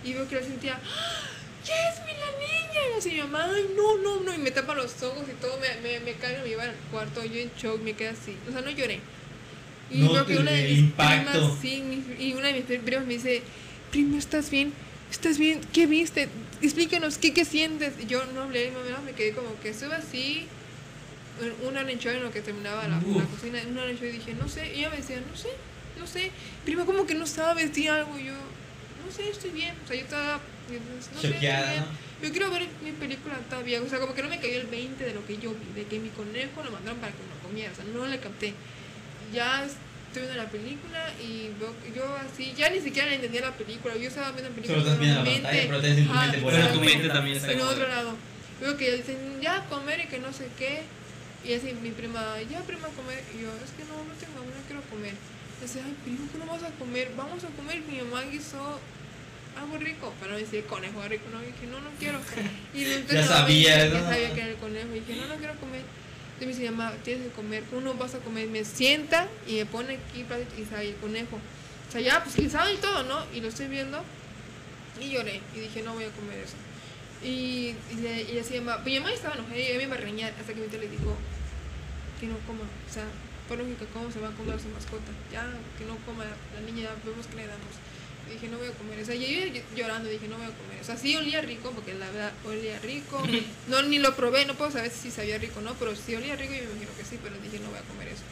Y veo que la sentía, ¡Ah! ¡Jasmine, la niña! Y así mi mamá, ay, no, no, no. Y me tapa los ojos y todo, me, me, me carga, me lleva al cuarto. Yo en shock, me quedé así. O sea, no lloré. Y No veo que una de mis impacto. primas, sí, mi- y una de mis primas me dice, primo, ¿estás bien? ¿Estás bien? ¿Qué viste? Explícanos, ¿qué, qué sientes? Y yo no hablé, mi mamá me quedé como que estuve así, una hora en lo que terminaba la, la cocina, en shock y dije, no sé. Y ella me decía, no sé, no sé. Prima, ¿cómo que no sabes? Di algo. Y yo, no sé, estoy bien. O sea, yo estaba, no sé, estoy bien. Yo quiero ver mi película todavía. O sea, como que no me cayó el 20 de lo que yo vi, de que mi conejo lo mandaron para que me lo comiera. O sea, no le capté. Ya estoy viendo la película y yo así, ya ni siquiera entendía la película. Yo estaba viendo la película. Solo estás viendo la en mi pantalla, pero en tu mente Pero tu mente también está en como otro lado. Veo que dicen, ya comer y que no sé qué. Y así mi prima, ya prima comer. Y yo, es que no, no tengo hambre, no quiero comer. Y dice, ay, primo, ¿qué no vas a comer? Vamos a comer. Mi mamá guisó algo rico, para no decir conejo rico, no, y dije, no, no quiero. [LAUGHS] Y entonces, Ya sabía, ¿no? Ya sabía que era el conejo, y dije, no, no quiero comer. Entonces me dice, mamá, tienes que comer, ¿cómo no vas a comer? Me sienta y me pone aquí y sale el conejo. O sea, ya, pues sabe y todo, ¿no? Y lo estoy viendo y lloré y dije, no voy a comer eso. Y, y, le, y así, pues mi mamá estaba enojada y ella me iba a reñar hasta que mi tía le dijo que no coma. O sea, por lógica, ¿cómo se va a comer su mascota? Ya, que no coma la niña, ya vemos que le damos. Y dije, no voy a comer. O sea, yo iba llorando, dije, no voy a comer. O sea, sí olía rico, porque la verdad olía rico. [CLEARS THROAT] No, ni lo probé, no puedo saber si sabía rico o no, pero si olía rico, yo me imagino que sí, pero dije, no voy a comer eso.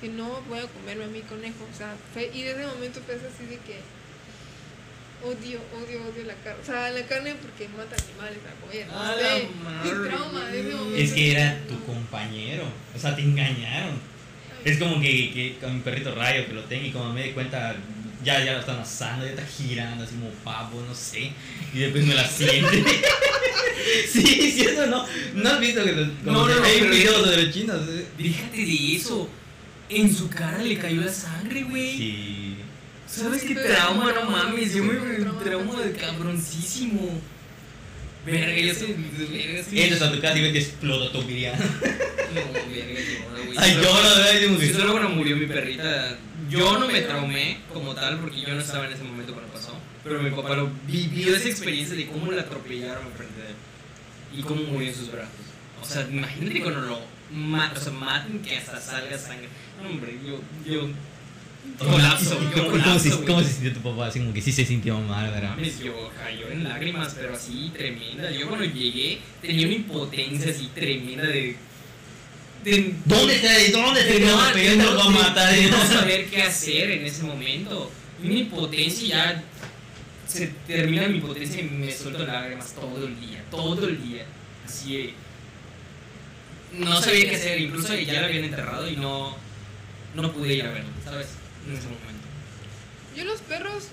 Que no voy a comerme a mi conejo. O sea, fue- y desde ese momento fue así de que odio, odio, odio la carne. O sea, la carne porque mata animales a comer. No A sé. trauma de ese momento. Es que era no. tu compañero. O sea, te engañaron. Es como que, que con mi perrito rayo que lo tengo y como me di cuenta, ya, ya lo están asando, ya está girando así como pavo, no sé. Y después me la siente. [LAUGHS] sí, sí, eso no. No has visto que los, No, no, no, hay videos de los chinos. eh? Déjate de eso. En su cara le cayó la sangre, güey. Sí. ¿Sabes qué trauma? no, No mames, yo me trauma, de cabroncísimo. Verga, yo. Verga, sí. Entras a tu casa y ves que explota tu viriana. [LAUGHS] No, verga, yo, güey. Ay, yo Sí, solo cuando murió mi perrita, yo no me traumé como tal porque yo no estaba en ese momento cuando pasó. Pero mi papá lo vivió esa experiencia de cómo la atropellaron enfrente de él y cómo murió en sus brazos. O sea, imagínate cuando lo ma o sea, maten que hasta salga sangre. No, hombre, yo, yo colapso, ¿Cómo, colapso. cómo se. ¿Cómo se sintió tu papá? Así como que sí se sintió mal, ¿verdad? Mames, yo cayó en lágrimas, pero así tremenda. Yo cuando llegué tenía una impotencia así tremenda de. de ¿Dónde está? ¿Dónde de está? no, No, va a matar. de no saber qué hacer en ese momento. Una impotencia ya se termina mi impotencia y me suelto lágrimas todo el día, todo el día. Así de- no sabía qué hacer, incluso ya lo habían enterrado y no, no pude ir a verlo, ¿sabes? En ese momento. Yo los perros,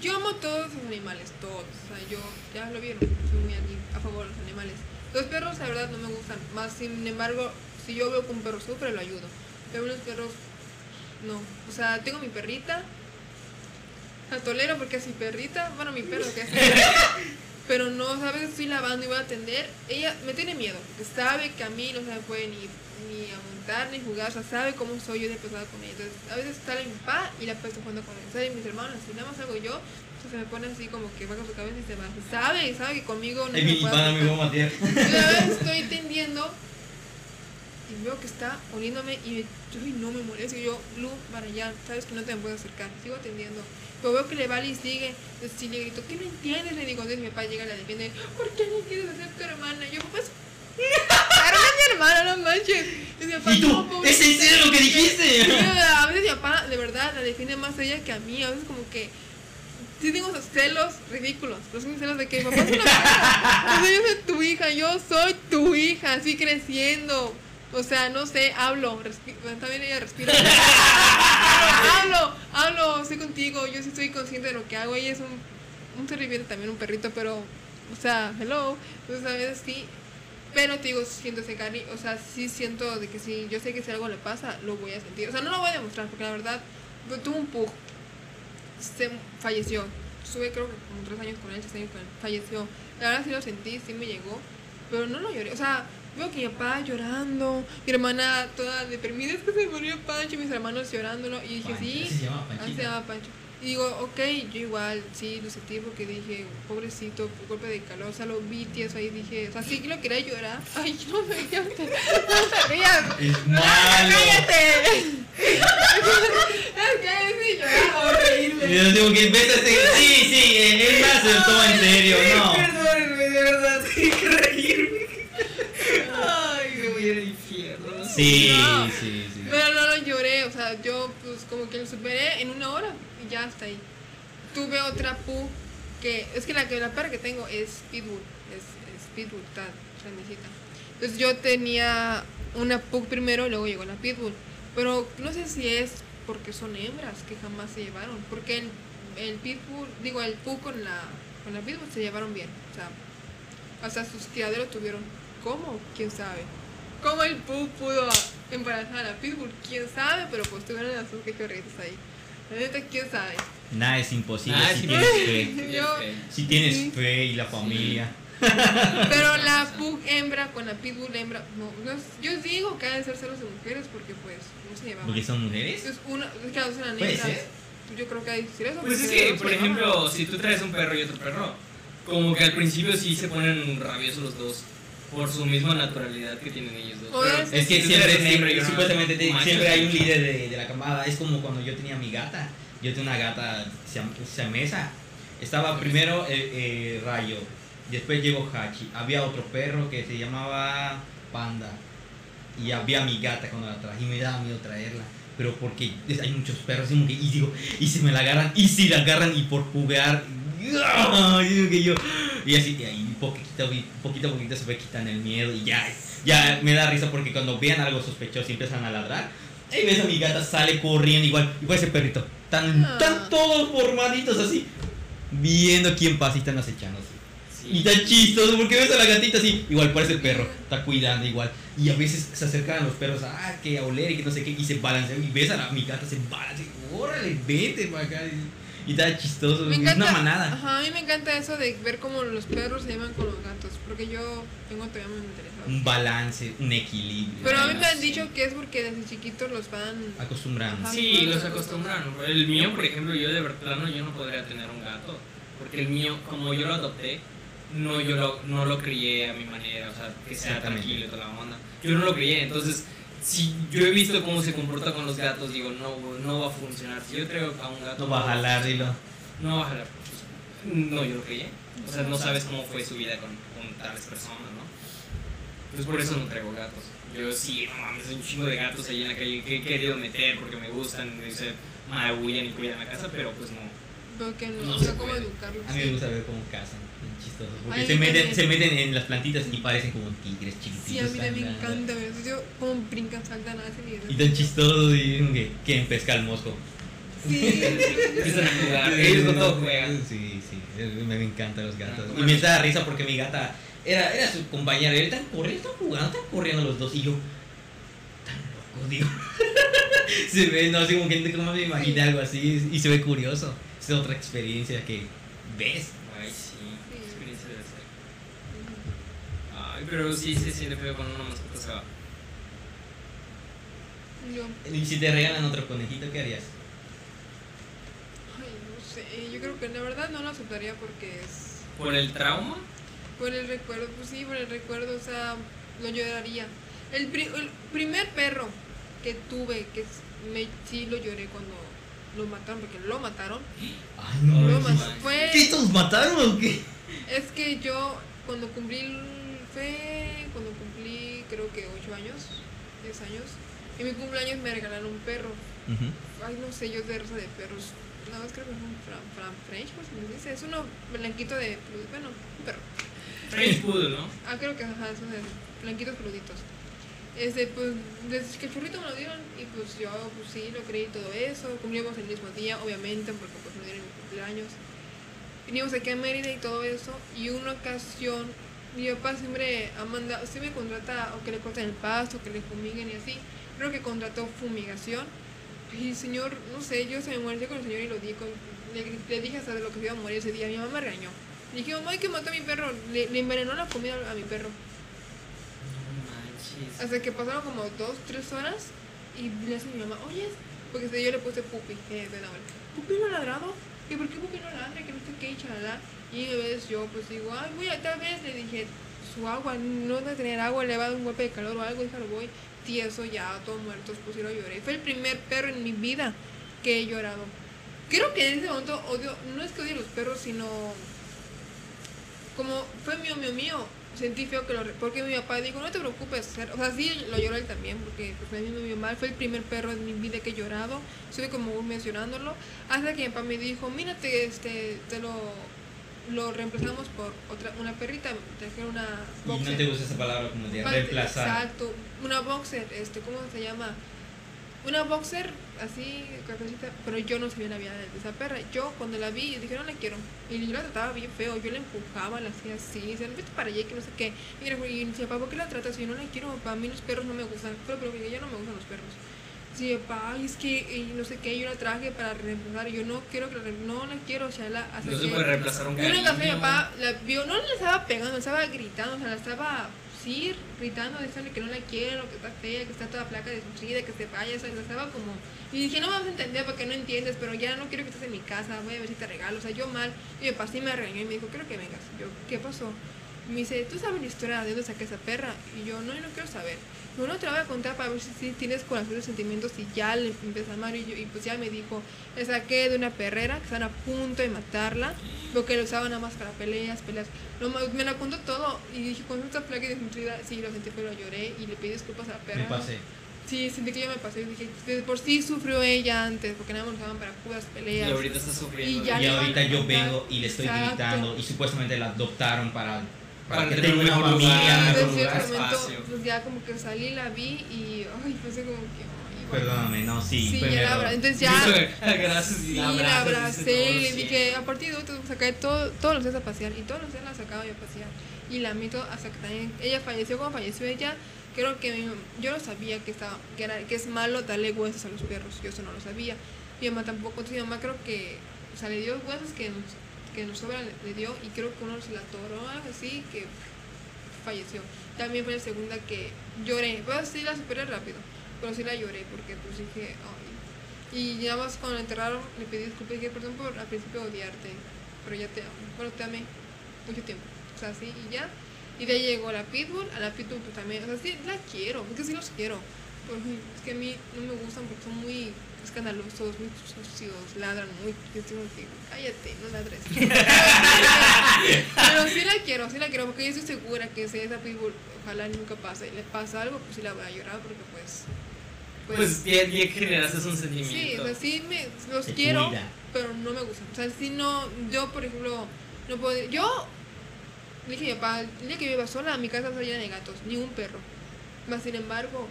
yo amo todos los animales, todos. O sea, yo, ya lo vieron, soy muy a, favor de los animales. Los perros, la verdad, no me gustan. Más, sin embargo, si yo veo que un perro sufre, lo ayudo. Pero los perros, no. O sea, tengo mi perrita. La tolero porque es mi perrita. Bueno, mi perro que es. [LAUGHS] Pero no, ¿sabes? Estoy lavando y voy a atender. Ella me tiene miedo. Porque sabe que a mí no se me puede ni, ni a montar ni jugar. O sea, sabe cómo soy yo de pesada con ella. Entonces, a veces sale mi papá y la está jugando con él. ¿Sabe? Mis hermanos, si nada más hago yo, entonces se me pone así como que baja su cabeza y se va. Sabe, sabe que conmigo no se mi puede pana me a matar. Y una vez [LAUGHS] estoy tendiendo y veo que está oliéndome y me, yo "Ay, no me molesto. Y yo, Lu, para allá, sabes que no te me puedo acercar. Sigo atendiendo. Pero veo que le vale y sigue. Entonces sí le grito, ¿qué no entiendes? Le digo, entonces mi papá llega y la defiende. ¿Por qué no quieres hacer tu hermana? Y yo, papá, no es [LAUGHS] mi hermana, no manches. Y mi papá, ¿Y tú? "No, ¿Es en serio lo que dijiste? A veces mi papá, de verdad, la defiende más a ella que a mí. A veces como que sí tengo esos celos ridículos. Pero son celos de que mi papá es una. O sea, yo soy tu hija, yo soy tu hija, así creciendo. O sea, no sé, hablo, también ella respira. [LAUGHS] Hablo, hablo, estoy contigo, yo sí estoy consciente de lo que hago. Ella es un, un ser viviente, también un perrito, pero, o sea, hello. Entonces a veces sí, pero te digo, siento ese cariño, o sea, sí siento de que si yo sé que si algo le pasa, lo voy a sentir. O sea, no lo voy a demostrar, porque la verdad, yo tuve un pug, se falleció. Estuve creo que como tres años con él, tres años con él, falleció. La verdad sí lo sentí, sí me llegó, pero no lo lloré. O sea, veo que mi papá llorando, mi hermana toda deprimida, es que se murió Pancho, y mis hermanos llorándolo, y dije, Pancho, sí, se llama así se Panchito. llama Pancho. Y digo, ok, yo igual, sí, lo sentí porque dije, pobrecito, por golpe de calor, o sea, lo vi tieso ahí, dije, o sea, sí que lo quería llorar. [LAUGHS] Ay, no me [LAUGHS] no te rías. Es [LAUGHS] malo. ¡Cállate! es que sí lloraba horrible. Y yo digo que ves este. Sí, sí, es más, se lo toma en serio, no. Perdónenme, de verdad, tengo que reírme. Ay, me voy al infierno. Sí, No. sí, sí. Pero no lo lloré, o sea, yo pues como que lo superé en una hora y ya hasta ahí. Tuve otra pu que, es que la, que la perra que tengo es Pitbull, es, es Pitbull, está grandecita. Entonces yo tenía una pug primero y luego llegó la Pitbull. Pero no sé si es porque son hembras que jamás se llevaron, porque el, el Pitbull, digo, el pug con la, con la Pitbull se llevaron bien, o sea, hasta sus criaderos tuvieron. ¿Cómo? ¿Quién sabe? ¿Cómo el Pug pudo embarazar a la Pitbull? ¿Quién sabe? Pero pues tuvieron las dos cachorritas ahí. La neta, ¿quién sabe? Nada es imposible si tienes fe. [LAUGHS] Yo- Si tienes Sí. fe y la familia. [LAUGHS] Pero la pug hembra con la pitbull hembra, no, no yo digo que ha de ser celos de mujeres porque pues no se llevaban. Porque son mujeres. Es una, es. Yo creo que hay que decir eso. Pues es que, por llevaban. ejemplo, si tú traes un perro y otro perro, como que al principio sí se ponen rabiosos los dos por su misma naturalidad que tienen ellos dos. Es- que siempre, siempre- supuestamente te- siempre hay un líder de, de la camada. Es como cuando yo tenía mi gata. Yo tenía una gata siam- siamesa. Estaba primero eh, eh, Rayo, después llegó Hachi. Había otro perro que se llamaba Panda. Y había mi gata cuando la traje y me daba miedo traerla. Pero porque hay muchos perros y digo, y si me la agarran, y si la agarran y por jugar. ¡Ah! Y yo, y así, y ahí poquito, poquito a poquito se fue quitando el miedo y ya, ya me da risa porque cuando vean algo sospechoso y empiezan a ladrar, ahí ves a mi gata sale corriendo igual, igual ese perrito, tan, Ah. tan todos formaditos así, viendo quién pasa y están acechando así. Y tan chistoso porque ves a la gatita así, igual parece el perro, está cuidando igual. Y a veces se acercan a los perros ah, que a oler y que no sé qué, y se balancean. Y ves a la, mi gata se balancea, órale, vete para acá. Y, y está chistoso, Me es encanta, una manada. Ajá, a mí me encanta eso de ver cómo los perros se llevan con los gatos, porque yo tengo todavía muy interesado. Un balance, un equilibrio. Pero a mí me han dicho que es porque desde chiquitos los van... Acostumbrando. Ajá. Sí, los acostumbran. El mío, por ejemplo, yo de plano yo no podría tener un gato. Porque el mío, como yo lo adopté, no yo lo, no lo crié a mi manera, o sea, que sea tranquilo y toda la onda. Yo no lo crié, entonces, si yo he visto cómo se comporta con los gatos, digo, no, no va a funcionar. Si yo traigo a un gato... No va a jalar, dilo. No va a jalar. pues, no, yo lo crié. O sea, no sabes cómo fue su vida con, con tales personas, ¿no? Pues por eso no traigo gatos. Yo sí, no mames, hay un chingo de gatos ahí en la calle que he querido meter porque me gustan, se maullan y cuidan la casa, pero pues no. Veo que no, sé cómo educarlos. A mí me gusta ver cómo cazan, chistoso. Porque Ay, se meten, se meten en las plantitas y parecen como tigres chiquititos. Sí, a mí también me encanta ver eso. Yo, como brincan, saltan, hacen y eso. Y tan chistoso y que, que pesca al mosco. Sí, [LAUGHS] Empiezan a jugar, ellos todo juegan. Sí, sí, me, me encantan los gatos. Ah, Y me da risa porque mi gata era, era su compañera. Y están corriendo, están jugando, están corriendo los dos. Y yo, tan loco, digo. [LAUGHS] se ve, no sé, como que como me imaginé algo así. Y se ve curioso. Es otra experiencia que ves. Ay, sí, qué experiencia debe ser. Ay, pero sí se siente feo cuando una mascota se va. Yo, Y si te regalan otro conejito, ¿qué harías? ay, no sé, yo creo que la verdad no lo aceptaría porque es ¿Por el trauma? por el recuerdo, pues sí, por el recuerdo, o sea, lo lloraría. El, pri- el primer perro que tuve, que me, sí lo lloré cuando lo mataron, porque lo mataron. Ay, Lo Ay, mas- sí. fue, ¿Qué, ¿Estos mataron o qué? es que yo cuando cumplí, el- fue cuando cumplí creo que 8 años, 10 años, en mi cumpleaños me regalaron un perro. Ay, no sé, yo de raza de perros. Nada más creo que es un Fran, Fran French, pues me dice. Es uno blanquito de. Bueno, un perro. French Poodle, ¿no? Ah, creo que ajá, esos de blanquitos peluditos. Este, pues, desde que el churrito me lo dieron y pues yo, pues sí, lo creí todo eso. Cumplimos el mismo día, obviamente, porque pues me dieron mi cumpleaños. Vinimos aquí a Mérida y todo eso. Y una ocasión, mi papá siempre ha mandado, siempre contrata o que le corten el pasto, que le fumiguen y así. Creo que contrató fumigación. Y el señor, no sé, yo se me muerto con el señor y lo di con, le, le dije hasta de lo que se iba a morir ese día. Mi mamá me regañó. Le dije, mamá, hay que matar a mi perro. Le, le envenenó la comida a mi perro. No manches. Hasta que pasaron como dos, tres horas y le hace mi mamá, oye, porque yo le puse pupi, eh, de. ¿Pupi no ha ladrado? ¿Y por qué pupi no ladra? Que no sé qué, chalala. Y a veces yo pues digo, ay, voy a, tal vez le dije, su agua, no debe tener agua, le va a dar un golpe de calor o algo, déjalo voy. Tieso ya, todo muerto, pues y lo lloré. Fue el primer perro en mi vida que he llorado. Creo que en ese momento odio, no es que odie a los perros, sino como fue mío, mío, mío, sentí feo que lo... Porque mi papá dijo, no te preocupes, o sea, sí lo lloró él también, porque pues, a me vio mal, fue el primer perro en mi vida que he llorado, estuve como llorándolo, hasta que mi papá me dijo, mírate, este, te lo, lo reemplazamos por otra, una perrita, trajeron una Y no boxer. te gusta esa palabra como de reemplazar. Exacto, una boxer, este, ¿cómo se llama? Una boxer así, cafecita, pero yo no sabía la vida de esa perra. Yo cuando la vi, dije, no la quiero. Y yo la trataba bien feo, yo la empujaba, la hacía así, decían, vete para allá, que no sé qué. Y, era- y decía, papá, ¿por qué la tratas? Y yo no la quiero, papá, a mí los perros no me gustan. Pero, pero yo no me gustan los perros. Sí, papá, es que y no sé qué, yo la traje para reemplazar. Yo no quiero que la no la quiero, o sea, la, hasta No se puede reemplazar un Yo papá la vio, no le estaba pegando, estaba gritando, o sea, la estaba, sí, gritando, diciendo que no la quiero, que está fea, que está toda flaca, desnutrida, que se vaya, o sea, la estaba como... Y dije, no vas a entender porque no entiendes, pero ya no quiero que estés en mi casa, voy a ver si te regalo, o sea, yo mal. Y mi papá sí me regañó y me dijo, quiero que vengas. Yo, ¿qué pasó? Me dice, ¿tú sabes la historia de dónde saqué esa perra? Y yo, no, yo no quiero saber. No, no te la voy a contar para ver si, si tienes corazón de sentimientos y ya le empecé a amar y, yo, y pues ya me dijo, la saqué de una perrera que están a punto de matarla, porque lo usaban nada más para peleas, peleas. No, ma- me la contó todo y dije, con esta placa y desnutrida, sí, lo sentí, pero lloré y le pedí disculpas a la perra. Me pasé. Sí, sentí que yo me pasé y dije, de por sí sufrió ella antes, porque nada más lo usaban para puras Y peleas. ahorita está sufriendo. Y ya Y le ahorita yo vengo y le estoy Exacto. gritando y supuestamente la adoptaron para, para, Para que tenga un una familia. mejor lugar. espacio. pues ya como que salí, la vi y, ay, pensé como que. Perdóname, no, sí, ya la abra- Entonces ya... Gracias Sí, la abracé y "No, le sí". dije, a partir de hoy te voy a sacar todo, todos los días a pasear. Y todos los días la sacaba yo a pasear. Y la mito hasta que también, ella falleció cuando falleció ella. Creo que mi- yo no sabía que, estaba, que, era, que es malo darle huesos a los perros. Yo eso no lo sabía. Mi mamá tampoco. Entonces mi mamá creo que, o sea, le dio huesos que nos, que nos sobra, le, dio. Y creo que uno se la atoró, así, que falleció. También fue la segunda que lloré. Pues sí la superé rápido. Pero sí la lloré porque pues dije, ay, y ya más cuando enterraron, le pedí disculpas y dije, perdón por al principio odiarte, pero ya te amo. Bueno, te amé mucho tiempo. O sea, sí, y ya. Y de ahí llegó la Pitbull, a la Pitbull pues también, o sea, sí, la quiero, porque sí los quiero. Pero es que a mí no me gustan porque son muy escandalosos, muy sucios, ladran muy. Yo cállate, no ladres. [LAUGHS] pero sí la quiero, sí la quiero, porque yo estoy segura que si esa Pitbull, ojalá nunca pase, y le pasa algo, pues sí la voy a llorar, porque pues. Pues bien, bien generaste un Sí, sentimiento. o sea, sí me, los Te quiero, cuida. pero no me gustan. O sea, si no, yo por ejemplo, no puedo. Yo le dije a mi papá, el día que yo iba sola, mi casa está llena de gatos, ni un perro. Más sin embargo,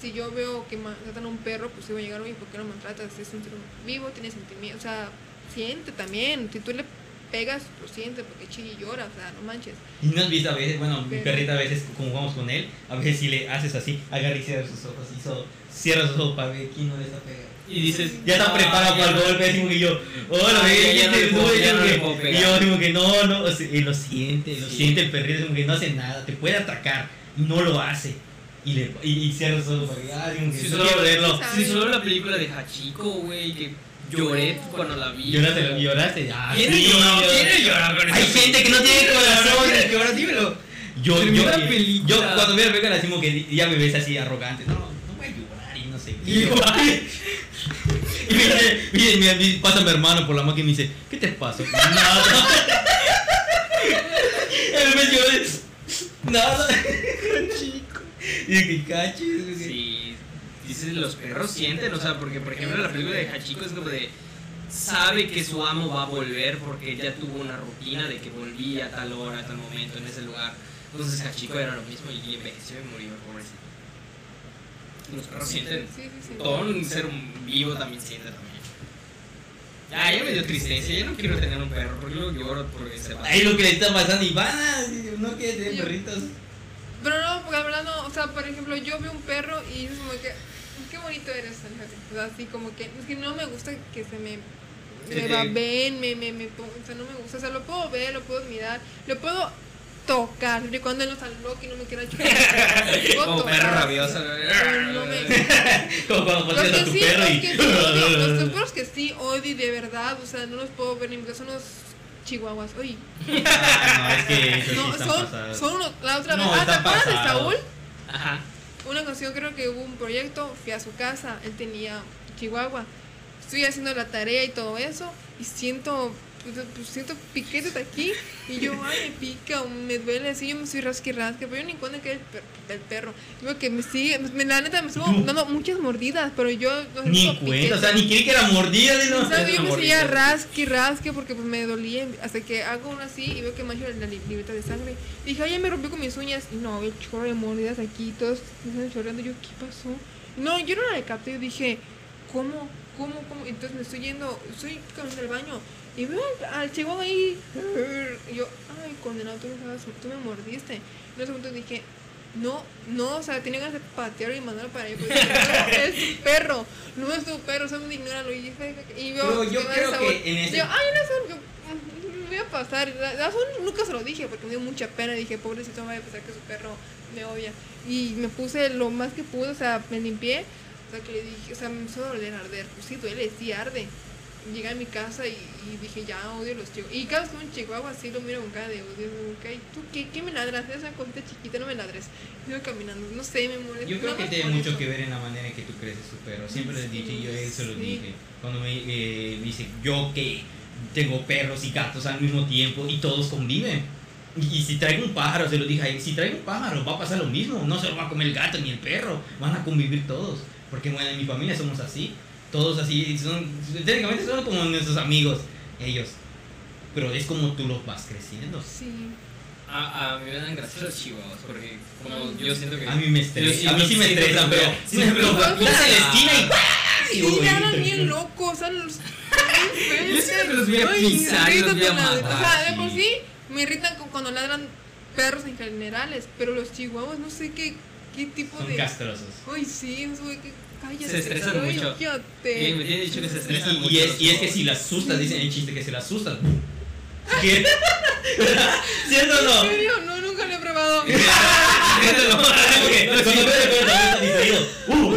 si yo veo que maltratan a un perro, pues iba a llegar, oye, ¿por qué lo maltratas? Es un ser vivo, tiene sentimientos, o sea, siente también. Si tú le pegas, lo siente porque chilla y llora, o sea, no manches. Y no has visto a veces, bueno, mi perrita a veces, como jugamos con él, a veces si le haces así, agarra y cierra sus ojos, y so- cierra sus ojos para ver quién no le está pegando. Y dices, Ya está "Ah, preparado para el no". golpe, como que yo, hola, Ah, ve, Y yo como que no, no, o sea, y lo siente, lo Sí. siente el perrito, como que no hace nada, te puede atacar, y no lo hace. Y, le, y, y cierra sus ojos para que, ah, como que Si no solo, quiero verlo. si solo la película de Hachiko, güey, que lloré cuando la vi. Lloraste, lloraste, ah, ¿Quién sí, lloró? yo- ¿Quién llora con Hay gente que no tiene película? corazón, llora, dímelo. Yo, yo, yo, película. cuando veo a Rebeca, así como que ya me ves así arrogante. No, no voy a llorar y no sé qué. Y [LAUGHS] me dice, mire, pasa mi hermano por la máquina y me dice, ¿qué te pasa? [LAUGHS] Nada. [LAUGHS] Él me lloró, nada. Chico. Y que caches. Sí, dices, los perros sienten, o sea, porque por ejemplo la película de Hachiko es como de. Sabe que su amo va a volver porque ya tuvo una rutina de que volvía a tal hora, a tal momento, en ese lugar. Entonces Hachiko era lo mismo y envejeció y murió, pobrecito. Los perros sienten. Sí, sí, sí. Todo un ser vivo también siente también. Ya, ya me dio tristeza, ya no quiero tener un perro, porque luego lloro porque se va. Ahí lo que le está pasando, Ivana, no quiere tener Yo- perritos. Pero no, porque hablando, o sea, por ejemplo, yo veo un perro y es como que, qué bonito eres, fíjate. O sea, así como que, es que no me gusta que se me, me baben, me, me, me, o sea, no me gusta. O sea, lo puedo ver, lo puedo mirar, lo puedo tocar, siempre cuando él no está loco y no me quiera [LAUGHS] chupar. Como tocar, perro sí. rabioso. Pero no me- [LAUGHS] Como cuando Los a tu sí, perro y. que sí odio, los, [LAUGHS] perros que sí odio de verdad, o sea, no los puedo ver ni porque son unos chihuahuas. Uy, Ah, no, es que sí son, son unos, la otra vez, No, ah, ¿te acuerdas de. Saúl? Ajá. Una ocasión creo que hubo un proyecto, fui a su casa, él tenía Chihuahua. Estoy haciendo la tarea y todo eso y siento pues, siento piquetes aquí y yo, ay, me pica o me duele así, yo me estoy rasque rasque, pero yo ni cuenta que es el, per- el perro. Digo que me sigue, me, la neta me estuvo dando muchas mordidas, pero yo no sé, Ni cuenta, o sea, ni quiere que era mordida, de no. sea, Es yo me seguía rasque, rasque porque pues me dolía hasta que hago uno así y veo que mancho la li- libreta de sangre. Dije, ay, ya me rompió con mis uñas. Y no, el chorro de mordidas aquí, todos están chorreando. Yo, ¿qué pasó? No, yo no la capté. Yo dije, ¿cómo? ¿Cómo? ¿Cómo? Entonces me estoy yendo, estoy caminando al baño y veo al, chihuahua ahí. Y yo, ay, condenado, tú tú me mordiste. En ese momento dije, No, no, o sea, tenía ganas de patear y mandarlo para allá. porque no, es tu perro, no es tu perro, solo me ignóralo. Y, dije, y veo Pero yo va creo que en ese- Yo, ay, no sé, yo, mm, me voy a pasar. La- nunca se lo dije porque me dio mucha pena. Dije, pobrecito, me vaya a pensar que su perro me odia. Y me puse lo más que pude, o sea, me limpié. O sea, que le dije, o sea, me a doler arder. Pues sí, duele, sí arde. Llegué a mi casa y, y dije, ya odio los chihuahuas. Y cada vez que un chihuahua así lo miro con cara de odio. Digo, "Ok, ¿Tú qué, qué me ladras? Es una cosita chiquita, no me ladres. Sigo caminando, no sé, me molesta. Yo creo que tiene mucho eso. que ver en la manera en que tú creces tu perro. Siempre les y yo él se lo Sí. dije. Cuando me, eh, me dice, yo que tengo perros y gatos al mismo tiempo y todos conviven. Y, y si traigo un pájaro, se lo dije a él, si traigo un pájaro va a pasar lo mismo. No se lo va a comer el gato ni el perro. Van a convivir todos. Porque bueno, en mi familia somos así. Todos así, son, técnicamente son como nuestros amigos, ellos. Pero es como tú los vas creciendo. Sí. A, a mí me dan gracia los chihuahuas porque como yo siento que... A mí me estresa. A mí sí me estresa, pero sí, pero- lo das en la esquina y Sí, te- bien locos, o sea, los... Yo siento que los voy a pisar y los irritan voy a matar, O sea, de por sí me irritan cu- cuando ladran perros en generales, pero los chihuahuas no sé qué, qué tipo Son de... castrosos. Ay, sí, no sé qué... Se estresan mucho. Sí, me tiene dicho que se estresan Y, mucho y es, y que si la asustas, dicen el chiste que si la asustas. ¿Qué? ¿Cierto o ¿En no? serio? No, nunca lo he probado. Uh,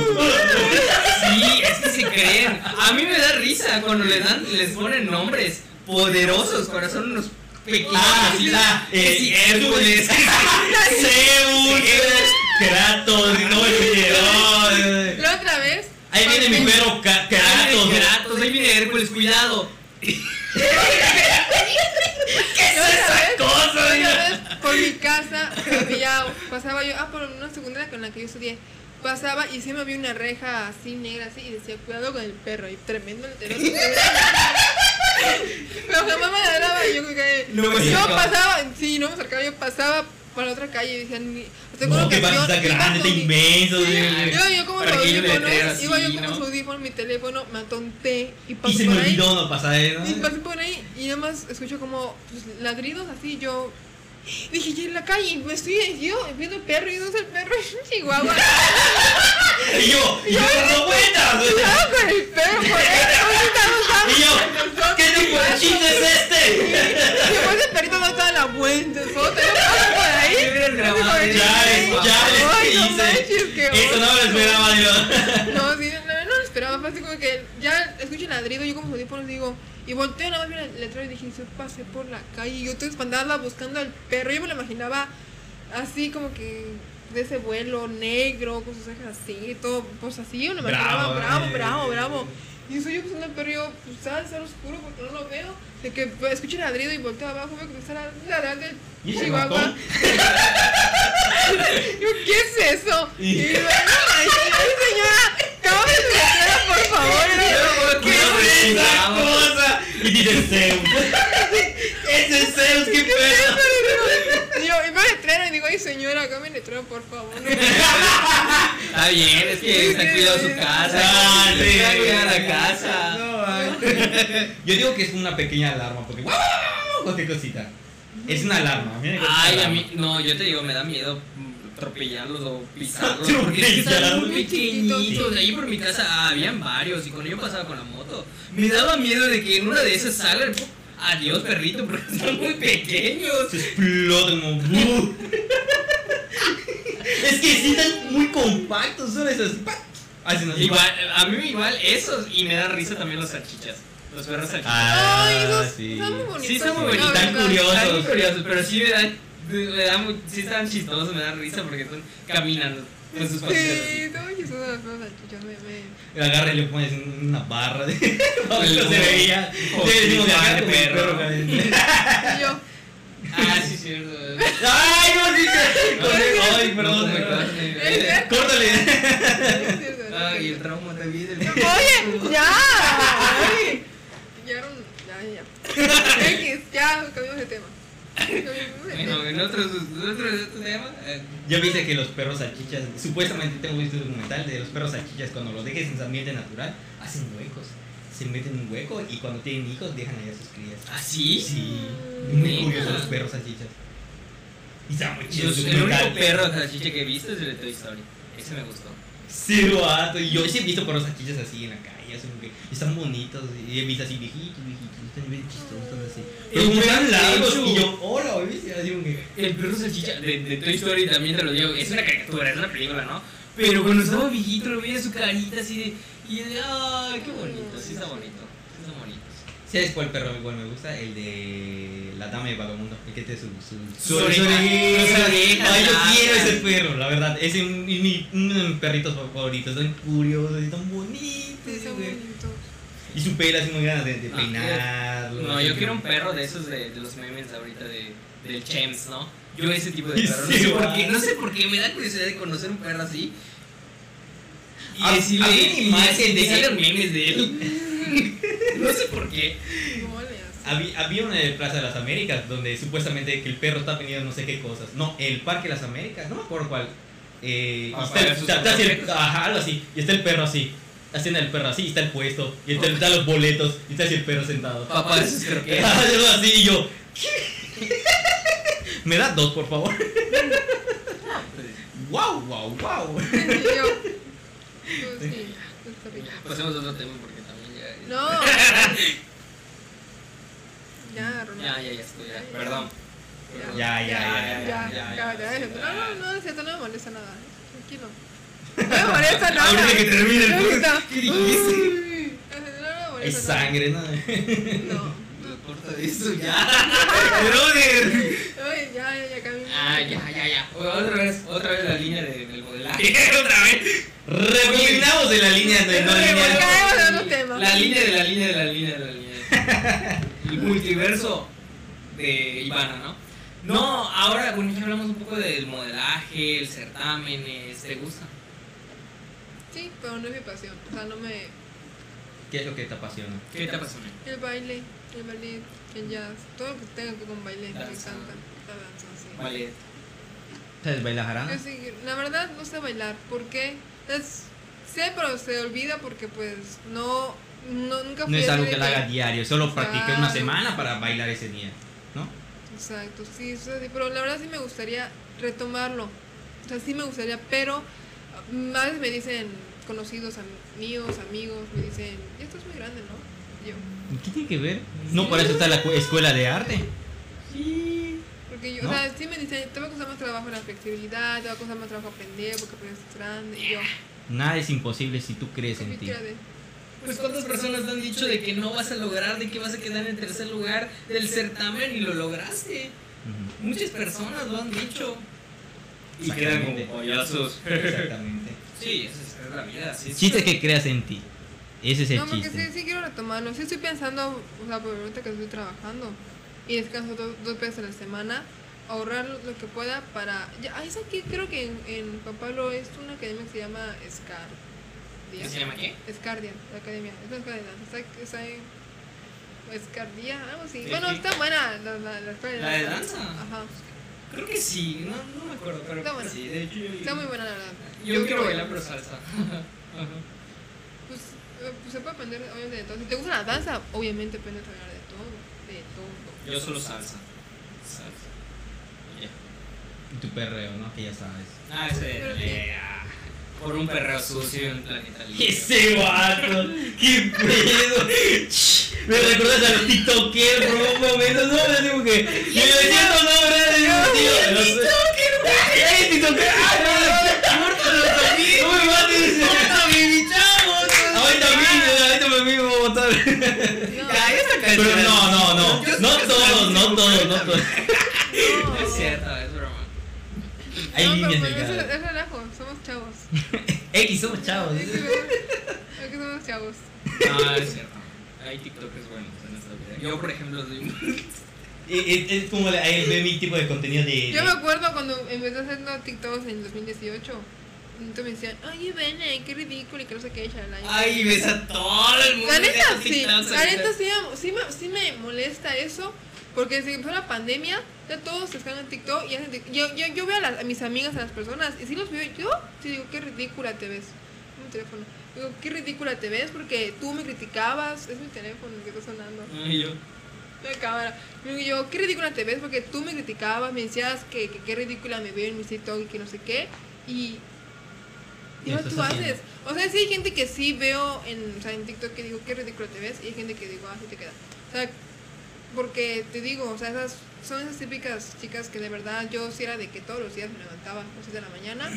Sí, es que se creen. A mí me da risa cuando le dan, les ponen nombres poderosos, cuando son unos pequeños. Ah, ah, eh, si Hércules. Zeus, Kratos, no me La otra vez... Ahí viene mi perro Kratos. Kratos, ahí viene Hércules, cuidado. La [LAUGHS] otra vez- cosa, la diga? otra vez, por mi casa había, pasaba yo, ah, por una secundaria con la que yo estudié, pasaba y se me había una reja así negra así y decía, cuidado con el perro, y tremendo letrero. Pero jamás me ladraba y yo No me yo pasaba, sí, no me acercaba, yo pasaba por la otra calle y decían, hasta con No, que ocasión, vas a estar iba grande, inmenso. Iba yo como Para con le audífonos, iba yo con ¿no? los audífonos, mi teléfono, me atonté y pasé Y se por me ahí. olvidó no pasar ¿no? Y pasé por ahí y nada más escucho como pues, ladridos así, yo dije, ya en la calle, me estoy yo viendo el perro y no es el perro, [LAUGHS] es un chihuahua. Y yo, y yo dando vueltas. Cuidado con el perro, por eso Y yo, ¿qué tipo de chiste es este? Después el perrito no estaba a la vuelta, solo te por ahí. Ya ya no hice. Eso no lo esperaba, digo. No, sí, no, no lo esperaba, fue así como que ya escucho el ladrido, yo como audífonos digo, y volteo nada más vi el letrero y dije, yo pasé por la calle y yo estoy espantada buscando al perro, yo me lo imaginaba así como que de ese vuelo negro, con sus cejas así, todo, pues así, yo me imaginaba Bravo, bravo, eh. bravo, bravo. Y soy yo buscando al perro y yo, pues sale, sale oscuro porque no lo veo. De que pues, escucho el ladrido y volteo abajo, veo que me está ladrando el ¿Y ese chihuahua. [LAUGHS] Yo, ¿qué es eso? [LAUGHS] Y- Y digo, ay, ay, señora, cámbiame su letrero, por favor. Y yo, ¿Qué es esa cosa? Y dice Zeus. [LAUGHS] Ese es Zeus, qué pedo. Y yo, y el letrero y digo, ay, señora, cámbiame el letrero, por favor. Está bien, es que está cuidado su casa. Está cuidado la casa. Yo digo que es una pequeña alarma, porque ¡guau! cualquier cosita. Es una alarma. Ay, a alarma. mí, no, yo te digo, me da miedo atropellarlos o pisarlos. [LAUGHS] Porque es que están Atropellarlos. muy pequeñitos. Sí. Ahí por mi casa ah, habían varios. Y cuando yo pasaba con la moto, me daba miedo de que en una de esas salgan. Adiós, perrito, porque [LAUGHS] están muy pequeños. Se explotan como. [LAUGHS] es que sí están muy compactos. Hacen así. Igual, a mí igual esos. Y me dan risa también los salchichas. Los perros salchichas. Ah, Ay, esos sí. están muy bonitos. Sí, están muy bonitos, están curiosos. Están muy curiosos, pero sí me dan. Me dan muy- sí están chistosos, me dan risa porque están caminando con sus patitas. Sí, así. están chistosos los perros salchichas, me, agarra y le pones una barra de. [LAUGHS] Cómo se veía. Le decimos de perro. [LAUGHS] Y yo, Ah, sí, cierto. ¡Ay, no dice! Ay, perdón. No, me. ¿Es Córtale. cierto, ¿no? Ay, el trauma también Oye, ya. [LAUGHS] Ay. Ya, ya, ya. [LAUGHS] X, ya, cambiamos de tema. Bueno, en otros, temas. eh, Ya viste que los perros salchichas, supuestamente tengo visto un documental de los perros salchichas cuando los dejes en su ambiente natural, hacen huecos. Se meten en un hueco y cuando tienen hijos dejan ahí a sus crías. ¿Ah, sí? Sí, muy Neta. curiosos los perros salchichas. Y está muy chido. Yo- el único perro salchicha que he visto es el de Toy Story. Ese me gustó. Sí, vato. Y yo sí he visto perros salchichas así en la calle, así como que están bonitos. Y visto así viejitos, viejitos, están bien chistosos, están así. Pero como El están largos, y yo, hola, ¿viste? Así como que. El perro salchicha de, de Toy Story también te lo digo. Es una caricatura, es una película, ¿no? Pero cuando estaba viejito lo veía su carita así de. Y de. ¡Ay, qué bonito! Sí, está bonito. Sí, está bonito. ¿Sabes cuál perro igual me gusta? El de la dama de vagabundo. El que tiene su. Su, Su oreja. Ay, yo quiero ese perro, la verdad. Es un- mi, uno de mis perritos favoritos. Tan curiosos y tan bonitos. Sí, son güey. bonitos. Y su pelo así muy ganas de, de No, peinarlo. No, yo quiero un perro de esos de, de los memes ahorita de, del Chems, ¿no? Yo ese tipo de Sí, perro. No sé, por qué, no sé por qué, me da curiosidad de conocer un perro así. Y A- decirle, a mí y ni más de- decirle memes de él. [LAUGHS] no sé por qué. ¿Cómo le haces? Había, había una de Plaza de las Américas donde supuestamente que el perro está vendiendo no sé qué cosas. No, el Parque de las Américas, no me acuerdo cuál. Eh, Ah, está está- está así ajá, algo así. Y está el perro así. Haciendo el perro así, y está el puesto. Y está, están los boletos. Y está así el perro sentado. Papá de sus croquetas. Algo así, y yo. ¿Me da dos, por favor? ¡Wow, wow, wow! Pues. Pasemos a otro tema porque también ya. No. Ya, Ronaldo. Ya, ya, ya estoy, ya. Perdón. Ya, ya, ya, Ya, ya, ya, ya, ya, ya. No, no, no, es no me molesta nada. Tranquilo. No me molesta nada. Ahorita que termine el No, podcast, no. No nada. sangre, ¿no? No. Corta esto ya. Brother. Ya, ya, ya cambié. Ah, ya, ya, ya. Otra vez, otra vez la línea de- del modelaje. otra vez. Rebobinamos de la línea de no otro tema. La línea de la línea de la línea de la línea. El multiverso de Ivana, ¿no? No, ahora, bueno, ya hablamos un poco del modelaje, el certámenes, ¿te gusta? Sí, pero no es mi pasión. O sea, no me. ¿Qué es lo que te apasiona? ¿Qué te apasiona? El baile, el ballet, el jazz, todo lo que tenga que ver con baile, me Danza. encanta. La danza, sí. Vale. ¿Sabes bailar jarana? Yo sí, la verdad no sé bailar. ¿Por qué? Es- sé, pero se olvida porque pues no, no nunca fui No es así algo de que la haga diario, solo practiqué una Claro. semana para bailar ese día, ¿no? Exacto, sí, eso sí, pero la verdad sí me gustaría retomarlo. O sea, sí me gustaría, pero a veces me dicen conocidos míos, amigos, me dicen, ya estás muy grande, ¿no? Y yo, ¿Qué tiene que ver? No, para eso está la cu- escuela de arte. sí. Porque yo, ¿No? o sea, sí me dicen, te va a costar más trabajo la flexibilidad, te va a costar más trabajo aprender porque pues estás grande. Y yo, Nada es imposible si tú crees en ti. Pues cuántas personas te han dicho de que no vas a lograr, de que vas a quedar en tercer lugar del certamen y lo lograste. Ujú. Muchas personas lo han dicho. Y quedan como payasos. [LAUGHS] Exactamente. Sí, esa es la vida. Sí, sí. Chiste que creas en ti. Ese es el No, porque chiste. sí, sí quiero retomarlo. Sí estoy pensando, o sea, por ahorita que estoy trabajando y descanso dos, dos veces a la semana, ahorrar lo, lo que pueda para... Ya, es aquí, creo que en, en Juan Pablo es una academia que se llama SCAR. ¿Qué se llama qué? Scardia, la academia. Es una escuela de danza. Está, Escardía, algo así. Sí, bueno, está buena la, la, la escuela de ¿La de danza. danza? Ajá. Creo que sí, no, no me acuerdo, pero Está sí, de hecho yo, Está muy buena, la verdad. yo quiero voy. bailar pero salsa. [LAUGHS] Ajá. Pues, eh, pues se puede aprender obviamente de todo. Si te gusta la danza, obviamente aprendes a bailar de todo. De todo. Yo solo salsa. Salsa. Y tu perreo, ¿no? Que ya sabes. Ah, ese. Eh, ah, por un perreo sucio en un planeta libre. Ese vato, qué pedo. [LAUGHS] Me recuerdas a los TikTokers por un momento, no, me digo que. Yo decía no, no, ¿verdad? Tío, no sé. ¡Ey, TikToker! ¡Ah, no! ¡Córtalo también! ¡No me mates! Ahorita mismo, ahorita me mismo esa Pero no, no, no. No todos, no todos, no todos. no. Es cierto, es broma. Hay no, líneas pero pues, es, relajo, somos chavos. X, somos chavos. Que somos chavos. No, es cierto. Hay TikTokers buenos en esta vida. Yo, por ejemplo, soy un- Es, es- es como la- de mi tipo de contenido de. Yo me acuerdo cuando empecé haciendo TikToks en 2018. Entonces me decían, ay, Bene, qué ridículo y que no sé qué, chalala. Ay, ves a todo el mundo. La neta sí, la neta sí, sí me, sí me molesta eso, porque desde que empezó la pandemia, ya todos están en TikTok y hacen tic- yo, yo, yo veo a, las- a mis amigas, a las personas, y si los veo yo, sí digo, qué ridícula te ves. Es mi teléfono. Digo, qué ridícula te ves porque tú me criticabas, es mi teléfono el que está sonando. Ay, yo. la cámara. Y yo, qué ridícula te ves porque tú me criticabas, me decías que, que qué ridícula me veo en mi TikTok y que no sé qué. Y. ¿Qué Y estás tú haciendo? haces. O sea, sí hay gente que sí veo en, o sea, en TikTok que digo, qué ridículo te ves. Y hay gente que digo, ah, sí te queda. O sea, porque te digo, o sea, esas son esas típicas chicas que de verdad yo sí era de que todos los días me levantaba a las 6 de la mañana.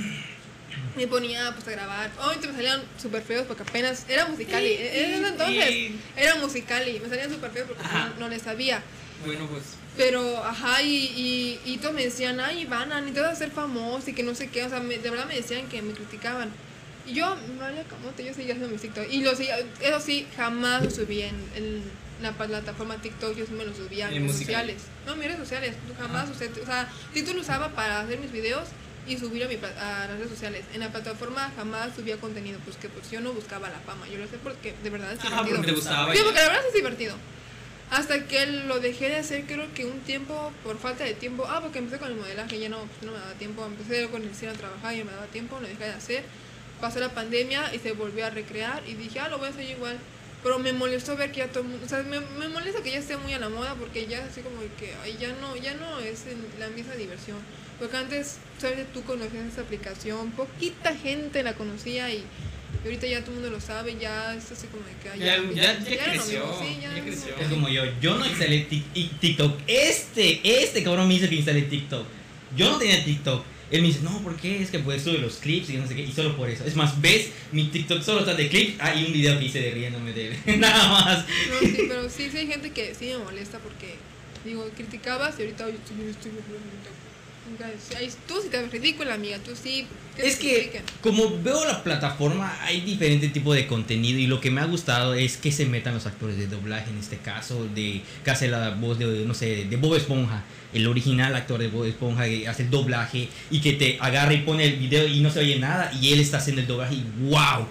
Me ponía pues a grabar. Obviamente me salían súper feos porque apenas era musical y en ese entonces era musical y me salían súper feos porque no, no les sabía. Bueno, pues. Pero, ajá, y, y, y todos me decían, ay, Ivana, ni te vas a ser famosa y que no sé qué. O sea, me- de verdad me decían que me criticaban. Y yo, vale, camote, yo seguía haciendo mis TikTok. Y lo seguía, eso sí, jamás lo subí en, en la plataforma TikTok, yo sí me lo subía En musical. sociales. No, mis redes sociales, jamás usé, o sea, TikTok lo usaba para hacer mis videos y subir a, mi, a las redes sociales. En la plataforma jamás subía contenido, pues que pues yo no buscaba la fama, yo lo sé porque de verdad es Ajá, divertido. porque te gustaba. Sí, porque la verdad es divertido. Hasta que lo dejé de hacer, creo que un tiempo, por falta de tiempo. Ah, porque empecé con el modelaje, ya no, pues, no me daba tiempo. Empecé con el cine a trabajar y no me daba tiempo, lo dejé de hacer. Pasó la pandemia y se volvió a recrear. Y dije, ah, lo voy a hacer igual. Pero me molestó ver que ya todo. O sea, me, me molesta que ya esté muy a la moda porque ya así como que ay, ya no ya no es la misma diversión. Porque antes, sabes, tú conocías esa aplicación, poquita gente la conocía y. y ahorita ya todo el mundo lo sabe, ya es así como de que Ya- ya- ya creció, mismo, sí, ya no-. Es como yo, yo no instalé TikTok. Este, este cabrón me dice que instalé TikTok. Yo no tenía TikTok. Él me dice, no, ¿por qué? Es que pues sube los clips y no sé qué. Y solo por eso. Es más, ves, mi TikTok solo está de clips. Ah, y un video que hice de riéndome de él. [LAUGHS] Nada más. No, sí, pero sí, sí hay gente que sí me molesta porque, digo, criticabas y ahorita yo estoy, yo estoy Tú sí te ves ridícula, amiga, tú sí. Es que, como veo la plataforma, hay diferente tipo de contenido. Y lo que me ha gustado es que se metan los actores de doblaje, en este caso, de que hace la voz de, no sé, de Bob Esponja. El original actor de Bob Esponja que hace el doblaje y que te agarra y pone el video y no se oye nada. Y él está haciendo el doblaje y wow.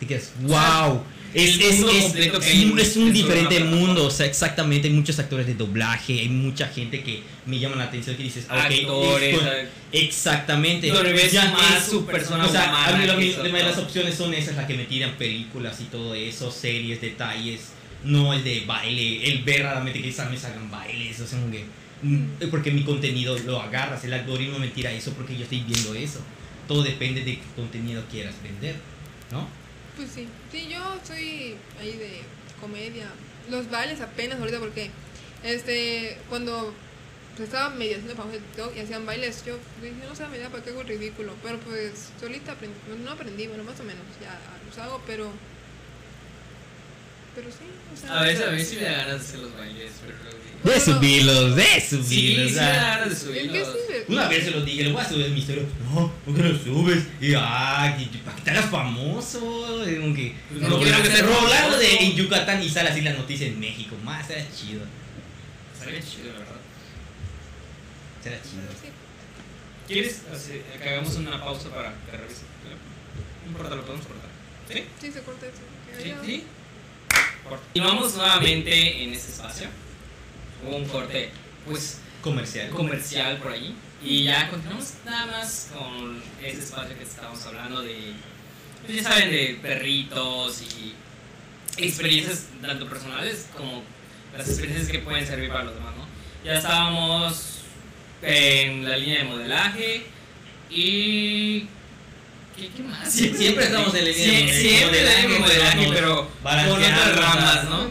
Te quedas, wow. Es, es- es hay es un en diferente mundo, o sea, exactamente, hay muchos actores de doblaje, hay mucha gente que me llama la atención que dices, ah, ok, Actores, esto- exactamente. Ves Ya más es- su persona o sea, a mí lo de las opciones son esas, las que me tiran películas y todo eso, series, detalles, no el de baile, el ver realmente que quizás me salgan bailes, o sea, que, mm, porque mi contenido lo agarras, el algoritmo me tira eso porque yo estoy viendo eso. Todo depende de qué contenido quieras vender, ¿no? Pues sí, sí, yo soy ahí de comedia. Los bailes apenas ahorita porque, este, cuando pues, estaba medio haciendo famoso de TikTok y hacían bailes, yo dije, no sé, me da para qué hago ridículo. Pero pues solita aprendí, no aprendí, bueno, más o menos, ya los hago, pero. Pero sí, o sea. A veces, a veces sí me da ganas de hacer los bailes, pero De subirlos, de Sí, subirlos. sí me ah. da ganas de ¿En subirlos. Una vez se lo dije, le voy a subir mi historia. No, ¿por qué lo subes? Y ah, para que te hagas famoso. como que, Pues no Ro- quiero que sea Rolando de Yucatán y sale así la noticia en México. Más, será chido. Estaría chido, la verdad. Será chido. Sí. ¿Quieres hacer- que hagamos una pausa para que revise? No importa, lo podemos cortar. ¿Sí? Sí, se corta eso. ¿Sí? ¿Sí? Continuamos nuevamente en este espacio. Hubo un corte, pues, Comercial. comercial por ahí. Y ya continuamos nada más con ese espacio que estábamos hablando de, pues ya saben, de perritos y experiencias tanto personales como las experiencias que pueden servir para los demás, ¿no? Ya estábamos en la línea de modelaje y... ¿Qué, qué más? Sie- siempre estamos en Sie- modelaje, Siempre en la línea de modelaje, modelaje, pero con otras ramas, ¿no?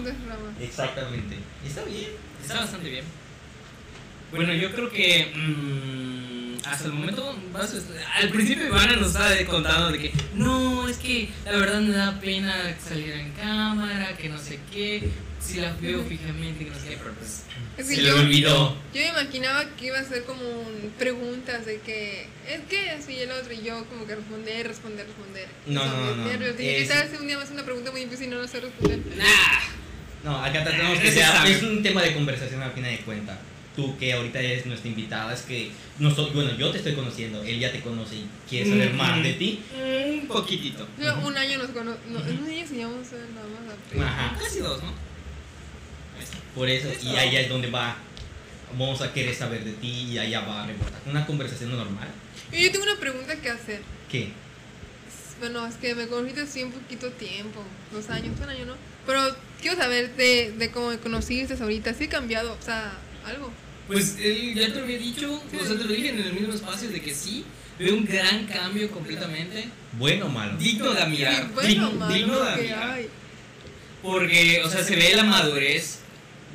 Exactamente. Está bien. Está bastante bien. Bueno, yo creo que mm, hasta el momento, vas a- al principio Ivana nos estaba contando de que no, es que la verdad me da pena salir en cámara, que no sé qué, si la veo fijamente, que no sé qué, pero pues Es se que yo, olvidó. Yo me imaginaba que iba a ser como un- preguntas de que es que así el otro y yo como que responder, responder, responder. No, no, me no, nervios. Dije, es- ¿qué tal si un día me hace una pregunta muy difícil y no lo sé responder? Nah, No, acá tratamos que sea. Es un tema de conversación al final de cuentas. Tú que ahorita eres nuestra invitada, es que nosotros, bueno, yo te estoy conociendo, él ya te conoce y quiere saber Mm. más de ti. un poquitito. Yo, un año nos conocemos, no, en un año sí vamos a nada más a. Ajá. Casi dos, ¿no? Por eso, Eso. y allá es donde va. Vamos a querer saber de ti y allá va a rebotar. Una conversación normal. Y yo tengo una pregunta que hacer. ¿Qué? Bueno, es que me conociste así un poquito tiempo, dos años, un año, ¿no? Pero quiero saber de, de cómo me conociste ahorita, ¿sí ha cambiado? O sea, algo. Pues él ya te lo había dicho, o sea, te lo dije en el mismo espacio de que sí, veo un gran cambio completamente. Bueno o malo. Digno de admirar. Sí, bueno, digno, malo, digno de admirar. hay. Porque, o sea, se ve la madurez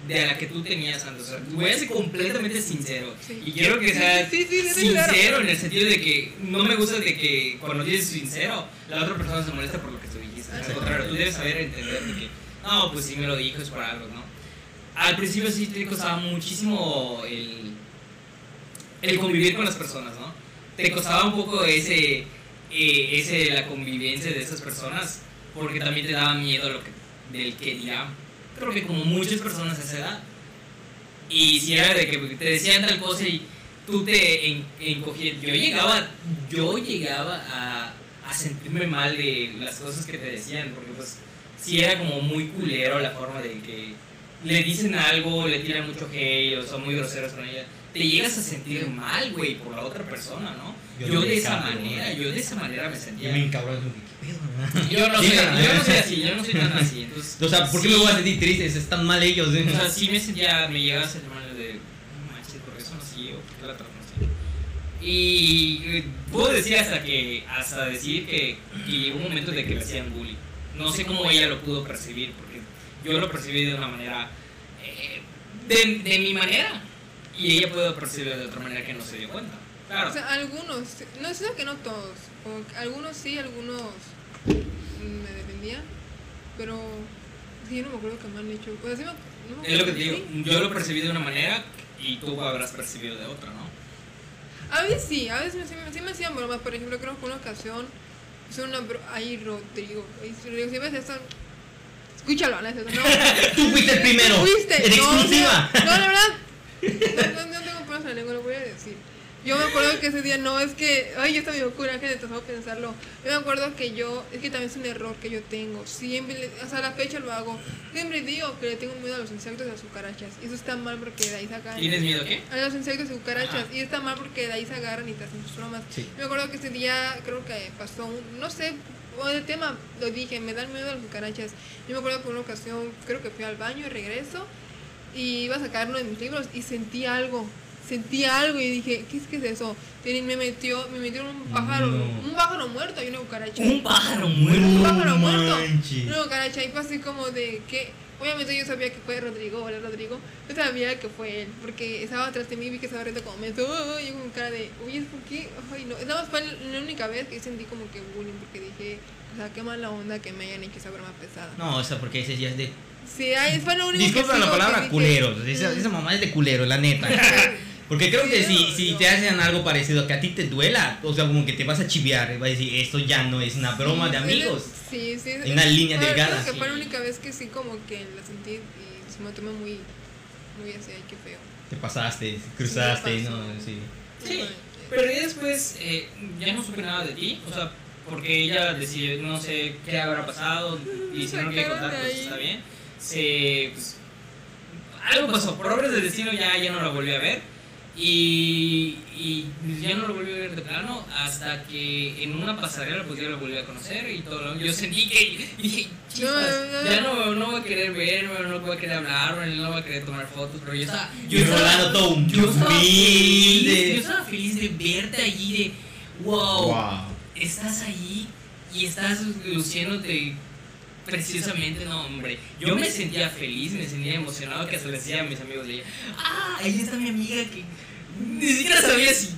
de la que tú tenías antes. O sea, voy a ser completamente sincero. Sí. Y quiero que sea Sí, sí, sincero claro. en el sentido de que no me gusta de que cuando dices sincero, la otra persona se molesta por lo que tú dijiste. Al contrario, tú debes saber entender de que, no, pues sí me lo dijo, es por algo, ¿no? Al principio sí te costaba muchísimo el, el convivir con las personas, ¿no? Te costaba un poco ese, eh, ese, la convivencia de esas personas, porque también te daba miedo lo que, del que dirán. Creo que como muchas personas a esa edad. Y si era de que te decían tal cosa y tú te en- encogías. Yo llegaba, yo llegaba a, a sentirme mal de las cosas que te decían, porque pues sí era como muy culero la forma de que le dicen algo, le tiran mucho hate o son muy groseros con ella. Te llegas a sentir mal, güey, por la otra persona, ¿no? Yo Yo, de me esa manera, yo de esa manera me Yo sentía. me encabrón, como que, ¿qué pedo? [LAUGHS] Yo no, Sí, yo no soy así, yo no soy tan así. [LAUGHS] Entonces, O sea, ¿por qué sí, me voy a sentir triste? Están mal ellos. ¿eh? O sea, sí me sentía, me llegaba a sentir mal de, "No manches, por eso no así, o por qué la tratan así. Y puedo decir hasta que, hasta decir que, que llegó un momento de que me hacían bullying. No sé cómo ella lo pudo percibir, porque yo lo percibí de una manera, eh, de, de mi manera, y ella pudo percibirlo de otra manera que no se dio cuenta. Claro. O sea, algunos, no es que no todos, algunos sí, algunos me defendían, pero sí, yo no me acuerdo que me han hecho. O sea, sí me, no me es lo que te digo, sí. yo lo percibí de una manera y tú habrás percibido de otra, ¿no? A veces sí, a veces me- sí, me- sí me hacían bromas. Por ejemplo, creo que una ocasión hizo una bro Ay, Rodrigo. Ay, Rodrigo, si ves esto. Escúchalo, eso, no. [LAUGHS] Tú fuiste el primero. Fuiste. En no, exclusiva. No, la verdad. No, no, tengo pelos en la lengua, lo voy a decir. Yo me acuerdo que ese día no, es que. Ay, yo estaba medio cura, que te a pensarlo. Yo me acuerdo que yo. Es que también es un error que yo tengo. Siempre, le- o sea, a la fecha lo hago. Siempre digo que le tengo miedo a los insectos y a las cucarachas. Y eso está mal porque de ahí sacan. ¿Tienes miedo a qué? A los insectos y cucarachas. Ajá. Y está mal porque de ahí se agarran y te hacen sus bromas. Sí. Me acuerdo que ese día creo que pasó un, no sé, o el tema lo dije, me dan miedo las cucarachas. Yo me acuerdo que una ocasión, creo que fui al baño y regreso y iba a sacar uno de mis libros y sentí algo. Sentí algo y dije, ¿qué es, qué es eso? Y me metió, me metieron un pájaro, No. un pájaro muerto y una cucaracha. Un pájaro Un muerto. pájaro muerto. manches. Una cucaracha y fue así como de que, obviamente yo sabía que fue Rodrigo, hola Rodrigo, yo sabía que fue él, porque estaba atrás de mí y vi que estaba riendo como me "Oh", y con cara de, oye, ¿por qué? Ay, no. Nada más fue la única vez que sentí como que bullying, porque dije, o sea, qué mala onda que me hayan hecho esa broma pesada. No, o sea, porque ese ya es de. Sí, ay, fue lo único Disculpa que la palabra que dije, culeros. Esa, esa mamá es de culero, la neta. [LAUGHS] Porque creo que si, si te hacen algo parecido que a ti te duela, o sea, como que te vas a chiviar, vas a decir, esto ya no es una broma de sí, amigos. Sí, sí. En una línea delgada, Creo que fue la sí. única vez que sí como que la sentí y se me tomó muy, muy así, ay, qué feo. Te pasaste, cruzaste, no, sí. Sí, pero ya después eh, ya no supe nada de ti, o sea, porque ella decidió, no sé qué habrá pasado, y [LAUGHS] si no lo quiere contar, de pues está bien. Se, pues, algo pasó, por obras del destino ya, ya no la volví a ver, y, y ya no la volví a ver de plano, hasta que en una pasarela pues ya la volví a conocer, y todo lo- yo sentí que, [LAUGHS] dije, no. ya no, no voy a querer verme, no voy a querer hablarme, no voy a querer tomar fotos, pero yo estaba... Y Rolando todo un Yo estaba feliz, yo estaba feliz de verte allí, de wow, Wow. estás allí y estás luciéndote preciosamente, no hombre. Yo me sentía feliz, me sentía emocionado que hasta le decía a mis amigos, le decía, ah, ahí está mi amiga que ni siquiera sabía si...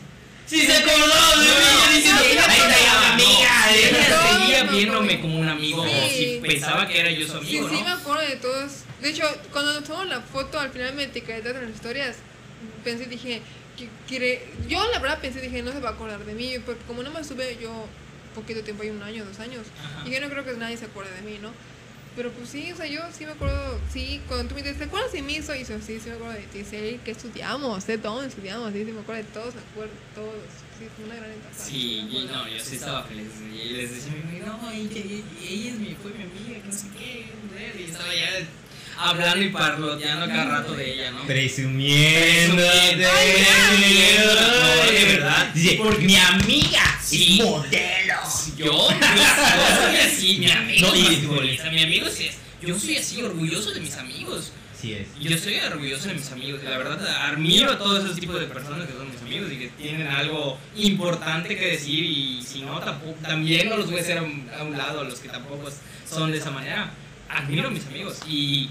Se acordó de mí, ella no, pensaba, no, amiga, ella seguía viéndome como un amigo, o Sí. si pensaba que era yo su Sí, amigo, sí, me ¿no? acuerdo de todos. De hecho, cuando nos tomamos la foto, al final me etiquetaron en las historias. Pensé, dije, yo la verdad pensé, dije, no se va a acordar de mí, porque como no me sube yo poquito tiempo, hay un año, dos años, Ajá. y yo no creo que nadie se acuerde de mí, ¿no? Pero pues sí, o sea, yo sí me acuerdo, sí, cuando tú me dices, ¿te acuerdas de mí? Y yo, sí, sí me acuerdo de ti, sí, que estudiamos, de todo estudiamos, sí, sí me acuerdo de todos, me acuerdo de todos, sí, fue una gran etapa. Sí, y no, yo sí estaba feliz. Y les decía no, ella, ella es mi, fue mi amiga, que no sé qué, y estaba ya hablando y parloteando cada rato de ella, ¿no? Presumiendo. Presumiendo. No, de verdad. Dice, Porque mi amiga Sí. es modelo. yo, yo soy así, mi amigo No, es basquetbolista, mi amigo sí es. Yo soy así, orgulloso de mis amigos. Sí es. Yo estoy orgulloso de mis amigos. La verdad, admiro a todos esos tipos de personas que son mis amigos y que tienen algo importante que decir. Y si no, tampoco, también no los voy a hacer a un, a un lado, los que tampoco son de esa manera. Admiro a mis amigos. Y,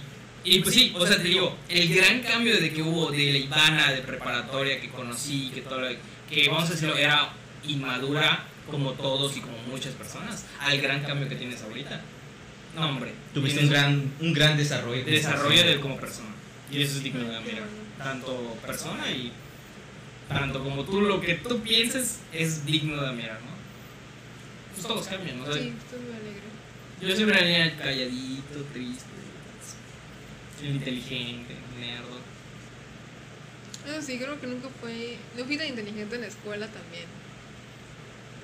y pues sí, o sea, te digo, el gran cambio de que hubo de la Ivana de preparatoria que conocí, que todo lo- que vamos a decirlo, era inmadura como todos y como muchas personas, al gran cambio que tienes ahorita. No, hombre. Tuviste un gran, un gran desarrollo. como desarrollo persona. de como persona. Y eso es digno de admirar. Tanto persona y tanto como tú lo que tú pienses es digno de admirar, ¿no? Pues todos cambian, ¿no? O sea, Sí, estoy muy alegre. Yo siempre era niña calladito, triste, inteligente, nerdo. Eso sí, creo que nunca fue. No fui tan inteligente en la escuela también.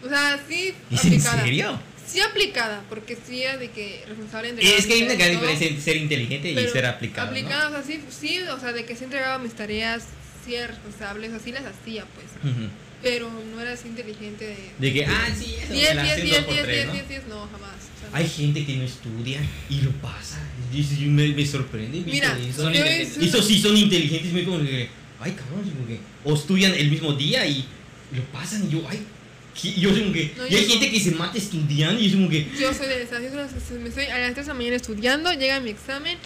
O sea, sí ¿Es en aplicada. serio? Sí aplicada, porque sí de que responsable de Es que hay una gran diferencia entre ser inteligente y ser aplicado. ¿no? Aplicada, o sea, sí, sí, o sea, de que sí entregaba mis tareas, sí era responsable, o sea, sí las hacía, pues. Ujú. Pero no era así inteligente de. De que, ah, sí, eso 10, me la 10, hacen 10, dos por 10, tres, 10, ¿no? 10, 10, no, jamás. o sea, no. Hay gente que no estudia y lo pasa. Y me, me sorprende. ¿viste Mira, eso? Son yo Estos sí son inteligentes. Me como que, ay, cabrón, como que, o estudian el mismo día y lo pasan. Y yo, ay, ¿qué? yo como que, No, y hay yo gente no. que se mata estudiando y es como que, Yo soy de esas, yo me estoy a las 3 de la mañana estudiando, llega mi examen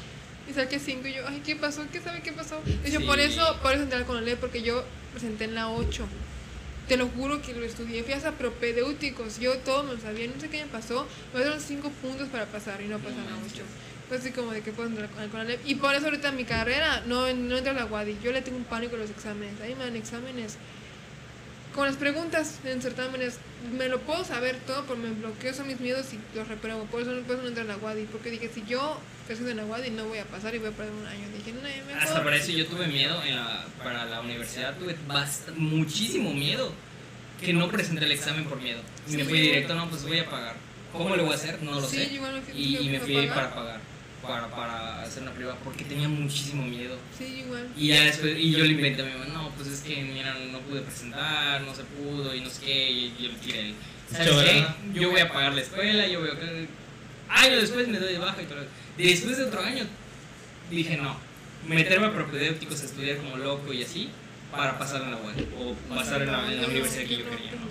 y saqué 5 y yo, ay, ¿qué pasó? ¿Qué sabe qué pasó? Hecho, Sí. por eso, por eso entré con el porque yo presenté en la 8. Te lo juro que lo estudié, fui hasta propedéuticos, yo todo me lo sabía, no sé qué me pasó, me dieron 5 puntos para pasar y no pasé en la 8. Fue así como de que puedo entrar con el Conalep. Y por eso ahorita en mi carrera no, no entro a la Wadi. Yo le tengo un pánico a los exámenes. Ahí me dan exámenes. Con las preguntas en certámenes, me lo puedo saber todo, pero me bloqueo, son mis miedos y los repruebo. Por eso, por eso no entro a la Wadi. Porque dije, si yo estoy en la Wadi no voy a pasar y voy a perder un año. Dije, no, mejor. Hasta para eso yo tuve miedo en la, para la universidad, tuve muchísimo miedo que no presenté el examen por miedo. Y me Sí, fui yo- directo, no, pues voy a pagar. ¿Cómo lo voy a hacer? No lo Sí, sé. me fui- Y, y me fui para pagar, para, para hacer una privada, porque tenía muchísimo miedo. Sí, igual. Y ya después, y yo le inventé a mi mamá, no, pues es que, mira, no pude presentar, no se pudo, y no sé qué, y yo le tiré el, ¿sabes qué? Yo voy a pagar la escuela, yo voy a... Año después me doy de baja y todo. Después de otro año, dije, no, meterme a propedéuticos a estudiar como loco y así, para pasar en la web, o pasar en la, en la universidad que yo quería, ¿no?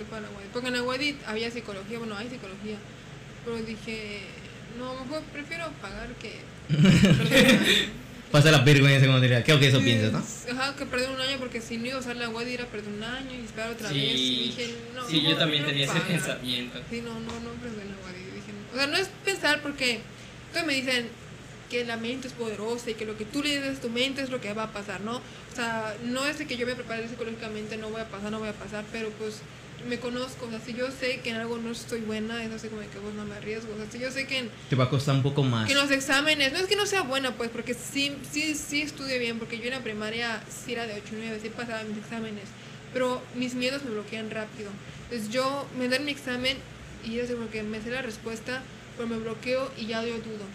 Porque en la Wadi había psicología, bueno, hay psicología. Pero dije, no, mejor prefiero pagar que. [LAUGHS] pasa la vergüenza como te diría. Creo que eso piensas, ¿no? Ajá, que perder un año porque si no iba a usar la web era perder un año y esperar otra Sí. vez. Y dije, no. Sí, yo también no tenía ese pagar. pensamiento. Sí, no, no, no pensé en la web. Dije, no. O sea, no es pensar porque todos me dicen que la mente es poderosa y que lo que tú le dices a tu mente es lo que va a pasar, ¿no? O sea, no es de que yo me prepare psicológicamente, no voy a pasar, no voy a pasar, pero pues me conozco, o sea, si yo sé que en algo no estoy buena, es así como de que vos no me arriesgo, o sea, si yo sé que en, Te va a costar un poco más. que en los exámenes, no es que no sea buena, pues, porque sí, sí, sí estudio bien, porque yo en la primaria sí era de 8 y 9, sí pasaba mis exámenes, pero mis miedos me bloquean rápido. Entonces yo me dan mi examen y yo sé porque me sé la respuesta, pero me bloqueo y ya yo dudo.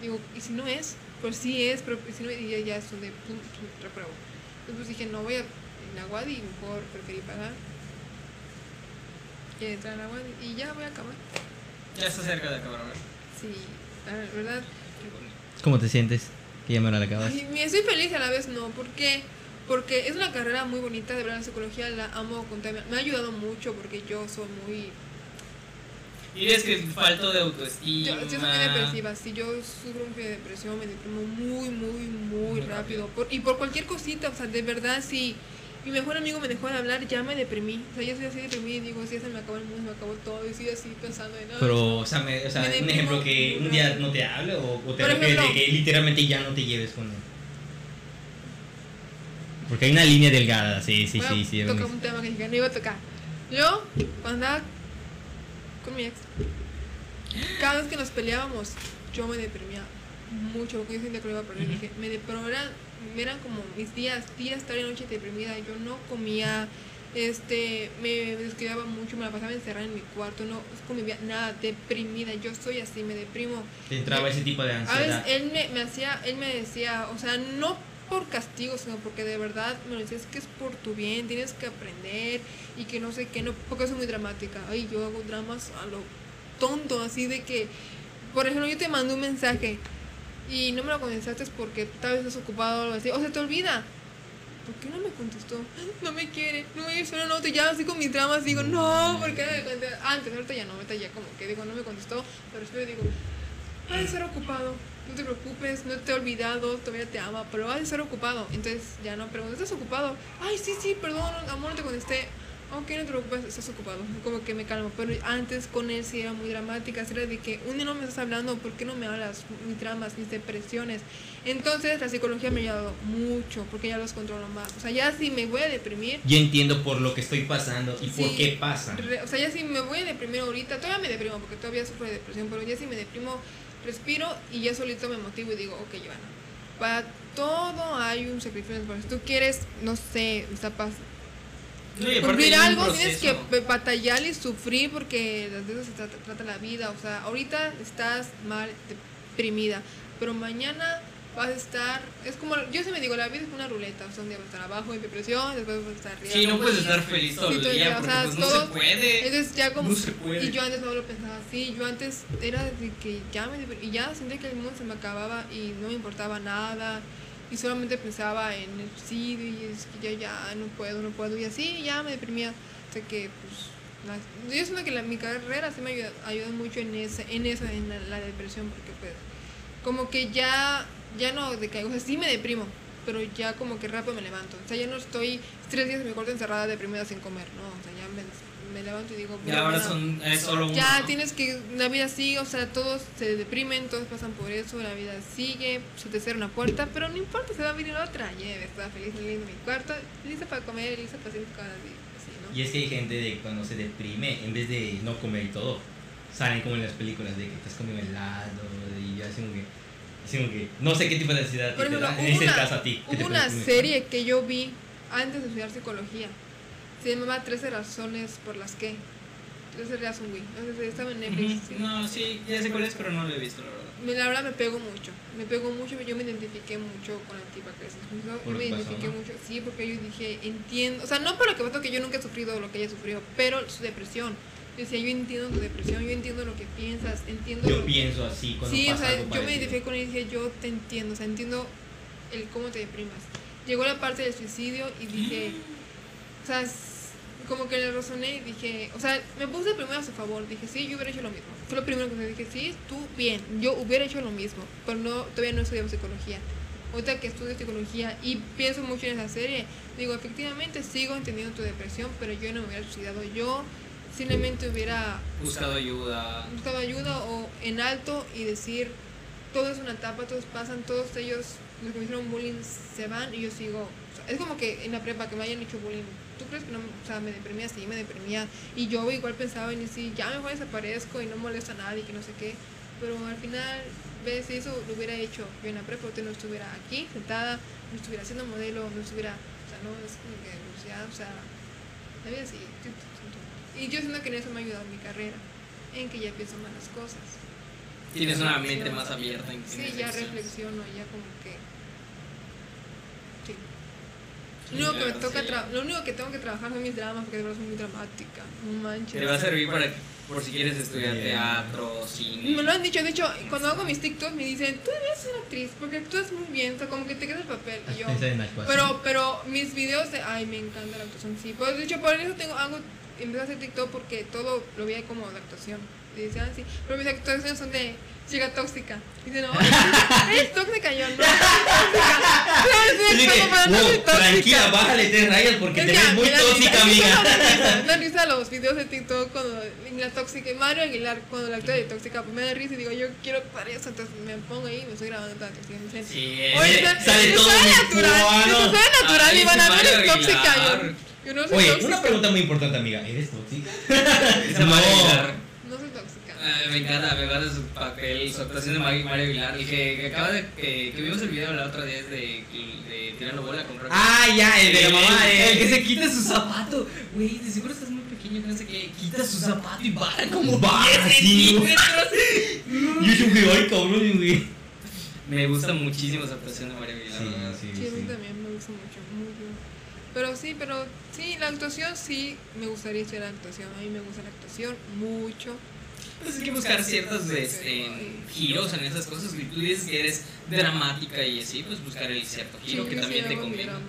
Digo, ¿y si no es? Pues sí es, pero si no, y ya, ya es donde pum, pum, repruebo. Entonces dije, no voy a UAD y mejor preferí pagar. Y entrar a la UAD y ya voy a acabar. Ya está cerca de acabar ahora. Sí, la verdad. ¿Cómo te sientes? Que ya me la acabas. Ay, me estoy feliz a la vez no, ¿por qué? Porque es una carrera muy bonita, de verdad la psicología la amo con me ha ayudado mucho porque yo soy muy Y es que falto de yo, autoestima. yo soy muy depresiva, si yo sufro un de depresión me deprimo muy muy muy Muy rápido, rápido. Por- y por cualquier cosita, o sea, de verdad si mi mejor amigo me dejó de hablar, ya me deprimí, o sea, yo soy así deprimida y digo, si ya se me acabó el mundo, se me acabó todo, y sigo así pensando en "Ay, Pero, o sea, me- o sea Me un deprimo ejemplo que un día no te hable o, o te refieres de que literalmente ya no te lleves con él. Porque hay una línea delgada, sí, sí, a sí, sí. Bernice. un tema que no iba a tocar. Yo, cuando andaba con mi ex, cada vez que nos peleábamos, yo me deprimía mucho, porque yo sentía que lo iba a perder. Ujú. Dije, me de- pero eran, como mis días, días, tarde y noche deprimida. Yo no comía, este, me descuidaba mucho, me la pasaba encerrada en mi cuarto, no convivía nada, deprimida, yo soy así, me deprimo. Te entraba ese tipo de A veces ansiedad. él me, me hacía, él me decía, o sea, no por castigo, sino porque de verdad me decía, es que es por tu bien, tienes que aprender y que no sé qué, no, porque soy muy dramática. Ay, yo hago dramas a lo tonto, así de que, por ejemplo, yo te mandé un mensaje y no me lo contestaste porque tal vez estás ocupado o algo así, o se te olvida. ¿Por qué no me contestó? [LAUGHS] No me quiere, no me suena no, te llamo así con mis dramas, digo, no, ¿por qué no me contesta? Antes, ahorita ya no, ahorita ya como que digo, no me contestó, pero espero digo, ha de ser ocupado, no te preocupes, no te he olvidado, todavía te ama, pero ha de ser ocupado. Entonces ya no pregunto, ¿estás ocupado? Ay, sí, sí, perdón, amor, no te contesté. Ok, no te preocupes, estás ocupado. Como que me calmo. Pero antes con él sí era muy dramática. Era de que un día no me estás hablando, ¿por qué no me hablas? Mis dramas, mis depresiones. Entonces la psicología me ha ayudado mucho porque ya los controlo más. O sea, ya si me voy a deprimir, Yo entiendo por lo que estoy pasando y por qué pasa. Re- O sea, ya si me voy a deprimir ahorita, todavía me deprimo porque todavía sufro de depresión, pero ya si me deprimo, respiro y ya solito me motivo y digo, ok, Joana, para todo hay un sacrificio. Si tú quieres, no sé, está pas- No, hay un algo, tienes que batallar y sufrir porque de eso se trata, trata la vida. O sea, ahorita estás mal, deprimida, pero mañana vas a estar, es como, yo siempre digo, la vida es una ruleta, o sea, un día vas a estar abajo en depresión, después vas a estar arriba. Sí, no puedes pues, estar feliz todo el día o porque sea, pues no todo- se puede. entonces ya como No se puede. y yo antes no lo pensaba así, yo antes era de que ya me y ya sentía que el mundo se me acababa y no me importaba nada y solamente pensaba en el suicidio y es que ya ya no puedo, no puedo y así ya me deprimía hasta que pues la- yo siento que la, mi carrera sí me ayuda, ayuda mucho en ese en eso en la, depresión porque pues como que ya ya no decaigo, o sea, sí me deprimo, pero ya como que rápido me levanto. O sea, ya no estoy tres días en mi cuarto encerrada deprimida sin comer, ¿no? O sea, ya me, me levanto y digo, Y ahora bueno, son, es solo uno. ya tienes que, la vida sigue, o sea, todos se deprimen, todos pasan por eso, la vida sigue, se te cierra una puerta, pero no importa, se va a abrir otra. Ya estaba feliz saliendo de mi cuarto, lista para comer, lista para hacer cosas y así, ¿no? Y es que hay gente de cuando se deprime, en vez de no comer y todo, salen como en las películas de que estás comiendo helado y ya así como que, así como que no sé qué tipo de ansiedad Por te ejemplo, da. En ese una, caso a ti. ¿qué te hubo una serie que yo vi antes de estudiar psicología. Se llamaba 13 razones por las que. 13 razones, güey. No sé si estaba en Netflix. Ujú. sí. No, sí, ya sé cuál es, pero no lo he visto, la verdad. Me- La verdad me pegó mucho, me pegó mucho, yo me identifiqué mucho con la tipa que es yo me identifiqué ¿no? mucho, sí, porque yo dije, entiendo, o sea, no por lo que pasó que yo nunca he sufrido lo que ella sufrió, pero su depresión. Yo decía, yo entiendo tu depresión, yo entiendo lo que piensas, entiendo Yo lo- pienso así cuando Sí, o pasa sea, algo yo me parecido. identifiqué con él y dije, yo te entiendo, o sea, entiendo el cómo te deprimas. Llegó la parte del suicidio y dije, [GASPS] o sea, como que le razoné y dije, o sea, me puse primero a su favor, dije, sí, yo hubiera hecho lo mismo. Fue lo primero que me dije, sí, tú bien, yo hubiera hecho lo mismo, pero no, todavía no estudiaba psicología. Ahorita que estudio psicología y pienso mucho en esa serie, digo, efectivamente sigo entendiendo tu depresión, pero yo no me hubiera suicidado. Yo simplemente hubiera Buscado ayuda. buscado ayuda o en alto y decir todo es una etapa, todos pasan, todos ellos, los que me hicieron bullying se van y yo sigo. o sea, es como que en la prepa que me hayan hecho bullying. ¿Tú crees que no? O sea, me deprimía, sí, me deprimía. Y yo igual pensaba en si ya mejor desaparezco y no molesto a nadie, que no sé qué. Pero al final, ves, si eso lo hubiera hecho yo en la prepa, no estuviera aquí sentada, no estuviera haciendo modelo, no estuviera. O sea, no es como que, pues ya, o sea, la vida sigue. Y yo siento que en eso me ha ayudado mi carrera, en que ya pienso más las cosas. Tienes una mente más abierta. En, en Sí, ya reflexiono, ya como que. Sí. Sí, Lo único, que la me toca tra- lo único que tengo que trabajar son mis dramas, porque de verdad soy muy dramática. No manches. Te va a servir para por si quieres estudiar teatro, cine. Me lo han dicho, de hecho, cuando hago mis TikToks me dicen, tú debes ser actriz, porque actúas muy bien, o sea, como que te queda el papel. ¿Has Y yo, pensado en actuación? pero, pero mis videos de, ay, me encanta la actuación, sí. Pues, de hecho, por eso tengo, hago, empecé a hacer TikTok porque todo lo veía como de actuación. Y decían, sí, pero mis actuaciones son de chica tóxica. Y dicen, no, [LAUGHS] eres tóxica, yo no, soy tóxica. Dije, como, no soy "Wow, tranquila, tóxica. bájale tres rayas porque Es te ves muy tóxica, amiga. Me da risa, los videos de TikTok cuando la tóxica, Mario Aguilar, cuando la actora de tóxica, pues me da risa y digo, yo quiero para eso, entonces me pongo ahí y me estoy grabando toda la tóxica. y Sí, Oye, ese- sale sale todo natural, cubano. si sale natural y van a ver es tóxica. Yo, yo no soy Oye, tóxica. una pregunta muy importante, amiga. ¿Eres tóxica? [LAUGHS] No tóxica. Eh, me encanta, me encanta su papel, su actuación de Mario, Mario Aguilar. El que, que acaba de. Que, que vimos el video la otra vez de, de tirando bola con Rocky. Ah, ya, el de la mamá. El, el que eh. se quita su zapato. Güey, de seguro estás muy pequeño, que no sé qué. Quita su zapato y baja como Baja, 10 sí. centímetros. [LAUGHS] Yo dije, ay, cabrón, güey. Me gusta muchísimo esa actuación de Mario Aguilar. Sí, la verdad. sí, Sí, a mí sí. también me gusta mucho, muy bien. Pero sí, pero sí, la actuación sí, me gustaría estudiar actuación. A mí me gusta la actuación mucho. Pues hay que buscar ciertos este, giros en esas cosas. Si tú dices que eres dramática y así, pues buscar el cierto giro Sí, que también te está.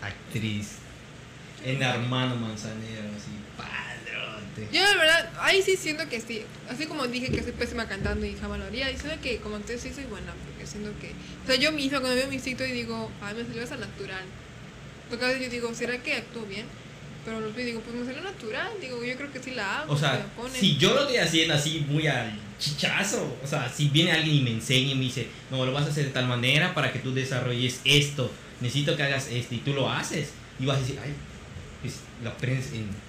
Actriz. En Armando Manzanero, así, padrote. Yo, la verdad, ahí sí siento que sí. Así como dije que soy pésima cantando y jamás lo haría, y siento que como actriz sí soy buena, porque siento que. O sea, yo misma cuando veo mi sitio y digo, ay, me salió esa natural. Porque a veces yo digo, ¿será que actúo bien? Pero luego digo, pues me salió natural. Digo, yo creo que sí la hago. O se sea, si yo lo estoy haciendo así muy al chichazo, o sea, si viene alguien y me enseña y me dice, no, lo vas a hacer de tal manera para que tú desarrolles esto, necesito que hagas esto y tú lo haces, y vas a decir, ay, pues lo aprendes en...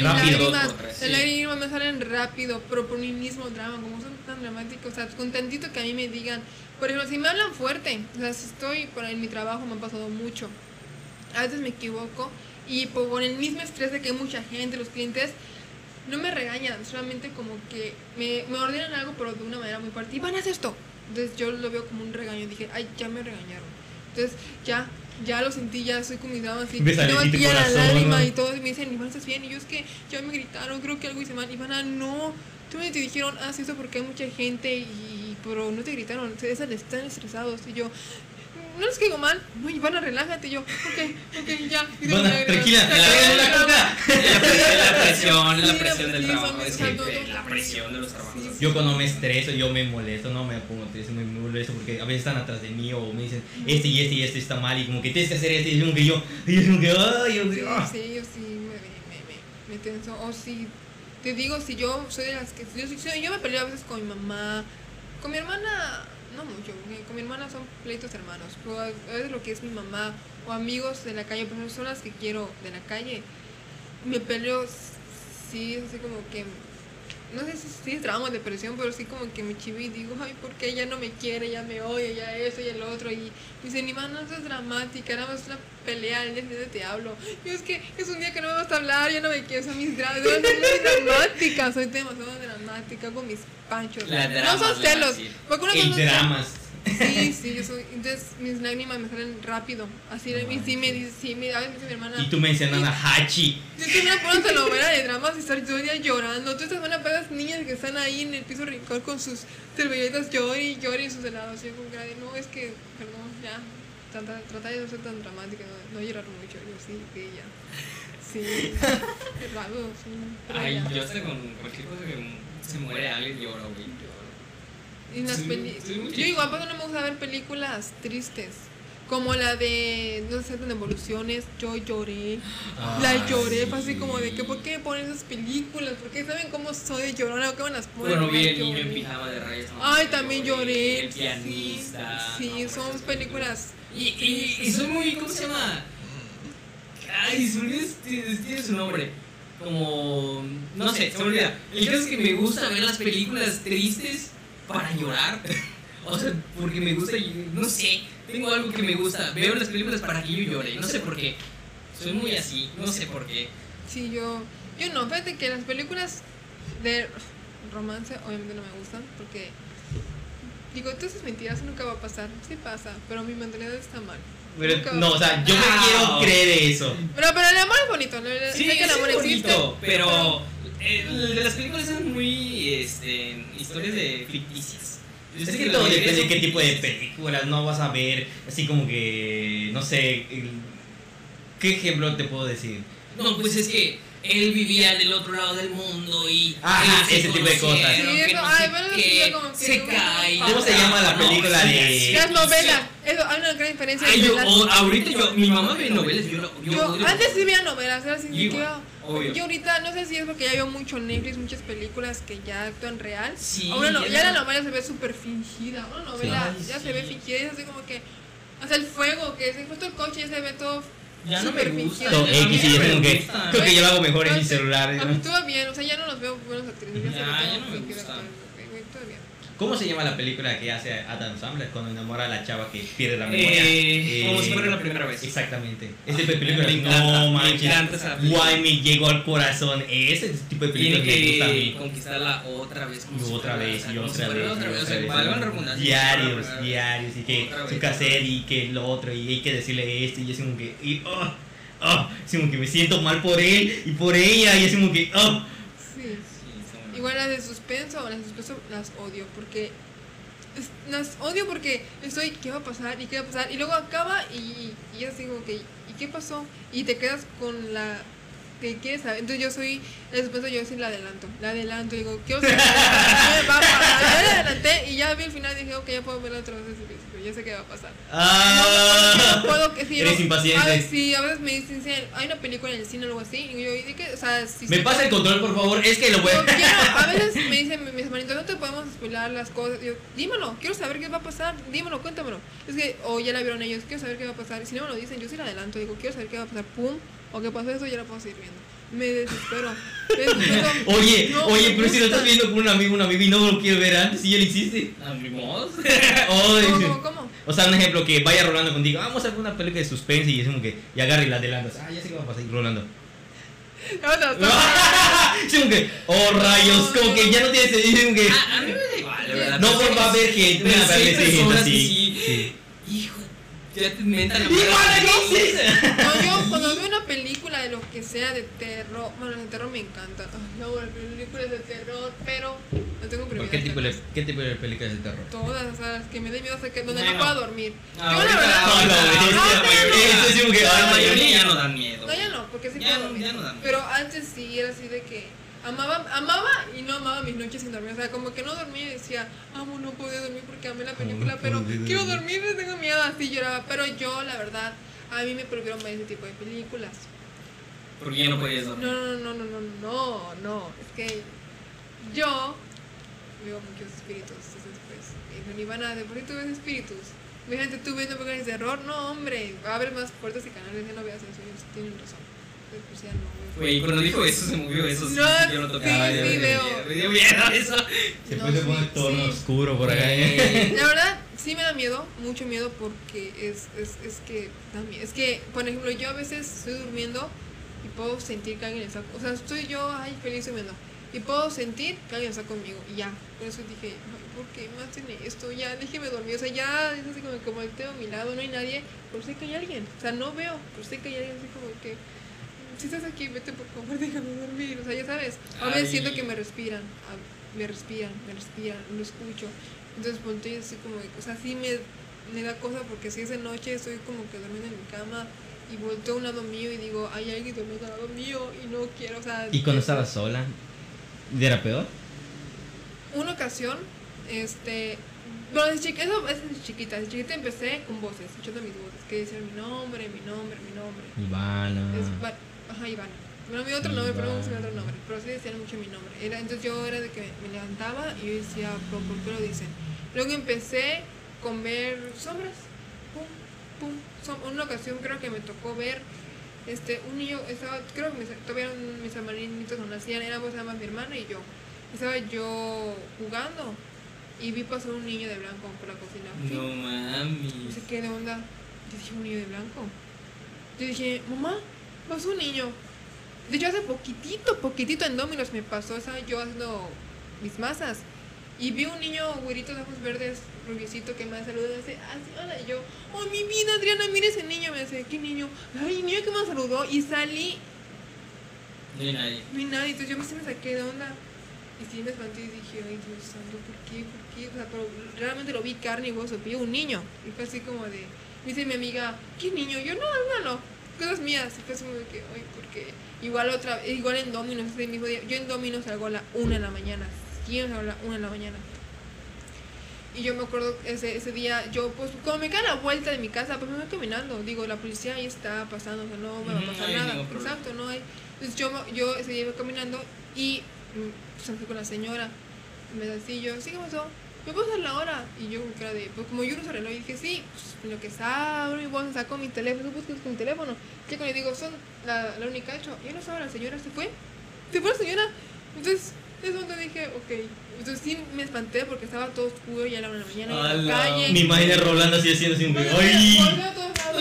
Rápido. sí. lágrimas me salen rápido, pero por mi mismo drama, como son tan dramáticos, o sea, con tantito que a mí me digan, por ejemplo, si me hablan fuerte, o sea, si estoy por en mi trabajo me ha pasado mucho, a veces me equivoco y por el mismo estrés de que hay mucha gente, los clientes, no me regañan, solamente como que me, me ordenan algo, pero de una manera muy fuerte, y van a hacer esto. Entonces yo lo veo como un regaño, dije, ay, ya me regañaron. Entonces ya, ya lo sentí, ya estoy con mis Ves a no me Leti pilla la lágrima y todos me dicen, Iván, ¿estás bien? Y yo es que ya me gritaron, creo que algo hice mal. Ivana, no, tú me te dijeron, haz eso porque hay mucha gente y, pero no te gritaron, están estresados. Y yo, no les caigo mal, no, Ivana, relájate. Y yo, ok, ok, ya. Bueno, tranquila, la coca. Es la presión, es la Sí, presión del sí, trabajo. Es que saltos, la presión de los trabajos. Sí. Yo cuando me estreso, yo me molesto, no me pongo triste, me molesto porque a veces están atrás de mí o me dicen, este y este y este está mal y como que tienes que hacer este y yo como que yo, y yo como que, ay, yo, Sí, sí, yo sí me, me, me, me tenso. O si te digo, si yo soy de las que. Yo, yo, yo me peleo a veces con mi mamá, con mi hermana, no mucho, con mi hermana son pleitos hermanos. Pero a veces lo que es mi mamá o amigos de la calle, pero son las que quiero de la calle, me peleo, sí, así como que. No sé si, si es trauma, depresión, pero sí como que me chivo y digo, ay, ¿por qué ella no me quiere? Ya me odia, ya eso y el otro. Y dice, ni más, no seas dramática, nada más una pelea, el día siguiente te hablo. Yo es que es un día que no me vas a hablar, ya no me quiero, son mis dramas, soy muy dramática, soy demasiado dramática con mis panchos. No dramas, son celos, porque una El cosa es- dramas. Sí, [LAUGHS] sí, yo soy, entonces mis lágrimas me salen rápido, así, No y sí me dice, sí, me, a veces me dice mi hermana, Y tú mencionando a Hachi. yo estoy una pura telenovela de dramas y estar todo el día llorando. Tú estás para las niñas que están ahí en el piso rincón con sus servilletas llori y llori y sus helados. Y yo con cara de, no, es que, perdón, ya. Trata, trata de no ser tan dramática, no, no llorar mucho. Yo sí, que ya. Sí, [LAUGHS] qué raro, sí. Ay, ya. yo hasta con cualquier cosa que se muere alguien lloro, güey. Y las Sí, peli- sí, muy yo igual, pues no me gusta ver películas tristes. Como la de No tratan de evoluciones, yo lloré. La Ay, lloré, fue así sí. como de que, ¿por qué ponen esas películas? ¿Por qué saben cómo soy de llorona? ¿Por qué me las ponen? Bueno, vi el niño en pijama de rayas. Ay, también lloré. El pianista. Sí, no, sí, son películas. Y, y, y son muy, ¿cómo se llama? Ay, me tiene, tiene su nombre. Como, no sé, se me olvida. El caso es que me gusta ver las películas tristes para llorar. [LAUGHS] O sea, porque me gusta, y- no sé, tengo algo que me gusta. Veo las películas para que yo llore, no sé por qué. Soy muy así, no sé por qué. Sí, yo, yo no, fíjate que las películas de romance obviamente no me gustan porque digo, tú es mentiras, eso nunca va a pasar. Sí pasa, pero mi mentalidad está mal. Pero, no, o sea, yo me No. quiero creer eso. Pero, pero el amor es bonito, ¿no? Sí, sé que el es amor existe. bonito, pero eh, las películas son muy este, historias de ficticias. Yo Es que todo depende de qué tipo de películas, no vas a ver así como que, no sé, ¿qué ejemplo te puedo decir? No, pues es que él vivía del otro lado del mundo y. Ajá, ese tipo de cosas. Sí, que eso, no ay, sí ya como que se no, cae. ¿Cómo se llama la No, película sí, de- Las sí. novelas, eso, hay una gran diferencia Ay, yo, las- o- ahorita yo, mi mamá ve novelas, yo, yo, Yo odio- antes sí veía novelas, ahora sí Yo que igual, obvio. Yo ahorita no sé si es porque ya veo mucho Netflix, muchas películas que ya actúan real. Sí, Ahora no, ya la no- novela se ve súper fingida. Una novela Sí. ya se ve fingida, es así como que hasta el fuego, que se justo el coche ya se ve todo Ya no me gusta. mí X, y me como que, creo que yo lo hago mejor en mi celular. A mí todo bien, o sea, ya no los veo buenas actrices. Ya, sé Ya, tengo no me gusta. actor, ok, güey, todo bien. ¿Cómo se llama la película que hace Adam Sandler cuando enamora a la chava que pierde la memoria? Eh, como Eh, si fuera la primera vez. Exactamente. Este tipo de película, Me encanta, no me manches. película. Guay, me llegó al corazón. Ese tipo de Tiene películas me gusta a que mí. conquistarla otra vez. como otra vez, y como otra vez, Diarios, como diarios, y que su caser y que lo otro, y hay que decirle esto, y es como que, y, oh, oh, es como que me siento mal por él y por ella, y es como que, oh. Sí. Sí, está bueno. Igual las de suspenso, las de suspenso las odio porque las odio porque estoy, ¿qué va a pasar? ¿Y qué va a pasar? Y luego acaba y, y yo digo, que ¿y qué pasó? Y te quedas con la que quieres saber. Entonces yo soy, la suspenso yo sí la adelanto, la adelanto, digo, quiero saber va a pasar. Ya la adelanté y ya vi el final y dije, ok, ya puedo verla otra vez ya sé qué va a pasar. Ah. No puedo que si Eres impaciente. A veces, sí, a veces me dicen, hay una película en el cine o algo así, y yo, ¿y de qué? O sea, si Me se- pasa el control, por favor, es que lo voy yo a... quiero, [LAUGHS] a veces me dicen mis hermanitos, no te podemos spoilar las cosas. Yo, dímelo, quiero saber qué va a pasar, dímelo, cuéntamelo. Es que, o ya la vieron ellos, quiero saber qué va a pasar. Y si no me lo dicen, yo sí la adelanto, digo, quiero saber qué va a pasar, pum, o qué pasó eso, ya la puedo seguir viendo. Me desespero. [LAUGHS] Oye, No, oye, pero si lo estás viendo con un amigo, un amigo y no lo quiero ver antes y ya lo hiciste. Ah, ni modo. [LAUGHS] Ay, ¿Cómo, cómo, cómo? O sea, un ejemplo que vaya rolando contigo, vamos a ver una película de suspense y es como que, y agarra y la adelantas. Ah, ya sé qué va a pasar, y rolando. No, no, no. Es como que, oh rayos, como que ya no tiene sentido, como que, Ah, a mí me da igual, la verdad. no por va a sí- ver sí que así. sí. Sí. Hijo, ya te inventan Igual. No, yo cuando veo una película de lo que sea de terror, bueno, de terror me encanta. Ay, no, las películas de terror, pero no tengo ¿Por prioridad. qué tipo, de, ¿Qué tipo de películas de terror? Todas, o sea, las que me den miedo, o sea, que donde Bueno. no pueda dormir. Ah, yo la verdad. no, no, no, mayoría- Eso es como que, la mayoría ya no dan miedo. No, ya no, porque sí puedo no- dormir. ya no da miedo. Pero antes sí era así de que amaba, amaba y no amaba mis noches sin dormir. O sea, como que no dormía y decía, amo, no podía dormir porque amé la película, no pero quiero dormir". dormir, tengo miedo, así lloraba. Pero yo, la verdad, a mí me prohibieron ver ese tipo de películas. Porque ya no podías dormir. No, no, no, no, no, no, no. Es que yo veo muchos espíritus después. Y no, Ivana, ¿de por qué tú ves espíritus? Imagínate tú viendo películas de terror. No, hombre, abre más puertas y canales, ya no veas eso. Ellos tienen razón. Pues ya no. Güey, cuando dijo eso se movió eso. Sí, No, sí, yo lo toqué. sí, sí, veo. miedo, Me dio miedo eso. Se No, puede sí, poner tono sí. oscuro por acá. ¿eh? [LAUGHS] [LAUGHS] La verdad, sí me da miedo, mucho miedo, porque es, es, es que miedo. Es que, por ejemplo, yo a veces estoy durmiendo y puedo sentir que alguien está. O sea, estoy yo, ay, feliz durmiendo. Y puedo sentir que alguien está conmigo. Y ya. Por eso dije, ay, ¿por qué me hacen esto? Ya, déjeme dormir. O sea, ya es así como, como tengo a mi lado, no hay nadie, pero sé que hay alguien. O sea, no veo, pero sé que hay alguien así como que. Si estás aquí, vete por favor, [LAUGHS] déjame dormir. O sea, ya sabes. A veces Ay. siento que me respiran. Me respiran, me respiran, lo escucho. Entonces volteo y así como, de- o sea, sí me, me da cosa porque si es de noche estoy como que durmiendo en mi cama y volteo a un lado mío y digo, hay alguien durmiendo al lado mío y no quiero, o sea... ¿Y cuando estabas sola? ¿Era peor? Una ocasión, este... Bueno, desde chiquita, eso es desde chiquita, desde chiquita empecé con voces, escuchando mis voces, que decían mi nombre, mi nombre, mi nombre. Ivana. Es ajá, Iván. Bueno, mi otro nombre, pero no sé mi otro nombre. Pero sí decían mucho mi nombre. Era, entonces yo era de que me levantaba y yo decía, ¿por, por qué lo dicen? Luego empecé con ver sombras. Pum, pum. som- una ocasión creo que me tocó ver este, un niño, estaba, creo que mis, todavía eran mis hermanitos no nacían, éramos nada más mi hermana y yo. Estaba yo jugando y vi pasar un niño de blanco por la cocina. No mami. No sé qué de onda. Yo dije, un niño de blanco. Yo dije, mamá, pasó un niño. De hecho, hace poquitito, poquitito en Dominos me pasó. Estaba yo haciendo mis masas. Y vi un niño güerito de ojos verdes, rubiecito, que me saludó y hace, así, hola. Y yo, oh, mi vida, Adriana, mira ese niño. Me dice, ¿qué niño? Ay, niño que me saludó. Y salí, No hay nadie. no hay nadie. Entonces yo me, sí me saqué de onda. Y sí me espanté y dije, ay Dios santo, ¿por qué? ¿Por qué? O sea, pero realmente lo vi carne y hueso, vi un niño. Y fue así como de, me dice mi amiga, ¿qué niño? Yo, no, no, no, cosas mías. Y fue como de que, porque igual otra, igual en Dominos, ese mismo día, yo en Dominos salgo a la una de la mañana, siempre salgo a la una de la mañana. Y yo me acuerdo ese, ese día, yo pues como me queda la vuelta de mi casa, pues me voy caminando. Digo, la policía ahí está pasando, o sea, no me va a pasar no nada. Exacto, no hay. Entonces yo, yo ese día iba caminando y mm, pues, fui con la señora. Me así, yo, sí, ¿qué pasó? ¿Me puedo hacer la hora? Y yo con cara de, pues como yo no uso reloj, dije, sí, pues lo que abro y bueno, saco mi teléfono, busco con mi teléfono. Ya cuando le digo, son la, la única hecho, yo no sabía, la señora se fue, se fue la señora. Entonces, es donde dije, ok. Entonces sí me espanté porque estaba todo oscuro ya a la una de la mañana y en la calle. Imagino a Rolando así haciendo así un Volteo- ¡Ay!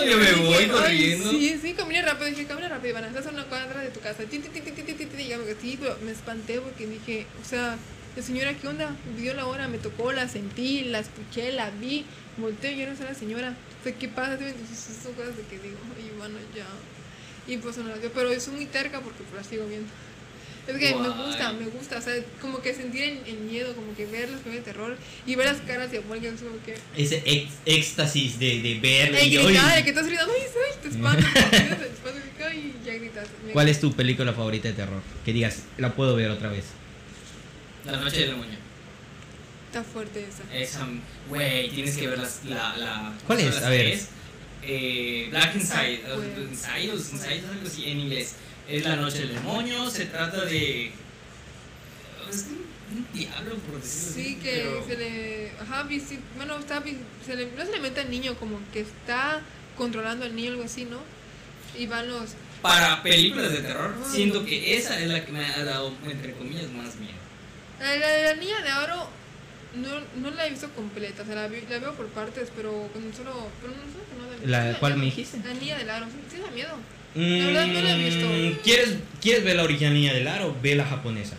Yo me voy "Ay, corriendo". Sí, sí, caminé rápido. Dije, camina rápido. Estás a una cuadra de tu casa. Que sí, pero me espanté porque dije, o sea, la señora, ¿qué onda? Dio la hora, me tocó, la sentí, la escuché, la vi. Volteo y yo no sé la señora. O sea, ¿qué pasa? Entonces, son cosas de que digo, ay, bueno, ya. Y pues no las veo, pero soy muy terca porque pues, las sigo viendo. Es que me gusta, me gusta, o sea, como que sentir el, el miedo, como que ver las películas de terror y ver las caras diabólicas, como que... Ese ex- éxtasis de, de. El y, gritar, el que estás gritando, ¡ay, ay! Te espantas, [LAUGHS] te espantas, y ya gritas. ¿Cuál es tu película favorita de terror? Que digas, la puedo ver otra vez. La noche del demonio. Está fuerte esa. Esa, güey, tienes que ver las, la, la. ¿Cuál es? las A ver. tres. Eh, Black Inside, Güey. o Inside, o Inside, algo así en inglés. Es la noche del demonio, se trata de. Es un, un diablo, por decirlo así. Sí, que pero- se le. Ajá, visi- bueno, está. Se le, no se le mete al niño, como que está controlando al niño, algo así, ¿no? Y van los. Para películas de terror, Ah. siento que esa es la que me ha dado, entre comillas, más miedo. La, la- la niña de oro no, no la he visto completa, o sea, la, vi- la veo por partes, pero con solo. Pero no sé, no. ¿La da cuál me dijiste? La niña del aro, sí, sí da miedo. La verdad, no la he visto. Mm, ¿Quieres, ¿Quieres ver la original Niña del Aro? Ve la japonesa.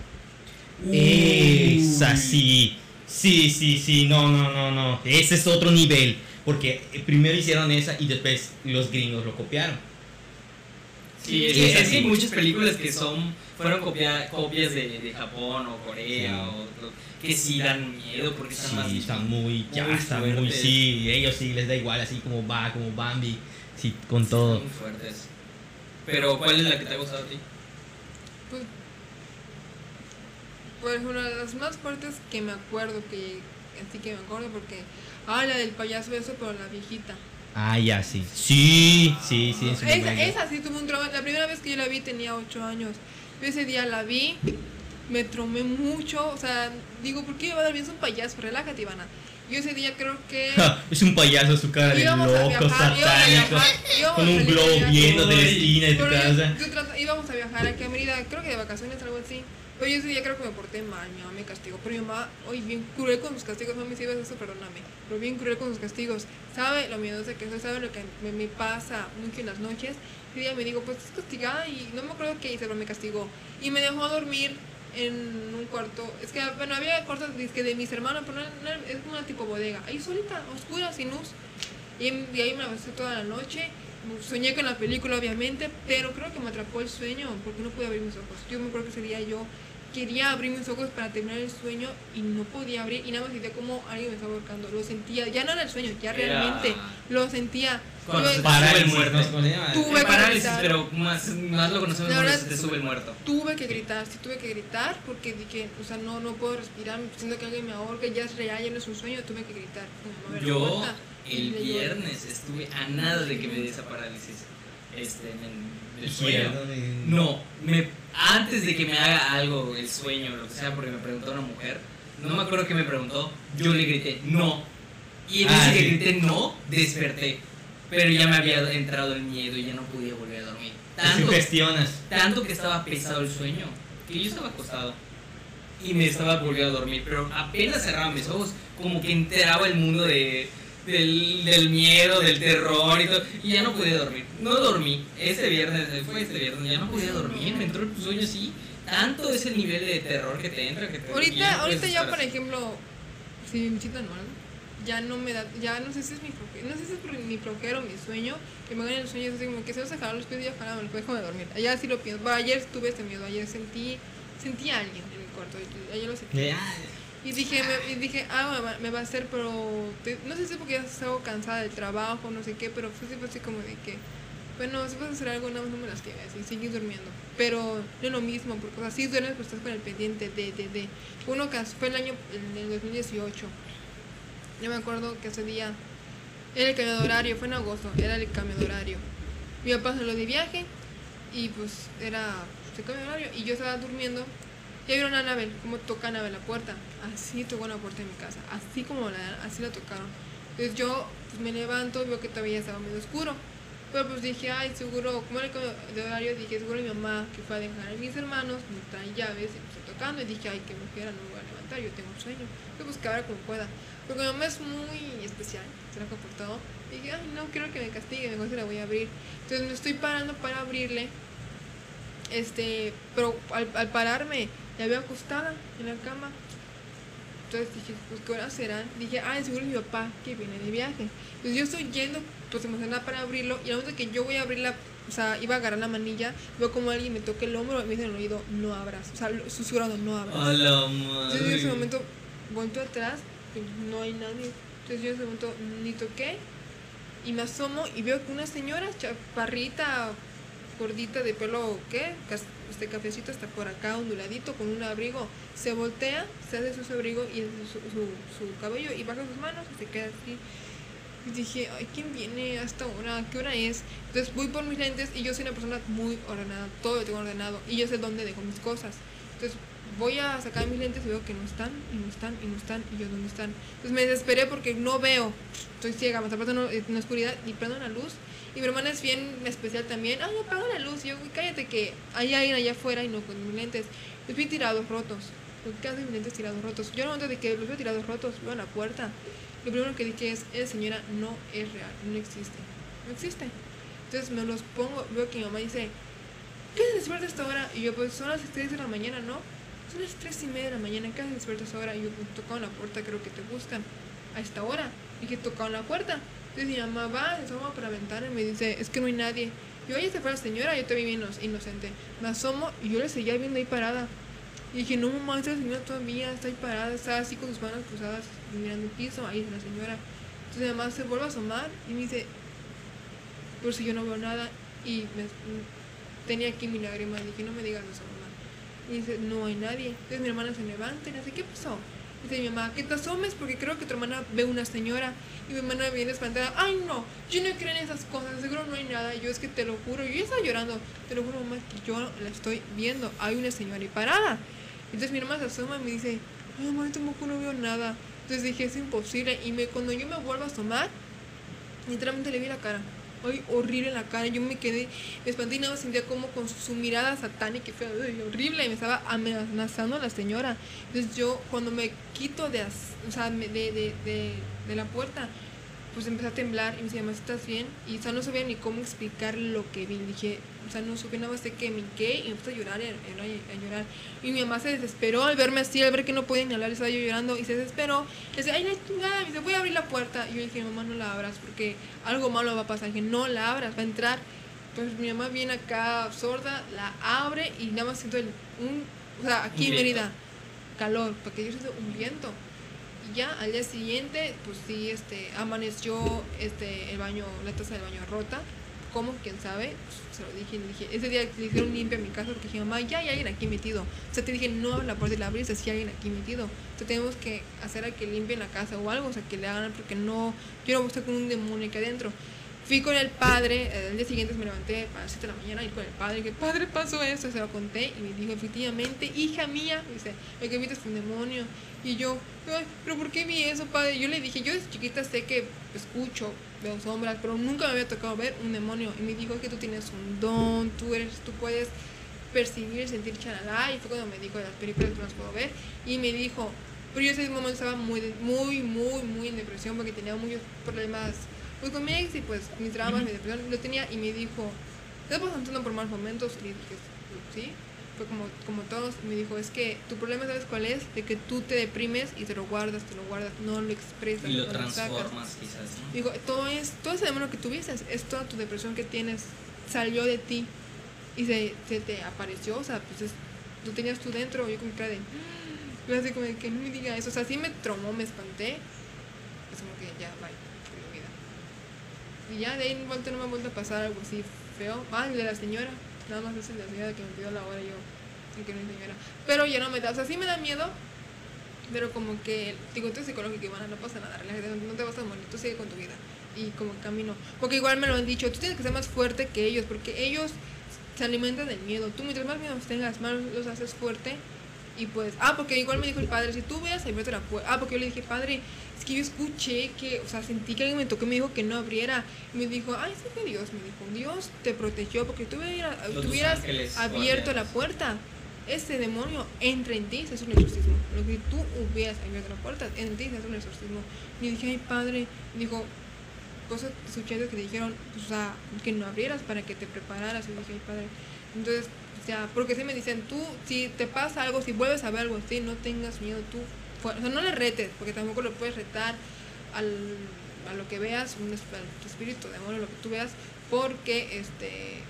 Uy. Esa sí. Sí, sí, sí. No, no, no, no. Ese es otro nivel. Porque primero hicieron esa y después los gringos lo copiaron. Sí, es, Sí, que- es es que hay muchas películas que son fueron copia- copias de, de Japón o Corea Sí. o que sí dan miedo porque están más Sí, están muy. Ya muy están muy. Sí, ellos sí les da igual, así como va, como Bambi. Sí, con todo. muy fuertes. Pero ¿cuál es la que te ha gustado a ti? Pues, pues una de las más fuertes que me acuerdo, que así que me acuerdo porque, ah, la del payaso eso, pero la viejita. Ah, ya, sí. Sí, sí, su Esa, esa sí tuvo un trauma. La primera vez que yo la vi tenía 8 años. Yo ese día la vi, me tromé mucho, o sea, digo, ¿por qué me va a dar bien? Es un payaso, relájate, Ivana. Yo ese día creo que... Es un payaso su cara de loco, viajar, satánico. viajar, Con un globo viendo de la esquina de tu yo- casa. yo trata- íbamos a viajar aquí a Mérida, creo que de vacaciones, algo así. Pero yo ese día creo que me porté mal, mi mamá me castigó. Pero mi mamá, hoy bien cruel con sus castigos, mami, si ves eso, perdóname. Pero bien cruel con sus castigos. Sabe lo miedosa que soy, sabe lo que me, pasa mucho en las noches. Y ella me dijo, pues estás castigada y no me acuerdo qué hice, pero me castigó. Y me dejó dormir en un cuarto. Es que, bueno, había cuartos que de mis hermanos, pero no, no- es una tipo bodega. Ahí solita, oscura, sin luz. Y, y ahí me la pasé toda la noche. Soñé con la película, obviamente, pero creo que me atrapó el sueño porque no pude abrir mis ojos. Yo me acuerdo que ese día yo quería abrir mis ojos para terminar el sueño y no podía abrir y nada más sentía como alguien me estaba ahorcando. Lo sentía, ya no era el sueño, ya Era- realmente lo sentía. Cuando Tuve- se Para el muerto. Tuve que parálisis, gritar. pero más, más lo conocemos como se te sube el muerto. Tuve que gritar, sí tuve que gritar porque dije, o sea, no, no puedo respirar, siento que alguien me ahorca, ya es real, ya no es un sueño, tuve que gritar. Yo el viernes estuve a nada de que me dé esa parálisis. Este, en el Sueño. ¿no? Me, antes de que me haga algo el sueño, lo que sea, porque me preguntó una mujer, no me acuerdo qué me preguntó, yo le grité no. Y en Ah, ese que grité no, desperté. Pero ya me había entrado el miedo y ya no podía volver a dormir. Tanto, tanto que estaba pesado el sueño, que yo estaba acostado y me estaba volviendo a dormir, pero apenas cerraba mis ojos, como que enteraba el mundo de, del, del miedo, del terror y todo, y ya no podía dormir. No dormí, este viernes, fue este viernes, ya no podía dormir, me entró el sueño así. Tanto es el nivel de terror que te entra que te Ahorita, no ahorita ya, por así. ejemplo, si me visitan o algo, ya no me da, ya no sé si es mi flojera, no sé si es mi flojera o mi sueño, que me hagan el sueño, es así como que se vas a jalar los pies y ya jalame, déjame dormir. Allá sí lo pienso. Bueno, ayer tuve este miedo, ayer sentí, sentí a alguien en mi cuarto, ayer lo sentí. De, Y dije, me, dije, ah, me va, a hacer, pero no sé si porque ya estaba cansada del trabajo, no sé qué, pero fue siempre así como de que, bueno, si vas a hacer algo, nada más no me lastimes y sigues durmiendo. Pero no es lo mismo, porque o sea, sí duermes, pero estás con el pendiente de, de, de. Uno que fue el año, el 2018. Yo me acuerdo que ese día era el cambio de horario, fue en agosto, era el cambio de horario. Mi papá lo de viaje y pues era, se cambió de horario y yo estaba durmiendo Ya vieron a Anabel, cómo toca Anabel la puerta. Así tocó la puerta de mi casa. Así como la, así la tocaron. Entonces yo pues, me levanto, veo que todavía estaba medio oscuro. Pero pues dije, ay, seguro, como era de horario, dije, seguro mi mamá que fue a dejar a mis hermanos, me trae llaves y me está tocando. Y dije, ay, qué mujer, no me voy a levantar, yo tengo sueño. Voy a buscar como pueda. Porque mi mamá es muy especial, se la ha comportado. Y dije, ay, no quiero que me castigue, mejor se la voy a abrir. Entonces me estoy parando para abrirle. Este, pero al, al pararme, la veo acostada en la cama. Entonces dije, pues qué horas serán. Dije, ah, seguro es mi papá que viene de viaje. Entonces yo estoy yendo, pues emocionada para abrirlo. Y a momento que yo voy a abrir la, o sea, iba a agarrar la manilla, veo como alguien me toca el hombro y me dice en el oído, no abras. O sea, susurrando, no abras. A la Entonces yo en ese madre. momento volteo atrás, pues, no hay nadie. Entonces yo en ese momento ni toqué y me asomo y veo que una señora chaparrita, gordita de pelo, ¿qué? Este cafecito está por acá, onduladito, con un abrigo. Se voltea, se hace su abrigo y su, su, su cabello y baja sus manos y se queda así. Y dije, ay, ¿quién viene hasta ahora? ¿Qué hora es? Entonces voy por mis lentes y yo soy una persona muy ordenada, todo lo tengo ordenado y yo sé dónde dejo mis cosas. Entonces voy a sacar mis lentes y veo que no están, y no están, y no están, y yo dónde están. Entonces me desesperé porque no veo, estoy ciega, me está pasando en la oscuridad y prendo una luz. Y mi hermana es bien especial también, ay, apaga la luz. Y yo, "Uy, cállate que hay alguien allá afuera y no con mis lentes. Los vi tirados rotos, los lentes tirados rotos. Yo no momento de que los veo tirados rotos, veo a la puerta. Lo primero que dije es, señora no es real, no existe, no existe. Entonces me los pongo, veo que mi mamá dice, ¿qué se despierta esta hora? Y yo, pues son las 3 de la mañana, ¿no? Son las 3 y media de la mañana, ¿qué se despierta esta hora? Y yo, pues tocaron la puerta, creo que te buscan a esta hora. Y que tocaron la puerta. Entonces mi mamá va, se asoma por la ventana y me dice, es que no hay nadie. Yo, oye, se fue la señora, yo te vi bien ino- inocente. Me asomo y yo le seguía viendo ahí parada. Y dije, no mamá, esta señora todavía está ahí parada, está así con sus manos cruzadas mirando el piso, ahí está la señora. Entonces mi mamá se vuelve a asomar y me dice, por si yo no veo nada. Y tenía aquí mi lágrima, dije, no me digas eso mamá. Y dice, no hay nadie. Entonces mi hermana se levanta y le dice, ¿qué pasó? Dice mi mamá, que te asomes porque creo que tu hermana ve una señora. Y mi hermana viene espantada, ay no, yo no creo en esas cosas, seguro no hay nada. Yo es que te lo juro, yo estaba llorando, te lo juro mamá que yo la estoy viendo, hay una señora ahí parada. Entonces mi hermana se asoma y me dice, ay mamá, tampoco no veo nada. Entonces dije, es imposible. Y me, cuando yo me vuelvo a asomar, literalmente le vi la cara. Ay, horrible en la cara. Yo me quedé, me espanté y nada más sentía como con su, su mirada satánica y fue horrible. Y me estaba amenazando a la señora. Entonces yo, cuando me quito de, o sea, de, de, de, de la puerta, pues empecé a temblar y me decía, "Mamá, ¿estás bien? Y o sea, no sabía ni cómo explicar lo que vi. Dije, o sea, no supe nada más de que me hinqué y me puse a llorar, y a, a- a llorar. Y mi mamá se desesperó al verme así, al ver que no podía ni hablar, estaba yo llorando y se desesperó. Y dice, ay, la chingada, me dice, voy a abrir la puerta. Y yo dije, mamá, no la abras porque algo malo va a pasar. dije, no la abras, va a entrar. Entonces mi mamá viene acá sorda, la abre y nada más siento el, un, o sea, aquí en. Mérida, calor, porque yo siento un viento. Ya al día siguiente, pues sí, este, amaneció este, el baño, la taza del baño rota. ¿Cómo? ¿Quién sabe? Pues, se lo dije, le dije, ese día le hicieron limpia mi casa porque dije, mamá, ya hay alguien aquí metido. O sea, te dije, no la puerta la abres, así hay alguien aquí metido. Entonces tenemos que hacer a que limpien la casa o algo, o sea, que le hagan, porque no, yo no voy a estar con un demonio aquí adentro. Fui con el padre, eh, el día siguiente me levanté a las 7 de la mañana y con el padre, que padre pasó esto, se lo conté y me dijo, efectivamente, hija mía, dice, lo que viste es un demonio. Y yo, "Ay, pero ¿por qué vi eso, padre? Yo le dije, yo desde chiquita sé que escucho, veo sombras, pero nunca me había tocado ver un demonio. Y me dijo, es que tú tienes un don, tú eres, tú puedes percibir, sentir chalala. Y fue cuando me dijo de las películas que las puedo ver. Y me dijo, pero yo ese momento estaba muy, muy, muy, muy en depresión porque tenía muchos problemas pues, con mi ex y pues mis dramas, mi depresión lo tenía. Y me dijo, ¿estás pasando por malos momentos? Y dije, sí. Fue como, como todos. Y me dijo, es que tu problema, ¿sabes cuál es? De que tú te deprimes y te lo guardas, te lo guardas, no lo expresas. Y lo no sacas". transformas quizás, ¿no? Digo, todo, es, todo ese demonio que tuviste, es toda tu depresión que tienes, salió de ti y se, se te apareció, o sea, pues es- lo tenías tú dentro, yo como cara de, yo así como de que no me diga eso, o sea, sí me tromó, me espanté, es como que ya, bye, fue mi vida. Y ya de ahí en vuelta no me ha vuelto a pasar algo así feo, ah, el de la señora, nada más es el de la señora que me pidió la hora yo, y que no es señora, pero ya no me da, o sea, sí me da miedo, pero como que, digo, tú es psicológico, no pasa nada, no te vas a morir, tú sigue con tu vida. Y como camino. Porque igual me lo han dicho, tú tienes que ser más fuerte que ellos, porque ellos se alimentan del miedo. Tú mientras más miedo tengas, más los haces fuerte Y pues, ah, porque igual me dijo el padre, si tú veas, abierto la puerta. Ah, porque yo le dije, padre, es que yo escuché que, o sea, sentí que alguien me tocó y me dijo que no abriera. Y me dijo, ay, sí que Dios, me dijo, Dios te protegió porque tú hubieras, ángeles abierto la puerta. Este demonio entra en ti, es un exorcismo. Lo que tú hubieras abierto la puerta, en ti, es un exorcismo. Y dije, ay, padre, dijo, cosas escuchadas que dijeron, o sea, que no abrieras para que te prepararas. Y dije, ay, padre. Entonces, o sea, porque si me dicen, tú, si te pasa algo, si vuelves a ver algo así, no tengas miedo, tú, o sea, no le retes, porque tampoco lo puedes retar al, a lo que veas, un, tu espíritu, demonio, lo que tú veas, porque este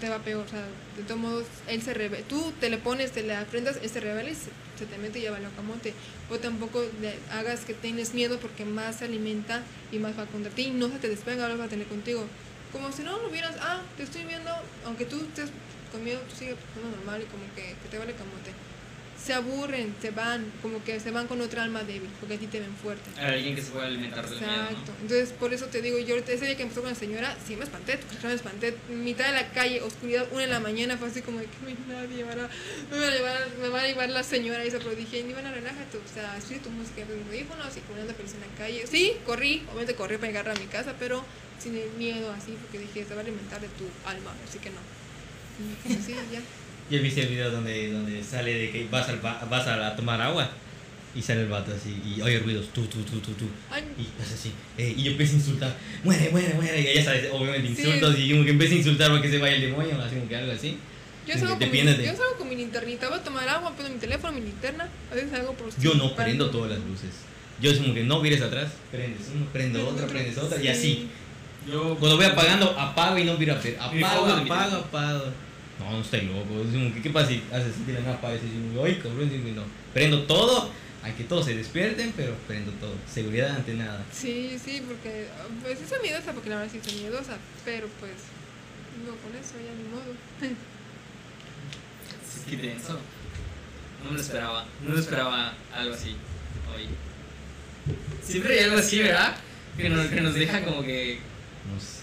te va peor, o sea, de todos modos, él se revela, tú te le pones, te le aprendas, él se revela y se, se te mete y lleva el camote, o tampoco le hagas que tienes miedo porque más se alimenta y más va contra ti y no se te despega, ahora va a tener contigo, como si no lo vieras, ah, te estoy viendo, aunque tú estés con miedo, tú sigues pasando normal y como que, que te vale camote. Se aburren, se van, como que se van con otra alma débil, porque a ti te ven fuerte. Alguien que se puede alimentar del miedo, Exacto. ¿no? Entonces, por eso te digo, yo ese día que empezó con la señora, sí me espanté, me espanté. Mitad de la calle, oscuridad, una de la mañana, fue así como de que no hay nadie, van a- me, va a llevar, me va a llevar la señora esa, pero dije, ni van a relájate, o sea, escucha tu música, me dijo, no, así como anda feliz en la calle. Sí, corrí, obviamente corrí para llegar a mi casa, pero sin el miedo así, porque dije, se va a alimentar de tu alma, así que no. Así, ya. Yo viste el video donde, donde sale de que vas, al vas a, tomar agua y sale el vato así y oye ruidos, tú, tú, tú, tú, tú. Ay, Y hace así, eh, y yo empiezo a insultar, muere, muere, muere. Y ella sabe, obviamente, Sí. insultos y como que empiezo a insultar para que se vaya el demonio, así como que algo así. yo salgo, con mi, yo salgo con mi linternita, voy a tomar agua, pongo mi teléfono, mi linterna, a veces salgo por Yo no prendo todas las luces. Yo es como que no mires atrás, prendes uno, prendo otra, prendes otra y Sí. así. Yo, Cuando voy apagando, apago y no miro a Apago, apago, teléfono. apago. No, no estoy loco. Es como que, ¿qué pasa si haces así de la nada apagas y dices, ay, cabrón? No. Prendo todo, aunque todos se despierten, pero prendo todo. Seguridad ante nada. Sí, sí, porque pues sí soy miedosa, porque la verdad sí soy miedosa, pero pues no con eso ya ni modo. es que denso. No me lo esperaba. No me esperaba algo así hoy. Siempre hay algo así, ¿verdad? Que nos, que nos deja como que. No sé.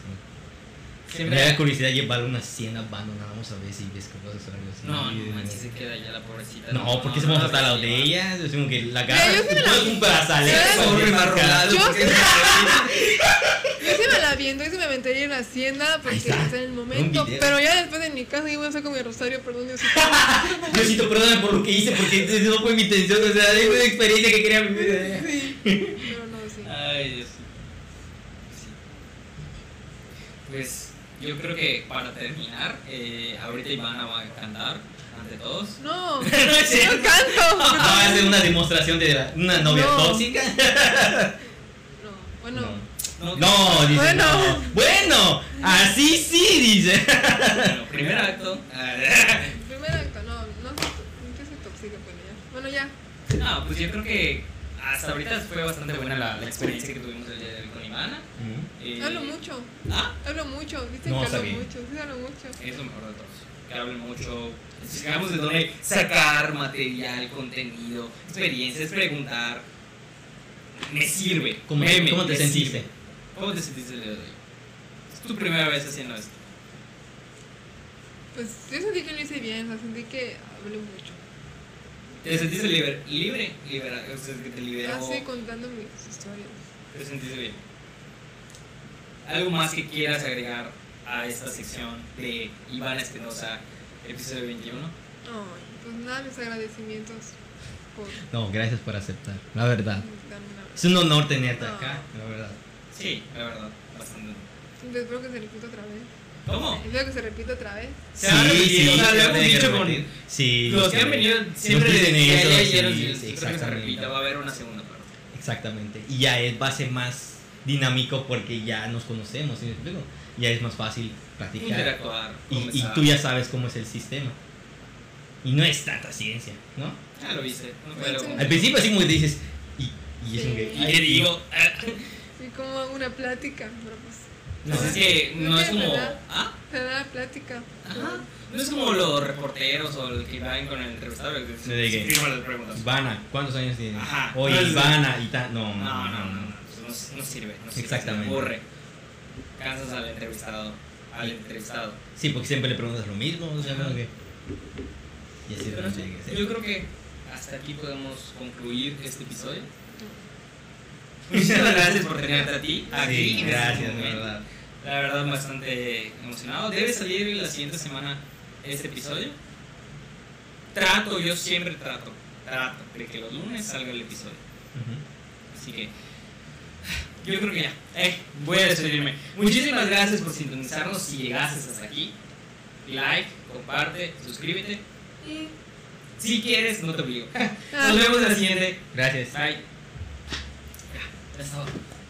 Siempre. Me da curiosidad llevar una hacienda abandonada. Vamos a ver si ves que algo así. No, no manches, se queda ya la pobrecita. No, porque se vamos a estar al lado de ella. Es como que la cara. yo la- un brazalete. Yo sí me la viendo, [LAUGHS] yo sí me aventaría en la hacienda porque está, en el momento, pero ya después en mi casa yo voy a hacer con mi rosario, perdón, Diosito. [LAUGHS] Diosito, perdóname por lo que hice, porque no fue mi intención. O sea, es una experiencia que quería vivir. Sí, pero no, sí. Ay, Dios. Sí. Pues yo creo que para terminar, eh, ahorita Ivana va a cantar ante todos. No, [LAUGHS] es yo cierto. canto. Va a hacer una demostración de la- una novia No. tóxica. [LAUGHS] No, bueno, No. No, No, dice Bueno. no. Bueno, así sí, dice. [LAUGHS] Bueno, primer acto. primer acto, no, no, no soy tóxica, bueno ya. Bueno, ya. No, pues yo creo que hasta ahorita fue bastante buena la, la experiencia que tuvimos el día de hoy con Ivana. Eh, Hablo mucho, Ah, hablo mucho, dicen No, que hablo bien. mucho, sí hablo mucho. es lo mejor de todos. Que hablen mucho. Sigamos de dónde sacar material, contenido, experiencias, preguntar. Me sirve. ¿Cómo, Meme, cómo te sentiste? sirve. ¿Cómo te sentiste el día de hoy? Es tu primera vez haciendo esto. Pues yo sentí que lo hice bien, o sea, sentí que hablé mucho. ¿Te sentiste libre? Libre, libera, o sea, que te liberó. Así contando mis historias. ¿Te sentiste bien? ¿Algo más que quieras agregar a esta sección de Ivana Espinosa, episodio 21? Ay, pues nada, mis agradecimientos por No, gracias por aceptar. La verdad. Es un honor tenerte No. acá, la verdad. Sí, la verdad, bastante. Entonces, espero que se repita otra vez. ¿Cómo? Espero que se repita otra vez. Se a repetir, o sea, lo hemos dicho con. Sí, los que han venido siempre dicen eso, sí, sí, espero que se exactamente. repita, va a haber una segunda parte. Exactamente. Y ya es, va a ser más dinámico porque ya nos conocemos, ¿sí me explico? Ya es más fácil practicar. Interactuar, Y, y tú ya sabes cómo es el sistema. Y no es tanta ciencia, ¿no? Ya lo viste, no fue Sí, sí. Al principio así como que dices, y, y es Sí. como que... ¿Y qué digo? Y como una plática, pero pues No, Pues es que No no es como... verdad. ¿Ah? la plática. Ajá. No es como los reporteros o el que van con el entrevistador. que de preguntas. Ivana, ¿cuántos años tienes? Ajá. Oye, Ivana y tal. No, No, no, no, no, no, no sirve, no sirve. Exactamente. Se aburre. Cansas al entrevistado. Al entrevistado. Sí, porque siempre le preguntas lo mismo. O sea, como que- Y así Pero lo sí, que yo creo que hasta aquí podemos concluir este episodio. [LAUGHS] Muchísimas gracias por tenerte a ti. aquí Sí, este gracias, de momento. verdad. La verdad, bastante emocionado. Debe salir la siguiente semana este episodio. Trato, yo siempre trato, trato de que los lunes salga el episodio. Ujú. Así que yo creo que ya. Eh, voy a despedirme. Muchísimas gracias por sintonizarnos si llegaste hasta aquí. Like, comparte, suscríbete. Y si quieres, no te obligo. [LAUGHS] Ah. Nos vemos en la siguiente. Gracias. Bye. Ya, eso.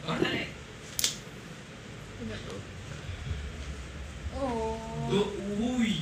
Órale. Oh. Uy.